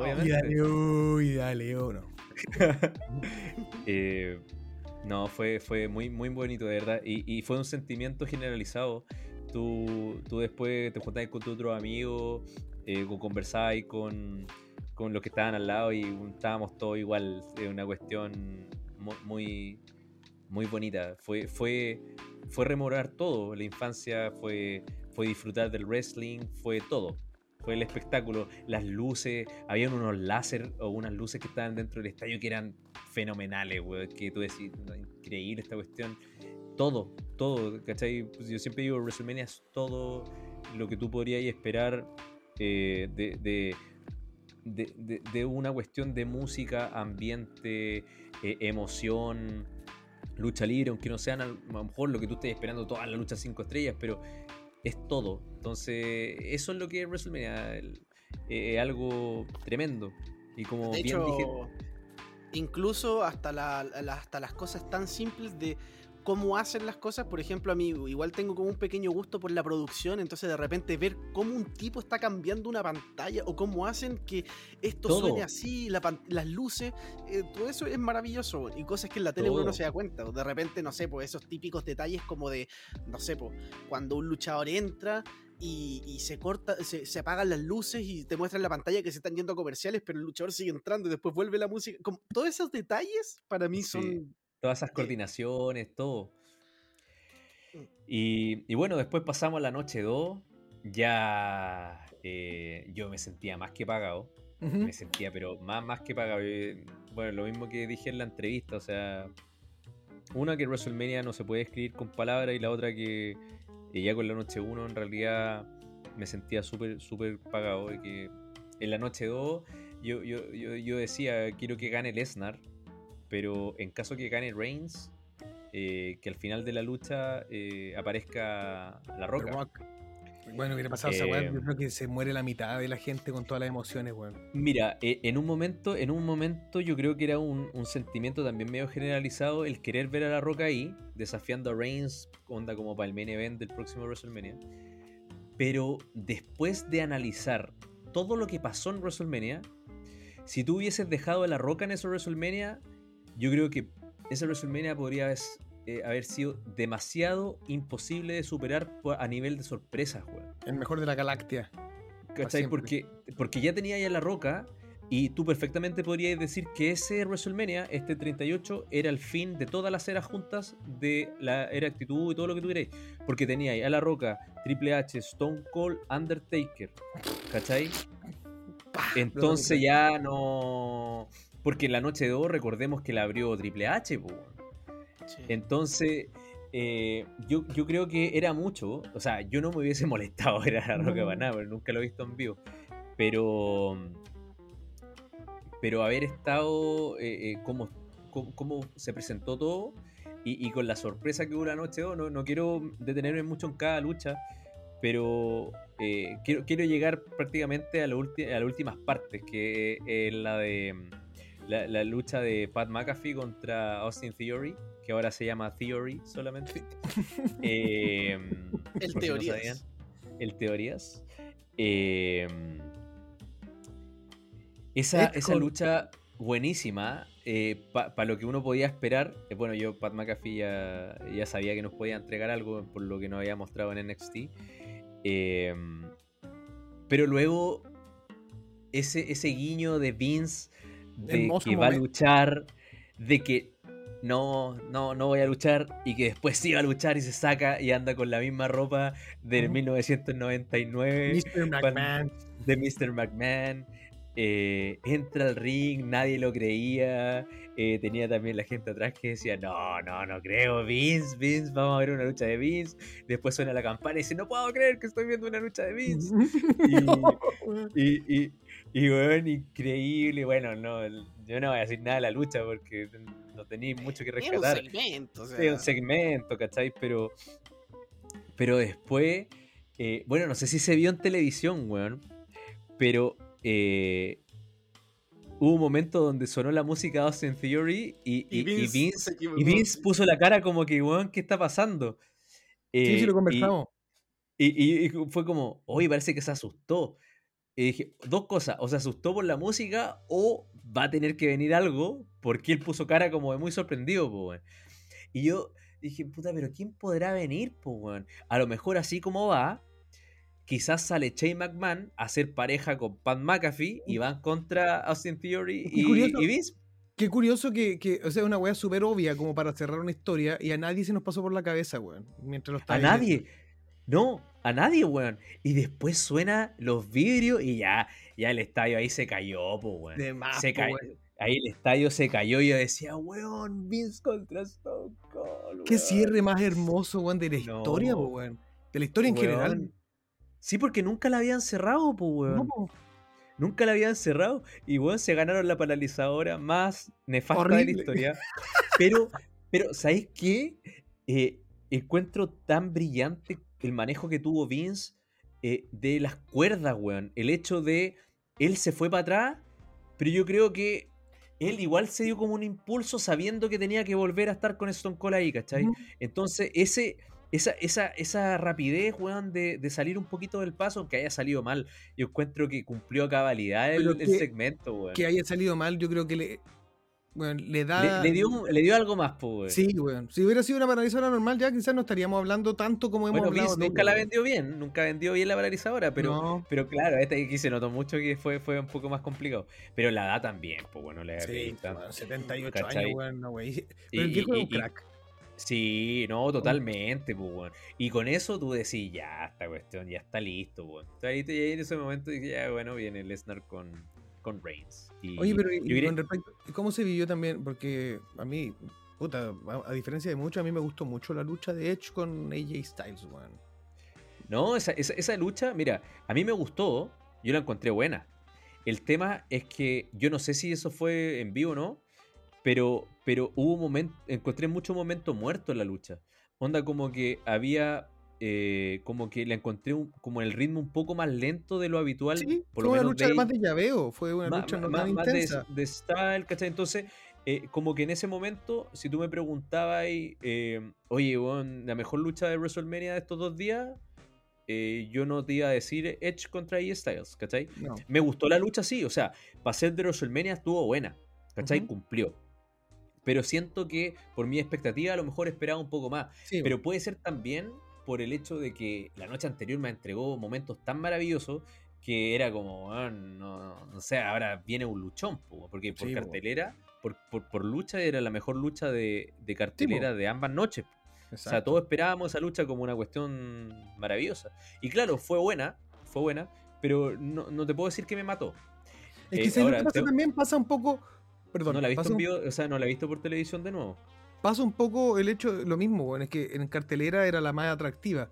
Y Obviamente. dale, uy, dale, oh, no. (laughs) Eh, no, fue, fue muy, muy bonito, de verdad. Y, y fue un sentimiento generalizado. Tú, tú después te juntabas con tu otro amigo, eh, con- conversabas con, con los que estaban al lado y estábamos todos igual. Es una cuestión mu- muy, muy bonita. Fue, fue, fue rememorar todo. La infancia fue, fue disfrutar del wrestling, fue todo. Fue el espectáculo, las luces, habían unos láser o unas luces que estaban dentro del estadio que eran fenomenales, weón, que tú decís, "No, increíble esta cuestión. Todo, todo, ¿cachai? Pues yo siempre digo, WrestleMania es todo lo que tú podrías esperar eh, de, de, de- de- de una cuestión de música, ambiente, eh, emoción, lucha libre, aunque no sean a lo mejor lo que tú estés esperando todas las luchas 5 estrellas, pero es todo. Entonces, eso es lo que es WrestleMania, el- eh, es algo tremendo. Y como De bien hecho, dije, incluso hasta, la- la- hasta las cosas tan simples de cómo hacen las cosas, por ejemplo, a mí igual tengo como un pequeño gusto por la producción, entonces de repente ver cómo un tipo está cambiando una pantalla o cómo hacen que esto Todo. suene así, la las luces, eh, todo eso es maravilloso y cosas que en la tele uno no se da cuenta, o de repente, no sé, pues esos típicos detalles como de, no sé, pues cuando un luchador entra y, y se corta, se, se apagan las luces y te muestran en la pantalla que se están yendo a comerciales, pero el luchador sigue entrando y después vuelve la música. Como, todos esos detalles para mí Sí. Todas esas coordinaciones, todo. Y, y bueno, después pasamos a la noche 2. Ya eh, yo me sentía más que pagado. Ujú. me sentía, pero más, más que pagado. Eh, Bueno, lo mismo que dije en la entrevista, o sea, una que WrestleMania no se puede escribir con palabras y la otra que ya con la noche 1 en realidad me sentía súper, súper pagado. Y que en la noche 2 yo, yo, yo, yo decía, quiero que gane Lesnar, pero en caso que gane Reigns, eh, que al final de la lucha eh, aparezca La Roca. Rock. Bueno, hubiera pasado esa weá, Eh, yo creo que se muere la mitad de la gente con todas las emociones, weón. Mira, eh, en un momento, en un momento yo creo que era un, un sentimiento también medio generalizado el querer ver a La Roca ahí, desafiando a Reigns, onda como para el main event del próximo WrestleMania. Pero después de analizar todo lo que pasó en WrestleMania, si tú hubieses dejado a La Roca en ese WrestleMania, yo creo que ese WrestleMania podría haber, eh, haber sido demasiado imposible de superar a nivel de sorpresas, weón. El mejor de la galaxia. ¿Cachai? Porque, porque ya tenía ya la roca y tú perfectamente podrías decir que ese WrestleMania, este 38, era el fin de todas las eras juntas de la era actitud y todo lo que tú queréis. Porque tenía ahí a la roca, Triple H, Stone Cold, Undertaker. ¿Cachai? Entonces ya no. Porque en la noche de 2 recordemos que la abrió Triple H, po, weón. Sí. Entonces, eh, yo, yo creo que era mucho. O sea, yo no me hubiese (laughs) molestado ver a la Roca para nada, porque nunca lo he visto en vivo. Pero. Pero haber estado. Eh, eh, cómo se presentó todo. Y, y con la sorpresa que hubo la noche 2, no, no quiero detenerme mucho en cada lucha. Pero eh, quiero, quiero llegar prácticamente a, la a las últimas partes, que es la de la, la lucha de Pat McAfee contra Austin Theory, que ahora se llama Theory solamente. (laughs) Eh, si no teorías. el Teorías. Eh, esa, esa lucha buenísima, para lo que uno podía esperar. eh, bueno, yo, Pat McAfee, ya, ya sabía que nos podía entregar algo por lo que nos había mostrado en NXT. Eh, pero luego, ese, ese guiño de Vince de que va a luchar, de que no, no, no voy a luchar y que después sí va a luchar y se saca y anda con la misma ropa Ujú. 1999 Mr. McMahon. de Mr. McMahon. eh, entra al ring, nadie lo creía. eh, tenía también la gente atrás que decía: No, no, no creo, Vince, Vince, vamos a ver una lucha de Vince. Después suena la campana y dice: No puedo creer que estoy viendo una lucha de Vince. (laughs) Y, y, y weón, increíble. Bueno, no, yo no voy a decir nada de la lucha porque no tenéis mucho que Es un rescatar. segmento, o sea, Sí, un segmento, ¿cachai? Pero, pero después, eh, bueno, no sé si se vio en televisión, weón, pero eh, hubo un momento donde sonó la música de Austin Theory y, y- y Vince, y. Vince puso la cara como que, weón, ¿qué está pasando? Sí, sí, Eh, lo y- conversamos. y, y- y fue como, oye, parece que se asustó. Y dije, dos cosas, o se asustó por la música o va a tener que venir algo porque él puso cara como de muy sorprendido, po, weón. Y yo dije, puta, pero ¿quién podrá venir, po, weón? A lo mejor así como va, quizás sale Shane McMahon a ser pareja con Pat McAfee y van contra Austin Theory y, curioso. y Vince. Qué curioso que, que, o sea, una weá súper obvia como para cerrar una historia y a nadie se nos pasó por la cabeza, weón. Mientras lo A nadie. No, a nadie, weón. Y después suena los vidrios y ya, ya el estadio ahí se cayó, po, weón. De más, se po, ca- weón. Ahí el estadio se cayó y yo decía, weón, Vince contra Stone Cold. Qué weón". cierre más hermoso, weón, de la No. historia, po, weón. De la historia en general. Sí, porque nunca la habían cerrado, po, weón. No, po. Nunca la habían cerrado. Y weón, se ganaron la paralizadora más nefasta de la historia. Pero, pero, ¿sabéis qué? Eh, encuentro tan brillante el manejo que tuvo Vince eh, de las cuerdas, weón. El hecho de él se fue para atrás, pero yo creo que él igual se dio como un impulso sabiendo que tenía que volver a estar con Stone Cold ahí, ¿cachai? Entonces, ese, esa, esa, esa rapidez, weón, de, de salir un poquito del paso, aunque haya salido mal, yo encuentro que cumplió a cabalidad el, el segmento, weón. Que haya salido mal, yo creo que le, weón, le da... Le, le dio, le dio algo más, weón. Sí, weón. Si hubiera sido una paralizadora normal, ya quizás no estaríamos hablando tanto como hemos Bueno, hablado. Vince nunca la vendió bien, nunca vendió bien la paralizadora, pero, No. pero claro, esta aquí se notó mucho que fue, fue un poco más complicado. Pero la edad también, pues bueno, edad Sí, weón, 78 ¿cachai? años, weón, no, güey. Y- Pero el viejo y- es un y- crack. Sí, no, totalmente, pues, weón. Y con eso tú decís, ya, esta cuestión ya está listo, weón. Entonces, ahí te- ahí en ese momento dije, ya, bueno, viene Lesnar con, con Reigns. Y Oye, pero y- yo y diré- con respecto, ¿cómo se vivió también? Porque a mí, puta, a, a diferencia de mucho, a mí me gustó mucho la lucha de Edge con AJ Styles, weón. No, esa, esa, esa lucha, mira, a mí me gustó, yo la encontré buena. El tema es que yo no sé si eso fue en vivo o no, pero, pero hubo un momento, encontré mucho momento muerto en la lucha. Onda como que había, eh, como que la encontré un- como el ritmo un poco más lento de lo habitual. Sí, por fue lo una menos lucha de más de llaveo, fue una lucha ma- no tan más de, intensa. de style, ¿cachai? Entonces, eh, como que en ese momento, si tú me preguntabas, eh, oye, la mejor lucha de WrestleMania de estos dos días, yo no te iba a decir Edge contra AJ Styles, ¿cachai? No. Me gustó la lucha, sí, o sea, para ser de WrestleMania estuvo buena, ¿cachai? Ujú. Cumplió. Pero siento que por mi expectativa a lo mejor esperaba un poco más. Sí, Pero puede ser también por el hecho de que la noche anterior me entregó momentos tan maravillosos que era como, ah, no, no sé, ahora viene un luchón, po, porque por Sí, cartelera, por, por, por lucha era la mejor lucha de, de cartelera de ambas noches. O sea, todos esperábamos esa lucha como una cuestión maravillosa. Y claro, fue buena, fue buena, pero no, no te puedo decir que me mató. Es eh, que ¿sabes lo ahora, que pasa te- también pasa un poco. Perdón, no la he visto un- o sea, no la he visto por televisión de nuevo. Pasa un poco el hecho, lo mismo, bueno, es que en cartelera era la más atractiva,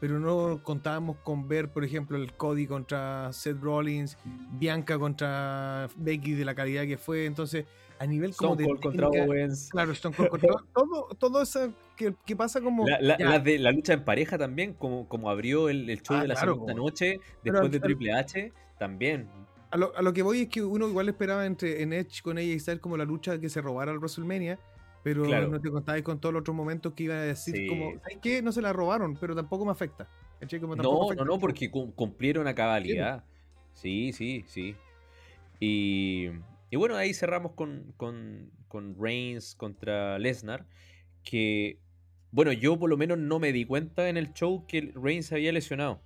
pero no contábamos con ver, por ejemplo, el Cody contra Seth Rollins, Bianca contra Becky de la calidad que fue, entonces a nivel como Stone de Cold contra técnica- Owens. claro, Stone Cold contra (laughs) todo, todo eso que, que pasa como La, de la lucha en pareja también, como, como abrió el, el show Ah, de la claro, segunda como- noche, después de Triple H, también. a lo, a lo que voy es que uno igual esperaba entre en Edge con ella y Styles como la lucha que se robara al WrestleMania, pero Claro. no te contabais con todos los otros momentos que iba a decir Sí. como, ¿sabes qué? No se la robaron, pero tampoco me afecta. Como tampoco No, no, afecta no, porque cum- cumplieron a cabalidad. Sí, sí, sí. Y, y bueno, ahí cerramos con, con, con Reigns contra Lesnar, que, bueno, yo por lo menos no me di cuenta en el show que Reigns había lesionado.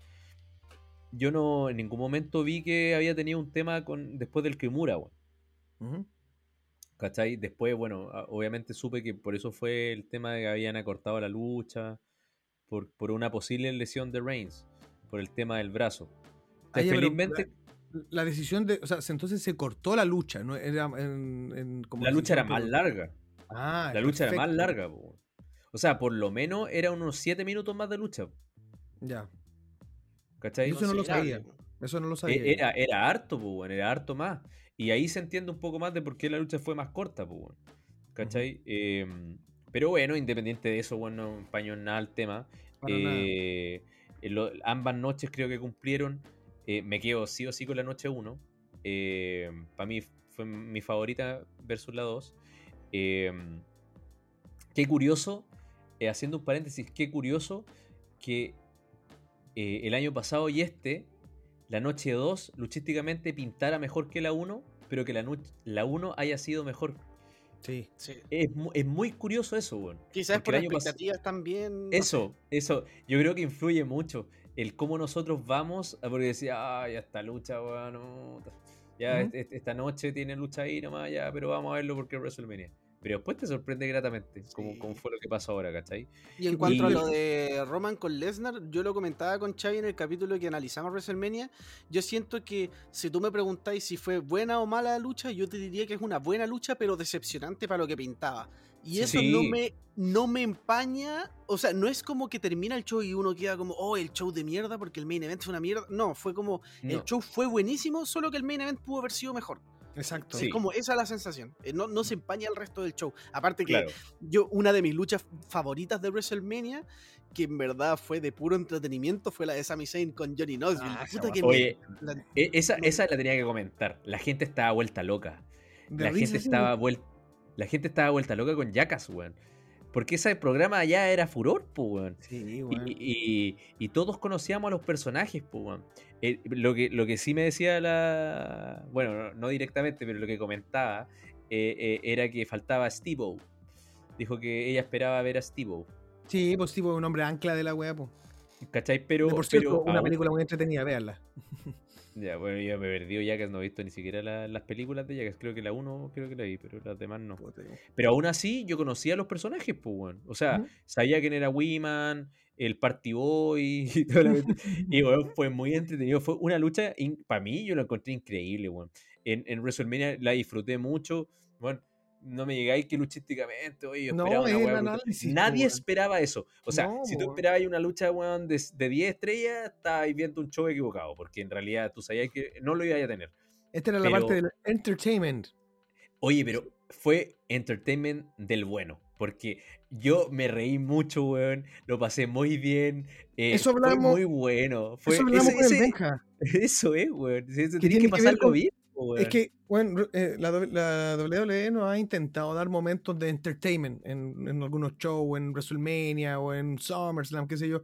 Yo no en ningún momento vi que había tenido un tema con después del Kimura, weón. Ujú. ¿Cachai? Después, bueno, obviamente supe que por eso fue el tema de que habían acortado la lucha, por, por una posible lesión de Reigns, por el tema del brazo. Ah, ya, felizmente, la, la decisión de, o sea, se- entonces se cortó la lucha, no era en, en- como la lucha era más larga. Ah, La lucha era más larga. po. O sea, por lo menos era unos 7 minutos más de lucha. Ya, ¿Cachai? Eso no lo sabía. eso no lo sabía. E- Era, era harto, po, era harto más. Y ahí se entiende un poco más de por qué la lucha fue más corta. ¿cachai? Em, pero bueno, independiente de eso, bueno, no nada el tema. Eh, lo- ambas noches creo que cumplieron. Eh, me quedo sí o sí con la noche 1. Para mí fue mi favorita versus la 2. qué curioso, eh, haciendo un paréntesis, qué curioso que eh, el año pasado y este, la noche 2 luchísticamente pintara mejor que la 1, pero que la, la 1 haya sido mejor. Sí. Sí. Es, es muy curioso eso, weón. Quizás Porque por las expectativas también. Eso, eso, yo creo que influye mucho el cómo nosotros vamos, a- porque decía, ah, ya está lucha, weón, no, ya este- este- esta noche tiene lucha ahí nomás, ya, pero vamos a verlo porque es WrestleMania. Pero después te sorprende gratamente, como, Sí. como fue lo que pasó ahora, ¿cachai? Y en cuanto a lo de Roman con Lesnar, yo lo comentaba con Xavi en el capítulo que analizamos WrestleMania. Yo siento que si tú me preguntáis si fue buena o mala la lucha, yo te diría que es una buena lucha, pero decepcionante para lo que pintaba. Y eso Sí. no me, no me empaña. O sea, no es como que termina el show y uno queda como, oh, el show de mierda porque el main event fue una mierda. No, fue como, el show fue buenísimo, solo que el main event pudo haber sido mejor. Exacto. Sí. Es como esa es la sensación. Eh, No, no se empaña el resto del show. Aparte que Claro. yo, una de mis luchas favoritas de WrestleMania, que en verdad fue de puro entretenimiento, fue la de Sami Zayn con Johnny Knoxville. Ah, esa Puta que Oye, me- la- E- Esa, No. esa la tenía que comentar. La gente estaba vuelta loca. La gente, estaba vuelta, la gente estaba vuelta loca con Jackass, weón. Porque ese programa ya era furor, pues, weón. Sí, Y, weón. y- y todos conocíamos a los personajes, pues, weón. Eh, lo, que, lo que sí me decía la. Bueno, no, no directamente, pero lo que comentaba eh, eh, era que faltaba Steve-O. Dijo que ella esperaba ver a Steve-O. Sí, pues tipo un hombre ancla de la weá, pues. ¿Cachai? Pero. De por cierto, pero una aún- película muy entretenida, véanla. (laughs) Ya, bueno, yo me perdí Jackass, no he visto ni siquiera la- las películas de Jackass. Creo que la uno creo que la vi, pero las demás no. Pero aún así, yo conocía a los personajes, pues, weón. O sea, Ujú. sabía quién era Wiman, el Party Boy (laughs) y toda la- (laughs) Y, weón, fue muy entretenido. Fue una lucha, para mí, yo lo encontré increíble, weón. en, en WrestleMania la disfruté mucho. Bueno, no me llegáis que luchísticamente, oye, yo No, una es el weá brutal. análisis, po, Nadie weón. esperaba eso. O sea, No, si tú weón. esperabas una lucha, weón, de, de 10 estrellas, estabas viendo un show equivocado, porque en realidad tú sabías que no lo ibas a tener. Esta era la parte del entertainment. Oye, pero fue entertainment del bueno. Porque yo me reí mucho, weón. Lo pasé muy bien. eh, Eso hablamos- Fue muy bueno. Fue, Eso hablamos ese- con el ese- Benja. (laughs) eso es, weón. Eso Que que pasarlo con- bien, Es que, bueno, eh, la, la WWE nos ha intentado dar momentos de entertainment en, en algunos shows, en WrestleMania o en SummerSlam, qué sé yo.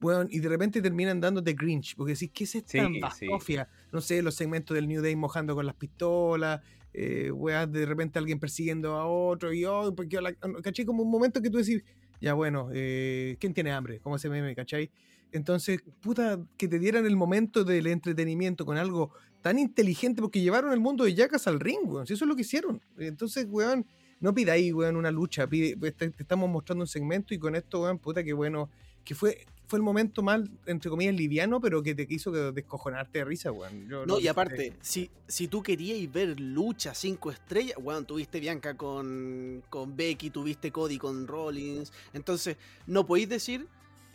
Bueno, y de repente terminan dándote Grinch, porque decís, ¿qué es esta Sí, sí. basofia? No sé, los segmentos del New Day mojando con las pistolas, eh, weas, de repente alguien persiguiendo a otro, y oh, porque la, ¿cachai? Como un momento que tú decís, ya bueno, eh, ¿quién tiene hambre? Como ese meme, ¿cachai? Entonces, puta, que te dieran el momento del entretenimiento con algo tan inteligente, porque llevaron el mundo de Jackass al ring, weón. Si eso es lo que hicieron. Entonces, weón, no pidáis, weón, una lucha. Pide, pues, te, te estamos mostrando un segmento y con esto, weón, puta, que bueno, que fue, fue el momento más, entre comillas, liviano, pero que te quiso descojonarte de risa, weón. Yo No, y aparte, si, si tú querías ver lucha 5 estrellas, bueno, tuviste Bianca con, con Becky, tuviste Cody con Rollins. Entonces, no podéis decir,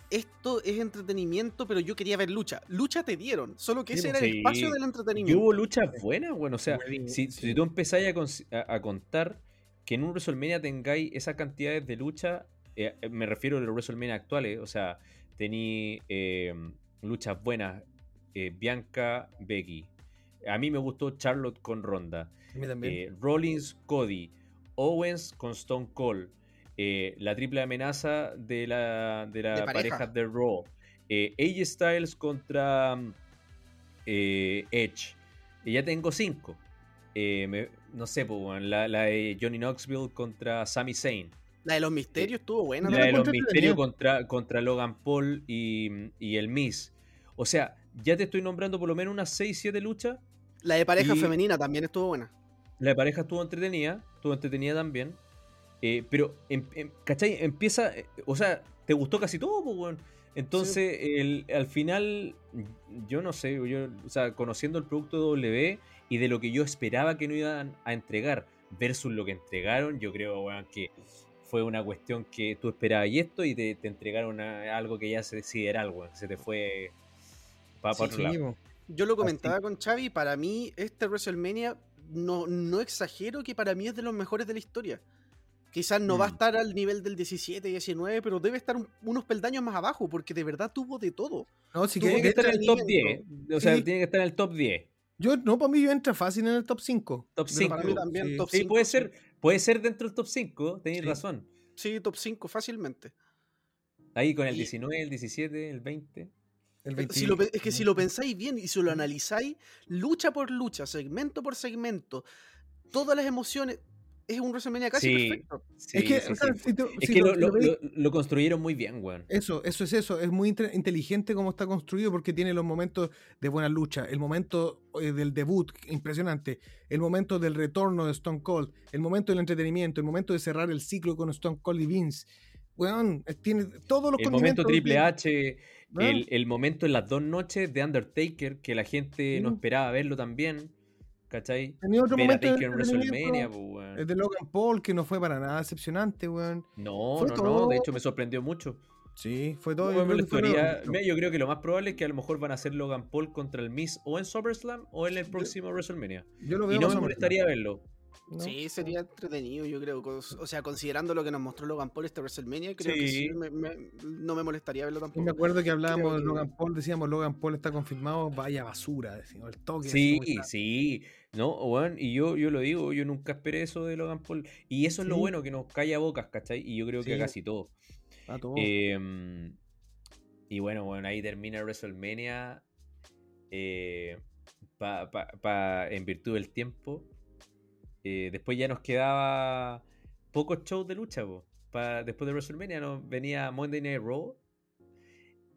esto es entretenimiento, pero yo quería ver lucha. Lucha te dieron, solo que ese pues, era el sí. espacio del Y entretenimiento. hubo luchas buenas, bueno, o sea, si, sí. si tú empezáis a, cons- a- a contar que en un WrestleMania tengáis esas cantidades de lucha, eh, eh, me refiero a los WrestleMania actuales, o sea, tení eh, luchas buenas, eh, Bianca, Becky. A mí me gustó Charlotte con Ronda, A mí también. eh, Rollins, Cody, Owens con Stone Cold, eh, la triple amenaza de la, de la De pareja. pareja de Raw, eh, AJ Styles contra mm, eh, Edge. Y ya tengo cinco. Eh, me- no sé, pues, la, la de Johnny Knoxville contra Sami Zayn. La de los misterios estuvo buena. la la de los misterios contra, contra Logan Paul y, y el Miz. O sea, ya te estoy nombrando por lo menos unas 6-7 luchas. La de pareja femenina también estuvo buena. La de pareja estuvo entretenida, estuvo entretenida también. Eh, pero, em- em- ¿cachai? Empieza, eh, o sea, te gustó casi todo, pues, weón. Entonces, el- al final, yo no sé, yo, o sea, conociendo el producto de W y de lo que yo esperaba que no iban a entregar versus lo que entregaron, yo creo, weón, que fue una cuestión que tú esperabas y esto y te, te entregaron algo que ya se sideral, weón. Se te fue para Sí, otro sí, lado. po. Yo lo comentaba con Xavi, para mí este WrestleMania, no, no exagero que para mí es de los mejores de la historia. Quizás no va a Mm. estar al nivel del 17 y 19, pero debe estar un- unos peldaños más abajo, porque de verdad tuvo de todo. No, si Tuvo Tiene que, estar en el top entretenimiento. 10. O sea, Sí. tiene que estar en el top 10. yo, no, para mí yo entra fácil en el top 5. Top De los 5. Para mí también, sí. top Sí, 5, puede sí. ser, puede ser dentro del top 5, tenéis Sí. razón. Sí, top 5 fácilmente. Ahí con el Y- 19, el 17, el 20. El Eh, 20 Si lo es que si lo pensáis bien y si lo analizáis, lucha por lucha, segmento por segmento, todas las emociones, es un WrestleMania casi Sí. perfecto. Sí, es que, sí, o sea, sí. si tú- Es si que lo- construyeron muy bien, weón. Eso, eso es eso. Es muy inte- inteligente como está construido porque tiene los momentos de buena lucha. El momento eh, del debut, impresionante. El momento del retorno de Stone Cold. El momento del entretenimiento. El momento de cerrar el ciclo con Stone Cold y Vince. Weón, tiene todos los El momento Triple H, Weón. el, el momento en las dos noches de Undertaker, que la gente no esperaba verlo también. ¿Cachai? Tenía otro Ver a momento de Taker en WrestleMania, pues, weón. El de Logan Paul, que no fue para nada decepcionante, weón. No, fue no, no. De hecho, me sorprendió mucho. Sí, fue todo. No yo creo yo creo que lo más probable es que a lo mejor van a hacer Logan Paul contra el Miz o en SummerSlam o en el próximo WrestleMania. Yo lo Y no me molestaría verlo. ¿no? Sí, sería entretenido, yo creo. O sea, considerando lo que nos mostró Logan Paul este WrestleMania, creo que Sí. sí, me- me- no me molestaría verlo Yo tampoco. me acuerdo que hablábamos Creo de que- Logan Paul, decíamos Logan Paul está confirmado, vaya basura, decíamos, el toque. Sí, sí. No, weón, y yo, yo lo digo, yo nunca esperé eso de Logan Paul. Y eso es lo bueno, que nos calla bocas, ¿cachai? Y yo creo que a casi todo. A todo. Em, y bueno, bueno, ahí termina WrestleMania. eh, pa- pa- pa- en virtud del tiempo. Eh, después ya nos quedaba pocos shows de lucha. Pa- después de WrestleMania nos venía Monday Night Raw.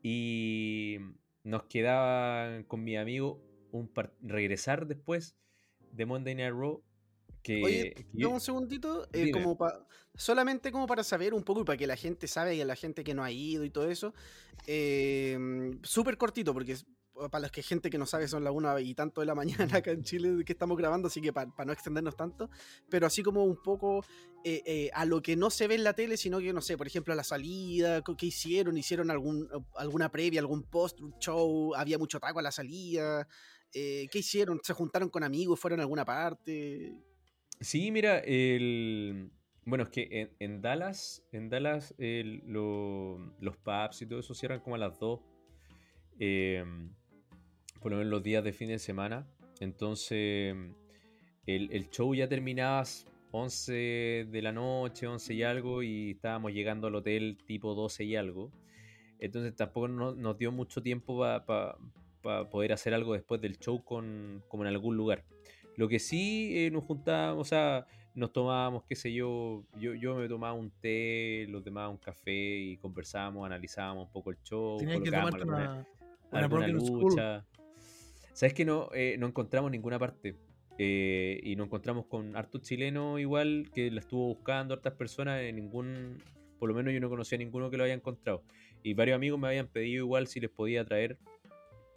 Y nos quedaba con mi amigo un regresar después de Monday Night Raw. Que, Oye, que yo- un segundito, eh, como pa- solamente como para saber un poco y para que la gente sabe y a la gente que no ha ido y todo eso. eh, Súper cortito, porque para los que gente que no sabe son la una y tanto de la (laughs) mañana acá en Chile que estamos grabando, así que para no extendernos tanto, pero así como un poco eh, eh, a lo que no se ve en la tele, sino que, no sé, por ejemplo, a la salida, ¿qué hicieron? ¿Hicieron algún, alguna previa, algún post, show? ¿Había mucho taco a la salida? Eh, ¿Qué hicieron? ¿Se juntaron con amigos? ¿Fueron a alguna parte? Sí, mira, el... Bueno, es que en, Dallas, en Dallas los pubs y todo eso cierran como a las 2. Em, por lo menos los días de fin de semana. Entonces, el, show ya terminaba 11 de la noche, 11 y algo, y estábamos llegando al hotel tipo 12 y algo. Entonces tampoco nos dio mucho tiempo para poder hacer algo después del show con, como en algún lugar. Lo que sí eh, nos juntábamos, o sea, nos tomábamos, qué sé yo, yo, yo me tomaba un té, los demás un café y conversábamos, analizábamos un poco el show. Tenías que tomarte una, alguna lucha. ¿Sabes que no, eh, no encontramos ninguna parte? Eh, y nos encontramos con harto chileno igual, que la estuvo buscando hartas personas, en ningún, por lo menos yo no conocía a ninguno que lo haya encontrado. Y varios amigos me habían pedido igual si les podía traer,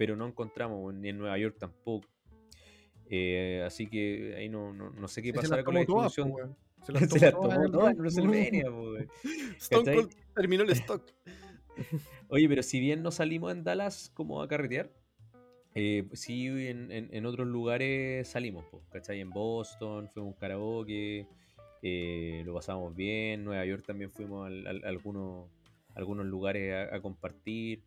pero no encontramos, ni en Nueva York tampoco. Eh, así que ahí no, no, sé qué pasará con la distribución. (laughs) se las tomó, todas en WrestleMania, (laughs) Stone Cold terminó el stock. (laughs) Oye, pero si bien no salimos en Dallas como a carretear, eh, sí, en, otros lugares salimos, ¿cachai? En Boston, fuimos a un karaoke, eh, lo pasamos bien, Nueva York también fuimos a, algunos, algunos lugares a, compartir,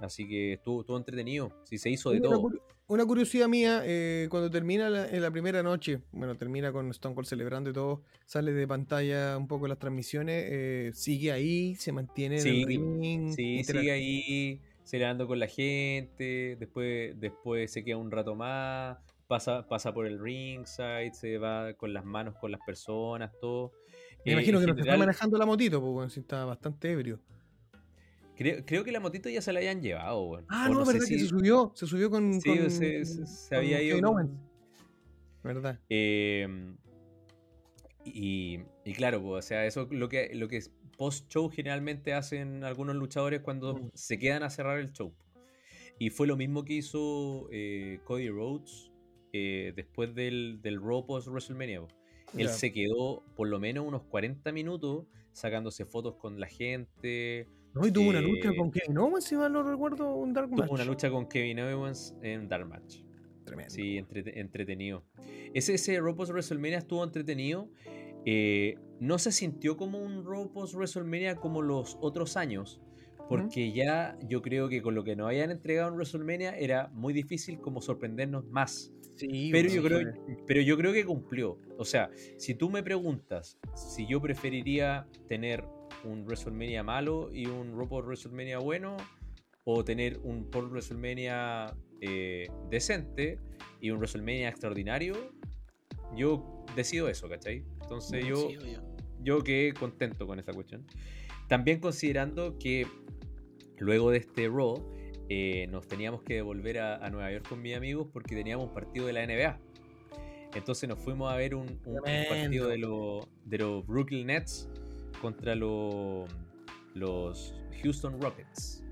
así que estuvo, estuvo entretenido, sí, se hizo de todo. Una curiosidad mía, eh, cuando termina la, en la primera noche, bueno, termina con Stone Cold celebrando y todo, sale de pantalla un poco las transmisiones, eh, sigue ahí, se mantiene en el ring. Sí, sigue ahí celebrando con la gente, después, después se queda un rato más, pasa, pasa por el ringside, se va con las manos con las personas, todo. Me imagino eh, que no está manejando la motito, porque está bastante ebrio. Creo, creo, que la motito ya se la habían llevado, weón. Ah, no, verdad que se subió, se subió con. Sí, se, había ido. ¿Verdad? Em, y, y, claro, pues, o sea, eso lo que, lo que post-show generalmente hacen algunos luchadores cuando mm. se quedan a cerrar el show. Y fue lo mismo que hizo eh, Cody Rhodes eh, después del, del Raw post WrestleMania. Él se quedó por lo menos unos 40 minutos sacándose fotos con la gente. No, y tuvo una lucha con Kevin Owens, si mal no recuerdo, un Dark Match. Tuvo una lucha con Kevin Owens en Dark Match. Tremendo. Sí, entretenido. Ese, ese Raw post WrestleMania estuvo entretenido. Eh, no se sintió como un Raw post WrestleMania como los otros años, porque ya yo creo que con lo que nos habían entregado en WrestleMania era muy difícil como sorprendernos más. pero, yo creo, pero yo creo que cumplió. O sea, si tú me preguntas si yo preferiría tener un WrestleMania malo y un post WrestleMania bueno, o tener un post WrestleMania eh, decente y un WrestleMania extraordinario, yo decido eso, ¿cachai? Entonces yo, yo quedé contento con esa cuestión. También considerando que luego de este Raw eh, nos teníamos que devolver a, Nueva York con mis amigos porque teníamos un partido de la NBA. Entonces nos fuimos a ver un, partido de, de los Brooklyn Nets contra los Houston Rockets.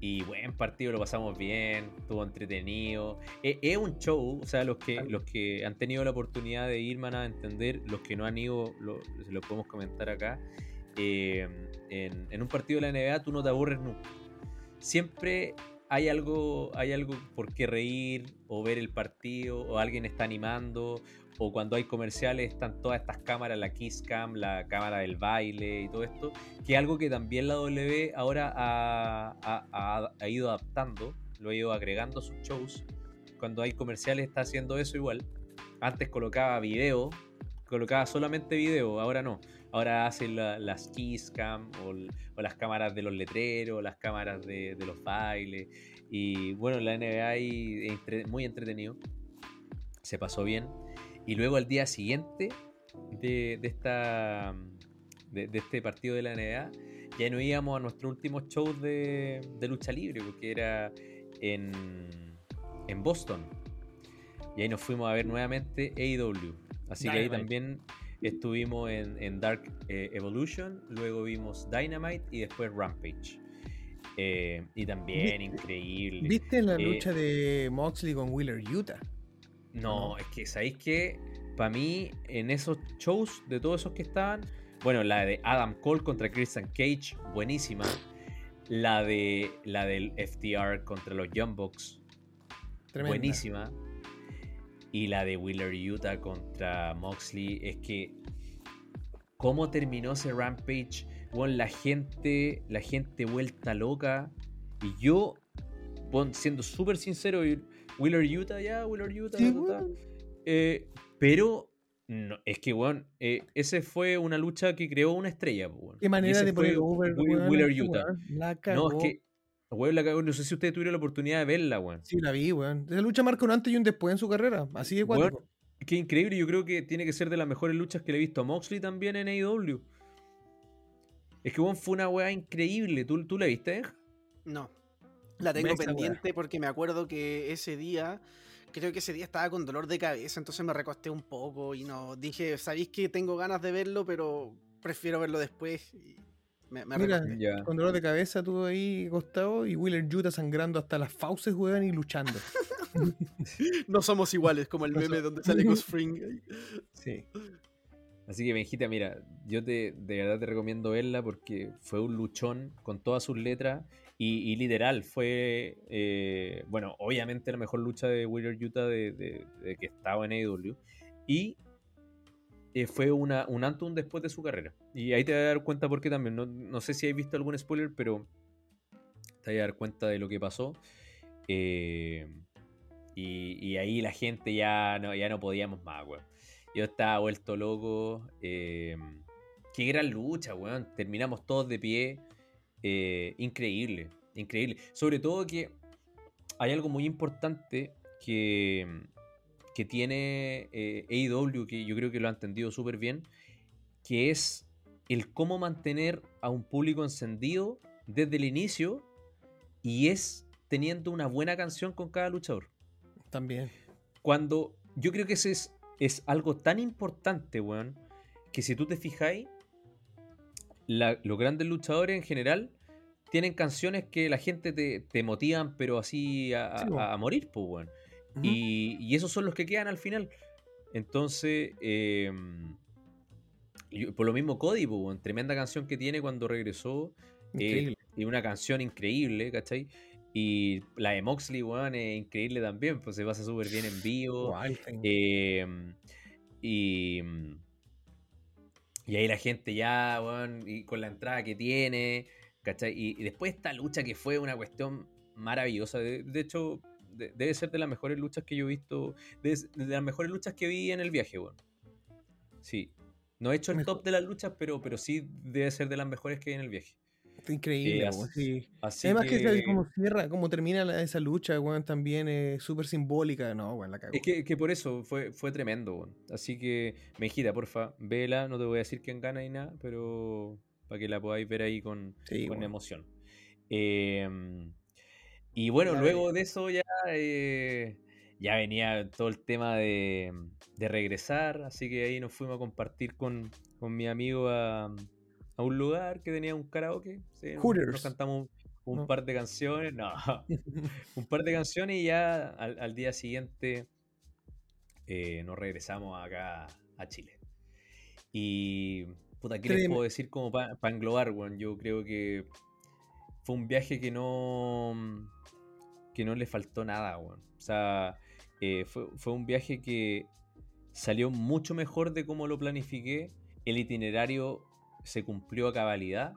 Y buen partido, lo pasamos bien, estuvo entretenido. E, es, un show, o sea, los que, los que han tenido la oportunidad de ir van a entender, los que no han ido, lo, lo podemos comentar acá. Eh, en, en, un partido de la NBA tú no te aburres nunca. Siempre hay algo, hay algo por qué reír, o ver el partido, o alguien está animando, o cuando hay comerciales están todas estas cámaras, la Kiss Cam, la cámara del baile y todo esto, que es algo que también la W ahora ha, ido adaptando, lo ha ido agregando a sus shows. Cuando hay comerciales está haciendo eso igual. Antes colocaba video, colocaba solamente video, ahora no. Ahora hacen las Kiss Cam o, las cámaras de los letreros, las cámaras de, los bailes. Y bueno, la NBA ahí muy entretenido. Se pasó bien. Y luego al día siguiente de, esta, de, este partido de la NBA, ya no íbamos a nuestro último show de, lucha libre, porque era en, en, Boston. Y ahí nos fuimos a ver nuevamente AEW. Así que ahí también estuvimos en, Dark eh, Evolution, luego vimos Dynamite y después Rampage. Eh, y también increíble. ¿Viste la Eh, lucha de Moxley con Wheeler Utah? No, es que sabéis que para mí en esos shows de todos esos que estaban, bueno, la de Adam Cole contra Christian Cage, buenísima. La de la del FTR contra los Young Bucks, Tremenda. buenísima. Y la de Wheeler Utah contra Moxley, es que cómo terminó ese Rampage, bueno, la gente, la gente vuelta loca. Y yo, bueno, siendo súper sincero, y- Wheeler Utah ya, Wheeler Utah, Sí, ta, ta, ta. weón. Eh, pero no, es que, weón, eh, ese fue una lucha que creó una estrella, weón. Qué Y manera de poner fue over, Whe- weón, Wheeler Utah. La No, cagó. es que, weón, la cagó. no sé si ustedes tuvieron la oportunidad de verla, weón. Sí, la vi, weón. Esa lucha marca un antes y un después en su carrera. Así de cuático. Qué increíble, yo creo que tiene que ser de las mejores luchas que le he visto a Moxley también en AEW. Es que, weón, fue una weá increíble. ¿Tú, tú la viste, eh? No. La tengo pendiente porque me acuerdo que ese día, creo que ese día estaba con dolor de cabeza, entonces me recosté un poco y no dije, sabéis que tengo ganas de verlo, pero prefiero verlo después. Y me, me Mira, recosté. Ya. Con dolor de cabeza tuvo ahí acostado y Wheeler Utah sangrando hasta las fauces, weón, y luchando. (laughs) No somos iguales, como el No meme so- donde sale Ghost (laughs) Fring. Sí. Así que, Benjita, mira, yo te, de verdad te recomiendo verla porque fue un luchón con todas sus letras y, y literal fue, eh, bueno, obviamente la mejor lucha de Wheeler Utah de, que estaba en AEW y eh, fue una, un un después de su carrera. Y ahí te vas a dar cuenta por qué también. No, no sé si has visto algún spoiler, pero te vas a dar cuenta de lo que pasó. Eh, y, ahí la gente ya no, ya no podíamos más, weón. Yo estaba vuelto loco. qué gran lucha, weón. Terminamos todos de pie. Eh, increíble, increíble. Sobre todo que hay algo muy importante que, que tiene eh, AEW, que yo creo que lo ha entendido súper bien, que es el cómo mantener a un público encendido desde el inicio y es teniendo una buena canción con cada luchador También. cuando yo creo que ese es, es algo tan importante, weón, que si tú te fijáis, la- los grandes luchadores en general tienen canciones que la gente te, te motivan, pero así a, Sí, po. a- a morir, pues, weón. Ujú. Y, y esos son los que quedan al final. Entonces, eh, y por lo mismo Cody, pues, weón, tremenda canción que tiene cuando regresó. eh, y una canción increíble, ¿cachai? Y la de Moxley, weón, es increíble también, pues se pasa súper bien en vivo. Eh, y, y ahí la gente ya, weón, y con la entrada que tiene, ¿cachai? Y, y después esta lucha que fue una cuestión maravillosa. De, de hecho, de- debe ser de las mejores luchas que yo he visto, de, de las mejores luchas que vi en el viaje, weón. Sí. No he hecho el top de las luchas, pero, pero sí debe ser de las mejores que hay en el viaje. Está increíble, weón, así- sí. Así Además que, que, cómo cierra, cómo termina la- esa lucha, weón, también es súper simbólica. No, weón, la cagó. Es que, que por eso fue, fue tremendo, weón. Así que, Mejita, porfa, vela. No te voy a decir quién gana y nada, pero para que la podáis ver ahí con, Sí, con emoción. Eh, y bueno, luego de eso ya, eh, ya venía todo el tema de, de regresar, así que ahí nos fuimos a compartir con, con mi amigo a, a un lugar que tenía un karaoke. sí, nos- Hooters. Nos cantamos un No. par de canciones, no, (laughs) (laughs) un par de canciones y ya al, al día siguiente eh, nos regresamos acá a Chile. Y, puta, ¿qué les puedo decir como para englobar, weón? Yo creo que fue un viaje que no, que no le faltó nada, weón. O sea, eh, fue, fue un viaje que salió mucho mejor de como lo planifiqué. El itinerario se cumplió a cabalidad.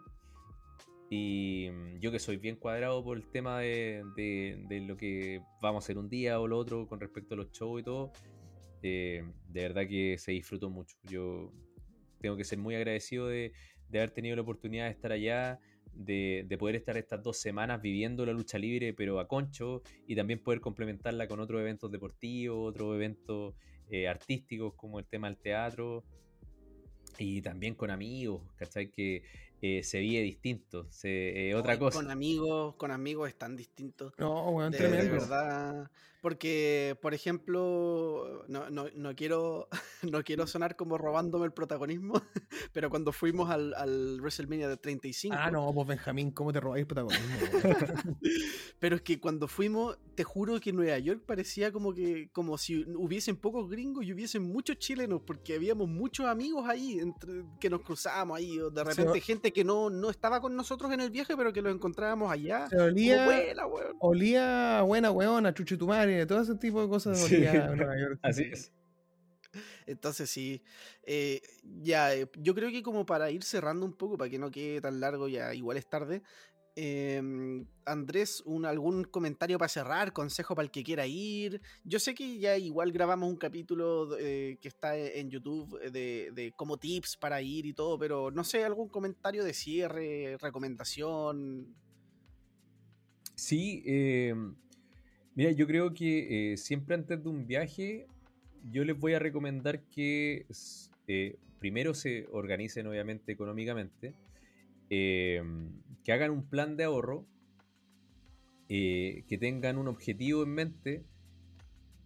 Y mm, yo que soy bien cuadrado por el tema de, de- lo que vamos a hacer un día o lo otro con respecto a los shows y todo, eh, de verdad que se disfrutó mucho. Yo tengo que ser muy agradecido de, de haber tenido la oportunidad de estar allá, de, de poder estar estas dos semanas viviendo la lucha libre, pero a concho, y también poder complementarla con otros eventos deportivos, otros eventos eh, artísticos como el tema del teatro, y también con amigos, ¿cachai? Que eh, se vive distinto, se, eh, otra cosa. Con amigos, con amigos es tan distinto. No, weón, De, tremendo. de verdad. Porque, por ejemplo, no, no, no quiero, (laughs) no quiero sonar como robándome el protagonismo, (laughs) pero cuando fuimos al, al WrestleMania de 35, Ah, no, pues Benjamín, ¿cómo te robáis el protagonismo? (laughs) pero es que cuando fuimos, te juro que Nueva York parecía como que como si hubiesen pocos gringos y hubiesen muchos chilenos, porque habíamos muchos amigos ahí entre- que nos cruzábamos ahí, o de repente gente que no, no estaba con nosotros en el viaje, pero que los encontrábamos allá. Se olía, "Buena, weón". olía buena weona, chuche madre, todo ese tipo de cosas Sí. a (laughs) Nueva York. Así es. Entonces sí, eh, ya, eh, yo creo que como para ir cerrando un poco, para que no quede tan largo, ya igual es tarde. em, Andrés, un, algún comentario para cerrar, consejo para el que quiera ir. Yo sé que ya igual grabamos un capítulo eh, que está e- en YouTube de, de como tips para ir y todo, pero no sé, algún comentario de cierre, recomendación. Sí, eh, mira, yo creo que eh, siempre antes de un viaje, yo les voy a recomendar que eh, primero se organicen obviamente económicamente, eh, que hagan un plan de ahorro, eh, que tengan un objetivo en mente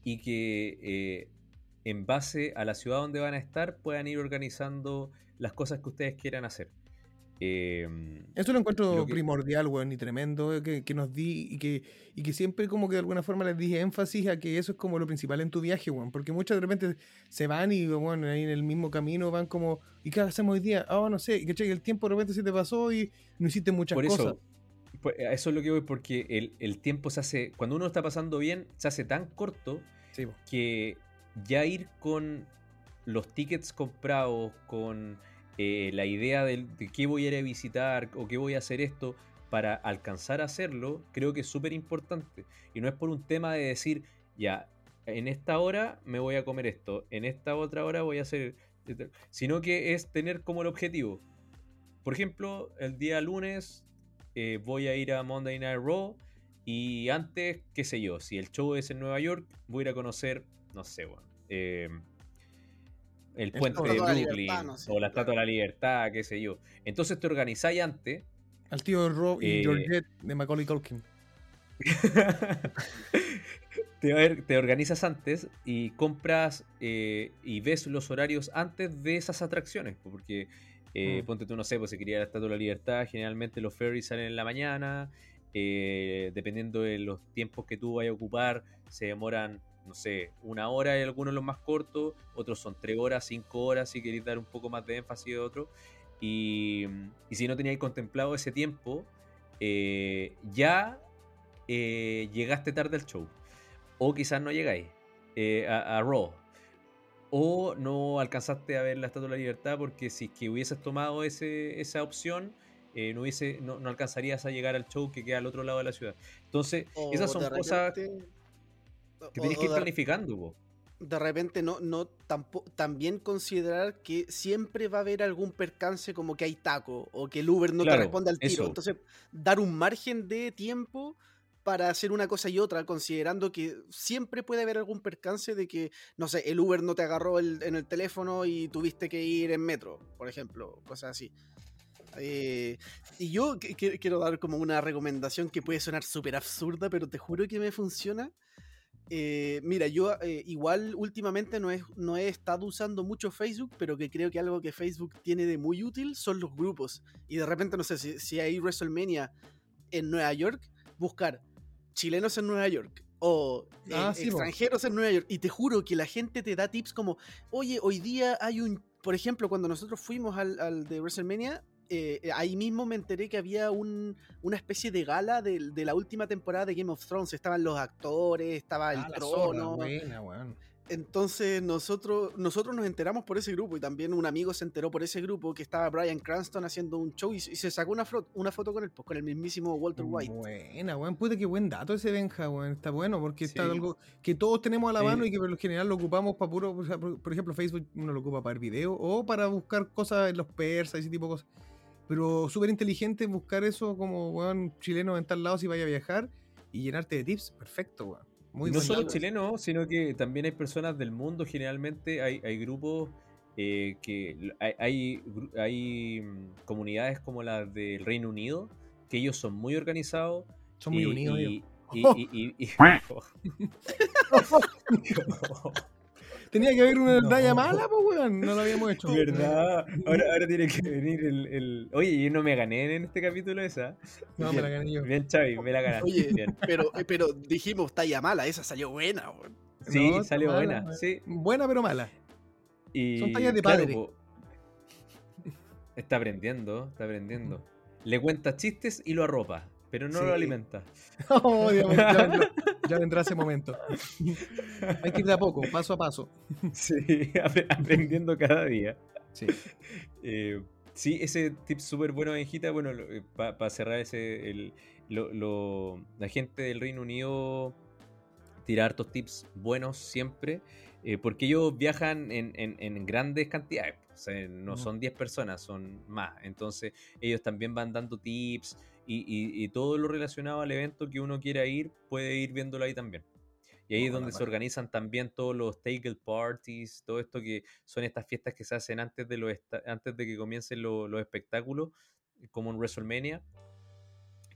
y que en base a la ciudad donde van a estar puedan ir organizando las cosas que ustedes quieran hacer. Eh, Eso lo encuentro Lo que- primordial, weón, y tremendo eh, que, que nos di y que, y que siempre como que de alguna forma les dije énfasis a que eso es como lo principal en tu viaje, weón, porque muchas de repente se van y, bueno, ahí en el mismo camino van como, ¿y qué hacemos hoy día? Ah, no sé, y que el tiempo de repente se te pasó y no hiciste muchas Por cosas. eso, pues, a eso es lo que voy, porque el, el tiempo se hace, cuando uno está pasando bien, se hace tan corto Sí, que ya ir con los tickets comprados, con eh, la idea de, qué voy a ir a visitar o qué voy a hacer esto para alcanzar a hacerlo, creo que es súper importante. Y no es por un tema de decir, ya, en esta hora me voy a comer esto, en esta otra hora voy a hacer, sino que es tener como el objetivo. Por ejemplo, el día lunes eh, voy a ir a Monday Night Raw y antes, qué sé yo, si el show es en Nueva York, voy a ir a conocer, no sé, bueno, eh, el puente de de la Brooklyn Libertad, no sé, o la Estatua claro. de la Libertad, qué sé yo. Entonces te organizáis antes. Al tío Rob y Eh, Georgette de Macaulay Culkin. (laughs) te, or- te organizas antes y compras eh, y ves los horarios antes de esas atracciones. po, Porque eh, Mm. ponte tú, no sé, pues si quería la Estatua de la Libertad, generalmente los ferries salen en la mañana. eh, dependiendo de los tiempos que tú vayas a ocupar, se demoran, no sé, una hora y algunos los más cortos, otros son tres horas, cinco horas, si queréis dar un poco más de énfasis de otro. Y, y si no teníais contemplado ese tiempo, eh, ya eh, llegaste tarde al show. O quizás no llegáis eh, a, a Raw. O no alcanzaste a ver la Estatua de la Libertad porque si es que hubieses tomado ese, esa opción, eh, no, hubiese, no, no alcanzarías a llegar al show que queda al otro lado de la ciudad. Entonces, esas son cosas repente- que o que ir planificando. po. de repente no, no tampo- también considerar que siempre va a haber algún percance como que hay taco o que el Uber no Claro, te responde al tiro. eso. Entonces, dar un margen de tiempo para hacer una cosa y otra, considerando que siempre puede haber algún percance de que, no sé, el Uber no te agarró el- en el teléfono y tuviste que ir en metro, por ejemplo, cosas así. Eh, y yo que- que- quiero dar como una recomendación que puede sonar súper absurda, pero te juro que me funciona. Eh, mira, yo eh, igual últimamente no he, no he estado usando mucho Facebook, pero que creo que algo que Facebook tiene de muy útil son los grupos. Y de repente, no sé, si, si hay WrestleMania en Nueva York, buscar chilenos en Nueva York o eh, Ah, sí, extranjeros en Nueva York. Y te juro que la gente te da tips como, oye, hoy día hay un, por ejemplo, cuando nosotros fuimos al, al de WrestleMania, eh, ahí mismo me enteré que había un, una especie de gala del- de, la última temporada de Game of Thrones. Estaban los actores, estaba el Ah, zorra, trono. buena, weón. Entonces nosotros, nosotros nos enteramos por ese grupo y también un amigo se enteró por ese grupo que estaba Brian Cranston haciendo un show y, y se sacó una, una foto con él, pues, con el mismísimo Walter White. Buena, weón. Puta, qué buen dato ese Benja, weón. Está bueno porque está Sí. algo que todos tenemos a la Sí. mano y que por lo general lo ocupamos para puro. o sea, por, por ejemplo, Facebook uno lo ocupa para ver video o para buscar cosas en los persas y ese tipo de cosas. Pero súper inteligente buscar eso como, weón, chileno en tal lado si vaya a viajar y llenarte de tips. Perfecto, weón. Muy no solo chilenos, sino que también hay personas del mundo. Generalmente hay, hay grupos eh, que hay, hay, mm, comunidades como las del Reino Unido, que ellos son muy organizados. Son muy y- unidos. y- y- y- (laughs) (laughs) (laughs) Tenía que haber una No. talla mala, pues, weón. No lo habíamos hecho. ¿Verdad? Ahora, ahora tiene que venir el, el- Oye, yo no me gané en este capítulo esa. No, me la gané yo. Bien, Chavi, me la ganaste. Oye, Bien. pero, eh, pero dijimos talla mala, esa salió buena, weón. Sí, No, salió mala, buena. Sí. Buena pero mala. Y, Son tallas de padre. está aprendiendo, está aprendiendo. Le cuenta chistes y lo arropa, pero no Sí. lo alimenta. (laughs) Oh, Dios ya, (laughs) vendrá, ya vendrá ese momento. Hay que ir de a poco, paso a paso. Sí, (laughs) apre- aprendiendo cada día. Sí. Eh, sí, ese tip súper bueno, Benjita. Bueno, para cerrar ese, el, lo- lo- la gente del Reino Unido tira hartos tips buenos siempre, eh, porque ellos viajan en, en- en grandes cantidades. O sea, no son 10 personas, son más. Entonces, ellos también van dando tips y, y- y todo lo relacionado al evento que uno quiera ir, puede ir viéndolo ahí también. Y ahí es Oh, donde se organizan también todos los tailgate parties, todo esto que son estas fiestas que se hacen antes de, los antes de que comiencen lo- los espectáculos, como en WrestleMania.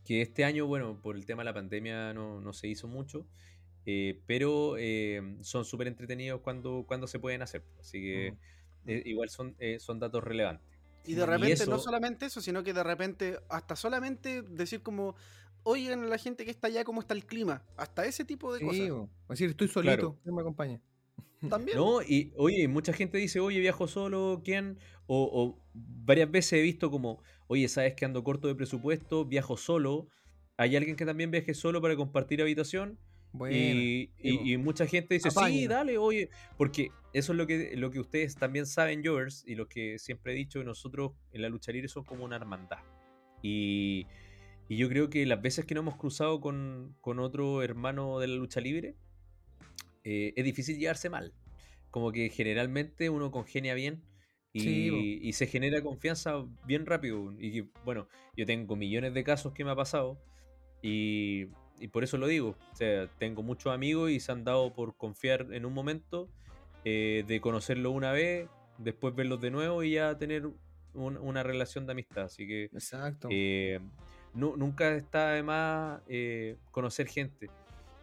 Que este año, bueno, por el tema de la pandemia no, no se hizo mucho, eh, pero eh, son súper entretenidos cuando, cuando se pueden hacer. Así que eh, igual son, eh, son datos relevantes. Y de Y repente, no solamente eso, sino que de repente, hasta solamente decir como, oigan a la gente que está allá, cómo está el clima. Hasta ese tipo de Sí, cosas. Es decir, estoy solito, Claro. ¿quién me acompaña? (laughs) También. No, y oye, mucha gente dice, oye, viajo solo, ¿quién? O, o varias veces he visto como, oye, sabes que ando corto de presupuesto, viajo solo. ¿Hay alguien que también viaje solo para compartir habitación? Bueno, y, y- y mucha gente dice, sí, Apaña. dale, oye, porque eso es lo que, lo que ustedes también saben, Jovers, y lo que siempre he dicho, nosotros en la lucha libre somos como una hermandad. Y, y yo creo que las veces que nos hemos cruzado con, con otro hermano de la lucha libre, eh, es difícil llevarse mal. Como que generalmente uno congenia bien y, Sí, y se genera confianza bien rápido. Y bueno, yo tengo millones de casos que me ha pasado y, y por eso lo digo. O sea, tengo muchos amigos y se han dado por confiar en un momento, eh, de conocerlo una vez, después verlos de nuevo y ya tener un- una relación de amistad. Así que Exacto. eh, nu- nunca está de más eh, conocer gente.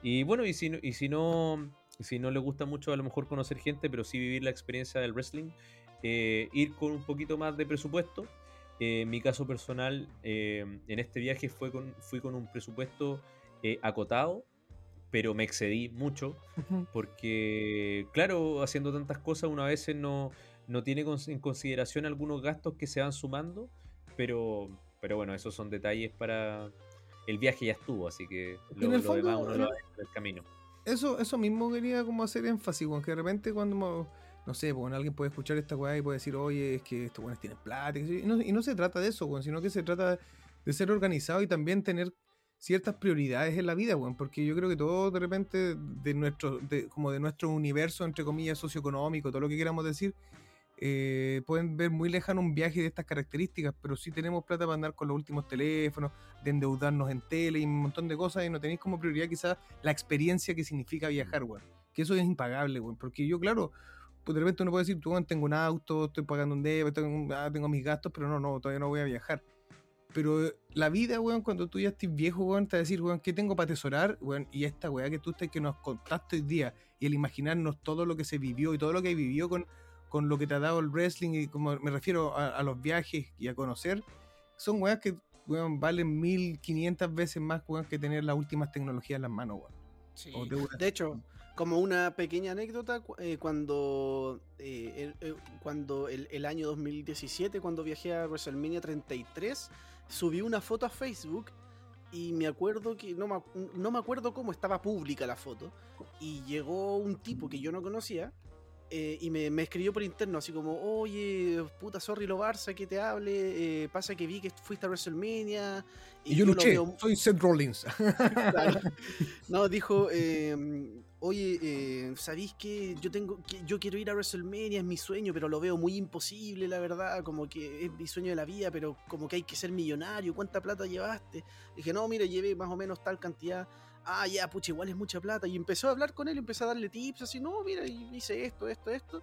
Y bueno, y si, no- y si no si no le gusta mucho a lo mejor conocer gente, pero sí vivir la experiencia del wrestling, eh, ir con un poquito más de presupuesto. Eh, en mi caso personal, eh, en este viaje fue con, fui con un presupuesto eh, acotado, pero me excedí mucho porque, claro, haciendo tantas cosas, uno a veces no, no tiene en consideración algunos gastos que se van sumando, pero, pero bueno, esos son detalles para... El viaje ya estuvo, así que En lo, el lo fondo, demás uno en lo el- en camino. Eso, eso mismo quería como hacer énfasis, que de repente cuando, no sé, pues, alguien puede escuchar esta weá y puede decir, oye, es que estos weones tienen plata, y, no, y no se trata de eso, sino que se trata de ser organizado y también tener ciertas prioridades en la vida, weón, porque yo creo que todo de repente de nuestro, de, como de nuestro universo, entre comillas, socioeconómico, todo lo que queramos decir, eh, pueden ver muy lejano un viaje de estas características, pero sí tenemos plata para andar con los últimos teléfonos, de endeudarnos en tele y un montón de cosas, y no tenéis como prioridad quizás la experiencia que significa viajar, weón. Que eso es impagable, weón. Porque yo, claro, pues de repente uno puede decir, tú, tengo un auto, estoy pagando un debe, tengo, ah, tengo mis gastos, pero no, no, todavía no voy a viajar. Pero eh, la vida, weón, cuando tú ya estés viejo, weón, te va a decir, weón, ¿qué tengo para atesorar? Weón, y esta weá que tú estás, que nos contaste hoy día, y el imaginarnos todo lo que se vivió y todo lo que vivió con, con lo que te ha dado el wrestling, y como me refiero a, a los viajes y a conocer, son weas que, weón, valen 1500 veces más, weón, que tener las últimas tecnologías en las manos, weón. Sí. De hecho, como una pequeña anécdota, eh, cuando, eh, el, eh, cuando el, el año 2017, cuando viajé a WrestleMania 33, subí una foto a Facebook y me acuerdo que, no me, no me acuerdo cómo estaba pública la foto, y llegó un tipo que yo no conocía. eh, y me, me escribió por interno, así como, oye, puta, sorry, lo Barça, que te hable, eh, pasa que vi que fuiste a WrestleMania. Y, yo lo luché, veo- soy Seth Rollins. (laughs) Claro. No, dijo, (laughs) eh, oye, eh, ¿sabéis que yo tengo, que yo quiero ir a WrestleMania, es mi sueño, pero lo veo muy imposible, la verdad, como que es mi sueño de la vida, pero como que hay que ser millonario, ¿cuánta plata llevaste? Dije, no, mira, llevé más o menos tal cantidad. Ah, ya, pucha, igual es mucha plata. Y empezó a hablar con él, empezó a darle tips, así, no, mira, hice esto, esto, esto.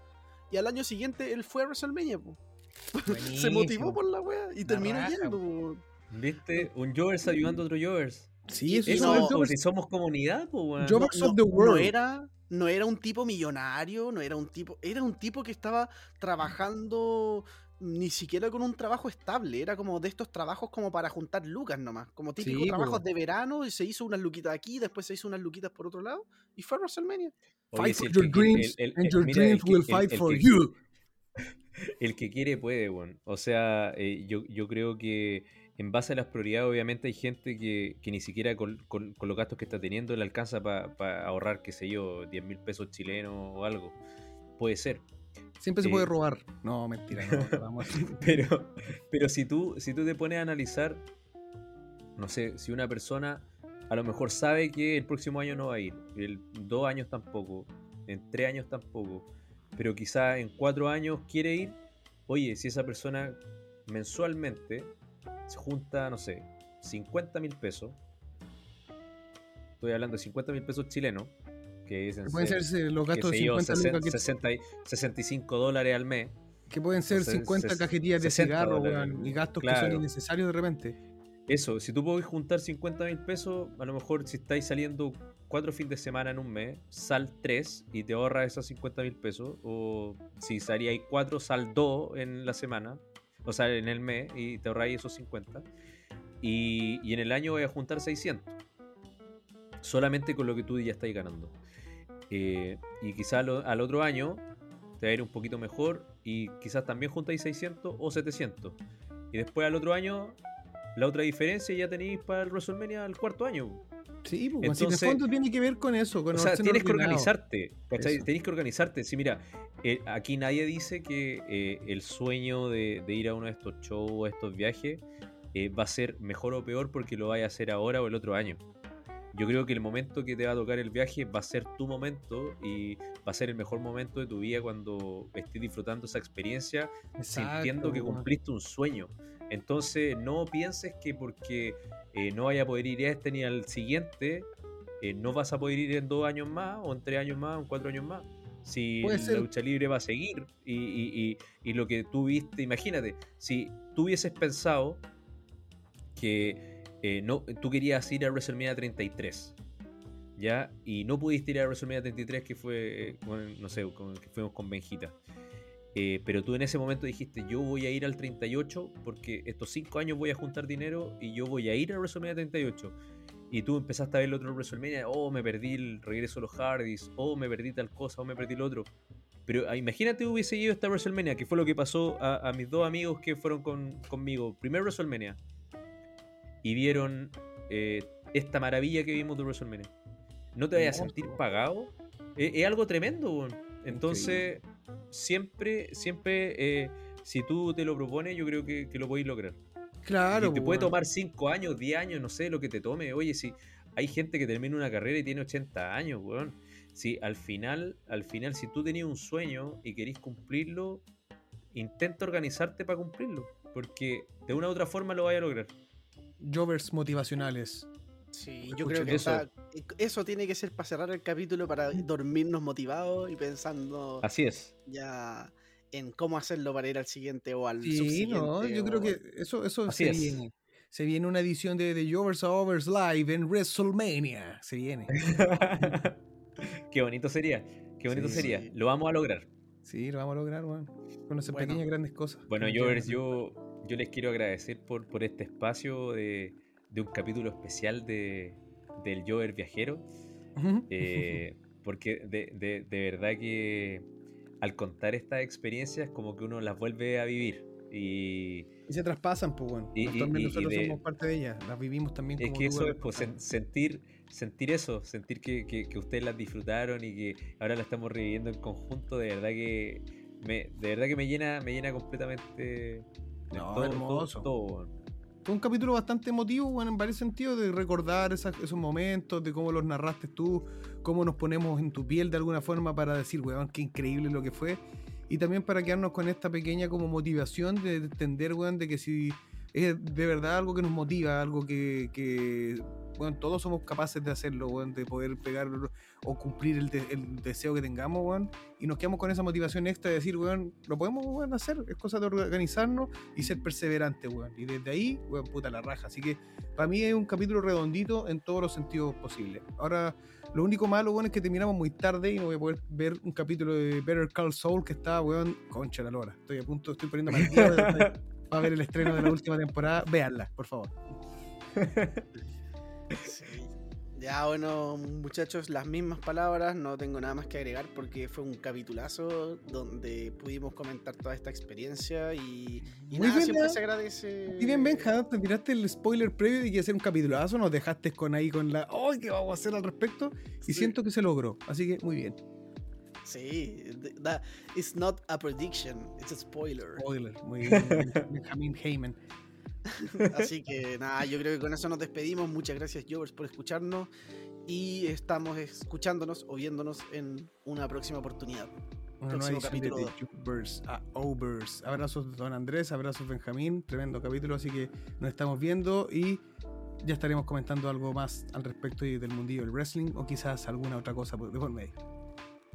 y al año siguiente él fue a WrestleMania, po. (laughs) Se motivó por la wea y terminó raja, yendo, po. ¿Viste? Un Jovers ayudando a otro Jovers. Sí, eso, Eso, no, si somos comunidad, pues, weón. Yo- Jovers of the no world. era, no era un tipo millonario, no era un tipo, era un tipo que estaba trabajando ni siquiera con un trabajo estable, era como de estos trabajos como para juntar lucas nomás, como típicos Sí, trabajos po. de verano y se hizo unas luquitas aquí, después se hizo unas luquitas por otro lado y fue a WrestleMania. Oye, Fight for your dreams, el- el- and your mira, dreams will fight el for que- you. (laughs) El que quiere puede, weón. O sea, eh, yo, yo creo que en base a las prioridades, obviamente hay gente que, que ni siquiera con, con- con los gastos que está teniendo le alcanza para ahorrar, qué sé yo, 10 mil pesos chilenos o algo. Puede ser. Siempre se Eh, puede robar. No, mentira, no. vamos (laughs) a- Pero, pero si tú, si tú te pones a analizar, no sé, si una persona a lo mejor sabe que el próximo año no va a ir, en dos años tampoco, en tres años tampoco, pero quizá en cuatro años quiere ir, oye, si esa persona mensualmente se junta, no sé, 50 mil pesos, estoy hablando de 50 mil pesos chilenos, que es en Pueden ser, ser los qué gastos de sé yo, 50 lucas que, 60 y- 65 dólares al mes. que pueden ser se- 50 se- cajetillas de 60 cigarro, dólares. y gastos que Claro. son innecesarios de repente. Eso, si tú podés juntar 50 mil pesos, a lo mejor si estáis saliendo cuatro fines de semana en un mes, sal 3 y te ahorras esos 50 mil pesos. O si salíais 4, sal 2 en la semana, o sea, en el mes, y te ahorráis esos 50. Y, y en el año voy a juntar 600. Solamente con lo que tú ya estáis ganando. Eh, y quizás al otro año te va a ir un poquito mejor y quizás también juntáis 600 o 700. Y después al otro año la otra diferencia ya tenéis para el WrestleMania al cuarto año. Sí, pues, en Entonces- el fondo tiene que ver con eso, con O sea, tienes que organizarte. ¿cachai? Tenéis que organizarte. Sí, mira, eh, aquí nadie dice que eh, el sueño de, de ir a uno de estos shows o estos viajes eh, va a ser mejor o peor porque lo vaya a hacer ahora o el otro año. Yo creo que el momento que te va a tocar el viaje va a ser tu momento y va a ser el mejor momento de tu vida cuando estés disfrutando esa experiencia sintiendo que weón. cumpliste un sueño. Entonces, no pienses que porque eh, no vaya a poder ir a este ni al siguiente, eh, no vas a poder ir en dos años más, o en tres años más, o en cuatro años más. Si la lucha libre va a seguir y, y- y- y lo que tú viste, imagínate, si tú hubieses pensado que eh, no, tú querías ir a WrestleMania 33, ¿ya? Y no pudiste ir a WrestleMania 33, que fue, con- no sé, con, que fuimos con Benjita. Eh, pero tú en ese momento dijiste, yo voy a ir al 38 porque estos 5 años voy a juntar dinero y yo voy a ir a WrestleMania 38. Y tú empezaste a ver el otro WrestleMania, oh, me perdí el regreso de los Hardys, oh, me perdí tal cosa, oh, me perdí el otro. Pero ah, imagínate hubiese ido a esta WrestleMania, que fue lo que pasó a, a mis dos amigos que fueron con- conmigo. Primer WrestleMania. Y vieron eh, esta maravilla que vimos de WrestleMania. ¿No te vayas a sentir pagado? Es algo tremendo. Entonces, siempre, siempre, eh, si tú te lo propones, yo creo que, que lo podéis lograr. Claro, y te puede tomar 5 años, 10 años, no sé, lo que te tome. Oye, si hay gente que termina una carrera y tiene 80 años, weón. Si al final, al final, si tú tenías un sueño y querís cumplirlo, intenta organizarte para cumplirlo. Porque de una u otra forma lo vaya a lograr. Jovers motivacionales. Sí, yo creo que eso. está- eso tiene que ser para cerrar el capítulo, para dormirnos motivados y pensando Así es. ya en cómo hacerlo para ir al siguiente o al Sí, subsiguiente. no, yo creo que eso, eso Así se es. viene. Se viene una edición de, de Jovers Overs Live en WrestleMania. Se viene. (laughs) Qué bonito sería. Qué bonito Sí, sería. sí. Lo vamos a lograr. Sí, lo vamos a lograr, weón. Con esas Bueno. pequeñas grandes cosas. Bueno, Jovers, yo, yo les quiero agradecer por, por este espacio de, de un capítulo especial de, del Jover Viajero. eh, (laughs) porque de, de- de verdad que al contar estas experiencias como que uno las vuelve a vivir. Y Y se traspasan, pues, bueno. Y- nosotros de- somos parte de ellas. Las vivimos también es como que tú eso las es pues, sen- sentir, sentir eso, sentir que, que- que ustedes las disfrutaron y que ahora la estamos reviviendo en conjunto, de verdad que me, de verdad que me llena, me llena completamente No, todo, hermoso. todo, todo. Fue un capítulo bastante emotivo, bueno, en varios sentidos, de recordar esas- esos momentos, de cómo los narraste tú, cómo nos ponemos en tu piel de alguna forma para decir, weón, qué increíble lo que fue. Y también para quedarnos con esta pequeña como motivación de entender, weón, de que si es de verdad algo que nos motiva, algo que, que bueno, todos somos capaces de hacerlo, weón, de poder pegar o cumplir el, de- el deseo que tengamos, weón, y nos quedamos con esa motivación extra de decir, weón, lo podemos hacer, es cosa de organizarnos y ser perseverantes, weón, y desde ahí, weón, puta la raja, así que para mí es un capítulo redondito en todos los sentidos posibles. Ahora, lo único malo, weón, es que terminamos muy tarde y no voy a poder ver un capítulo de Better Call Saul que está, concha la lora, estoy a punto, estoy poniendo (laughs) mal de- para ver el estreno de la última temporada, véanla, por favor. Sí. Ya, bueno, muchachos, las mismas palabras, no tengo nada más que agregar porque fue un capitulazo donde pudimos comentar toda esta experiencia y, nada, bien, siempre ¿no? se agradece. Y bien, Benja, te tiraste el spoiler previo de que a ser un capitulazo, nos dejaste con ahí con la, ¡ay, qué vamos a hacer al respecto! Y Sí. siento que se logró, así que muy bien. Sí, th- that is not a prediction, it's a spoiler. Spoiler, muy bien. (laughs) Benjamin Heyman. Así que nada, yo creo que con eso nos despedimos. Muchas gracias, Jovers, por escucharnos. Y estamos escuchándonos o viéndonos en una próxima oportunidad. Una Próximo de capítulo. The Jukebirds a Overs. Abrazos Don Andrés, abrazos Benjamín, tremendo capítulo, así que nos estamos viendo y ya estaremos comentando algo más al respecto del mundillo del wrestling o quizás alguna otra cosa de por medio.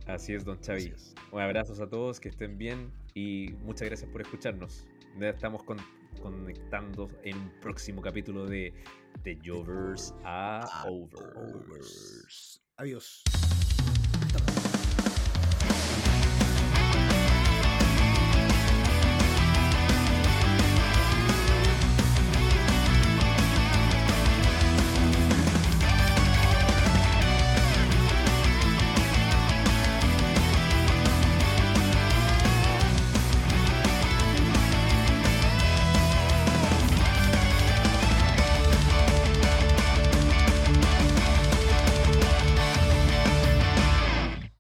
Así es, don es. Un abrazo a todos, que estén bien y muchas gracias por escucharnos. Ya estamos con- conectando en un próximo capítulo de The Jovers a. Overs. Adiós.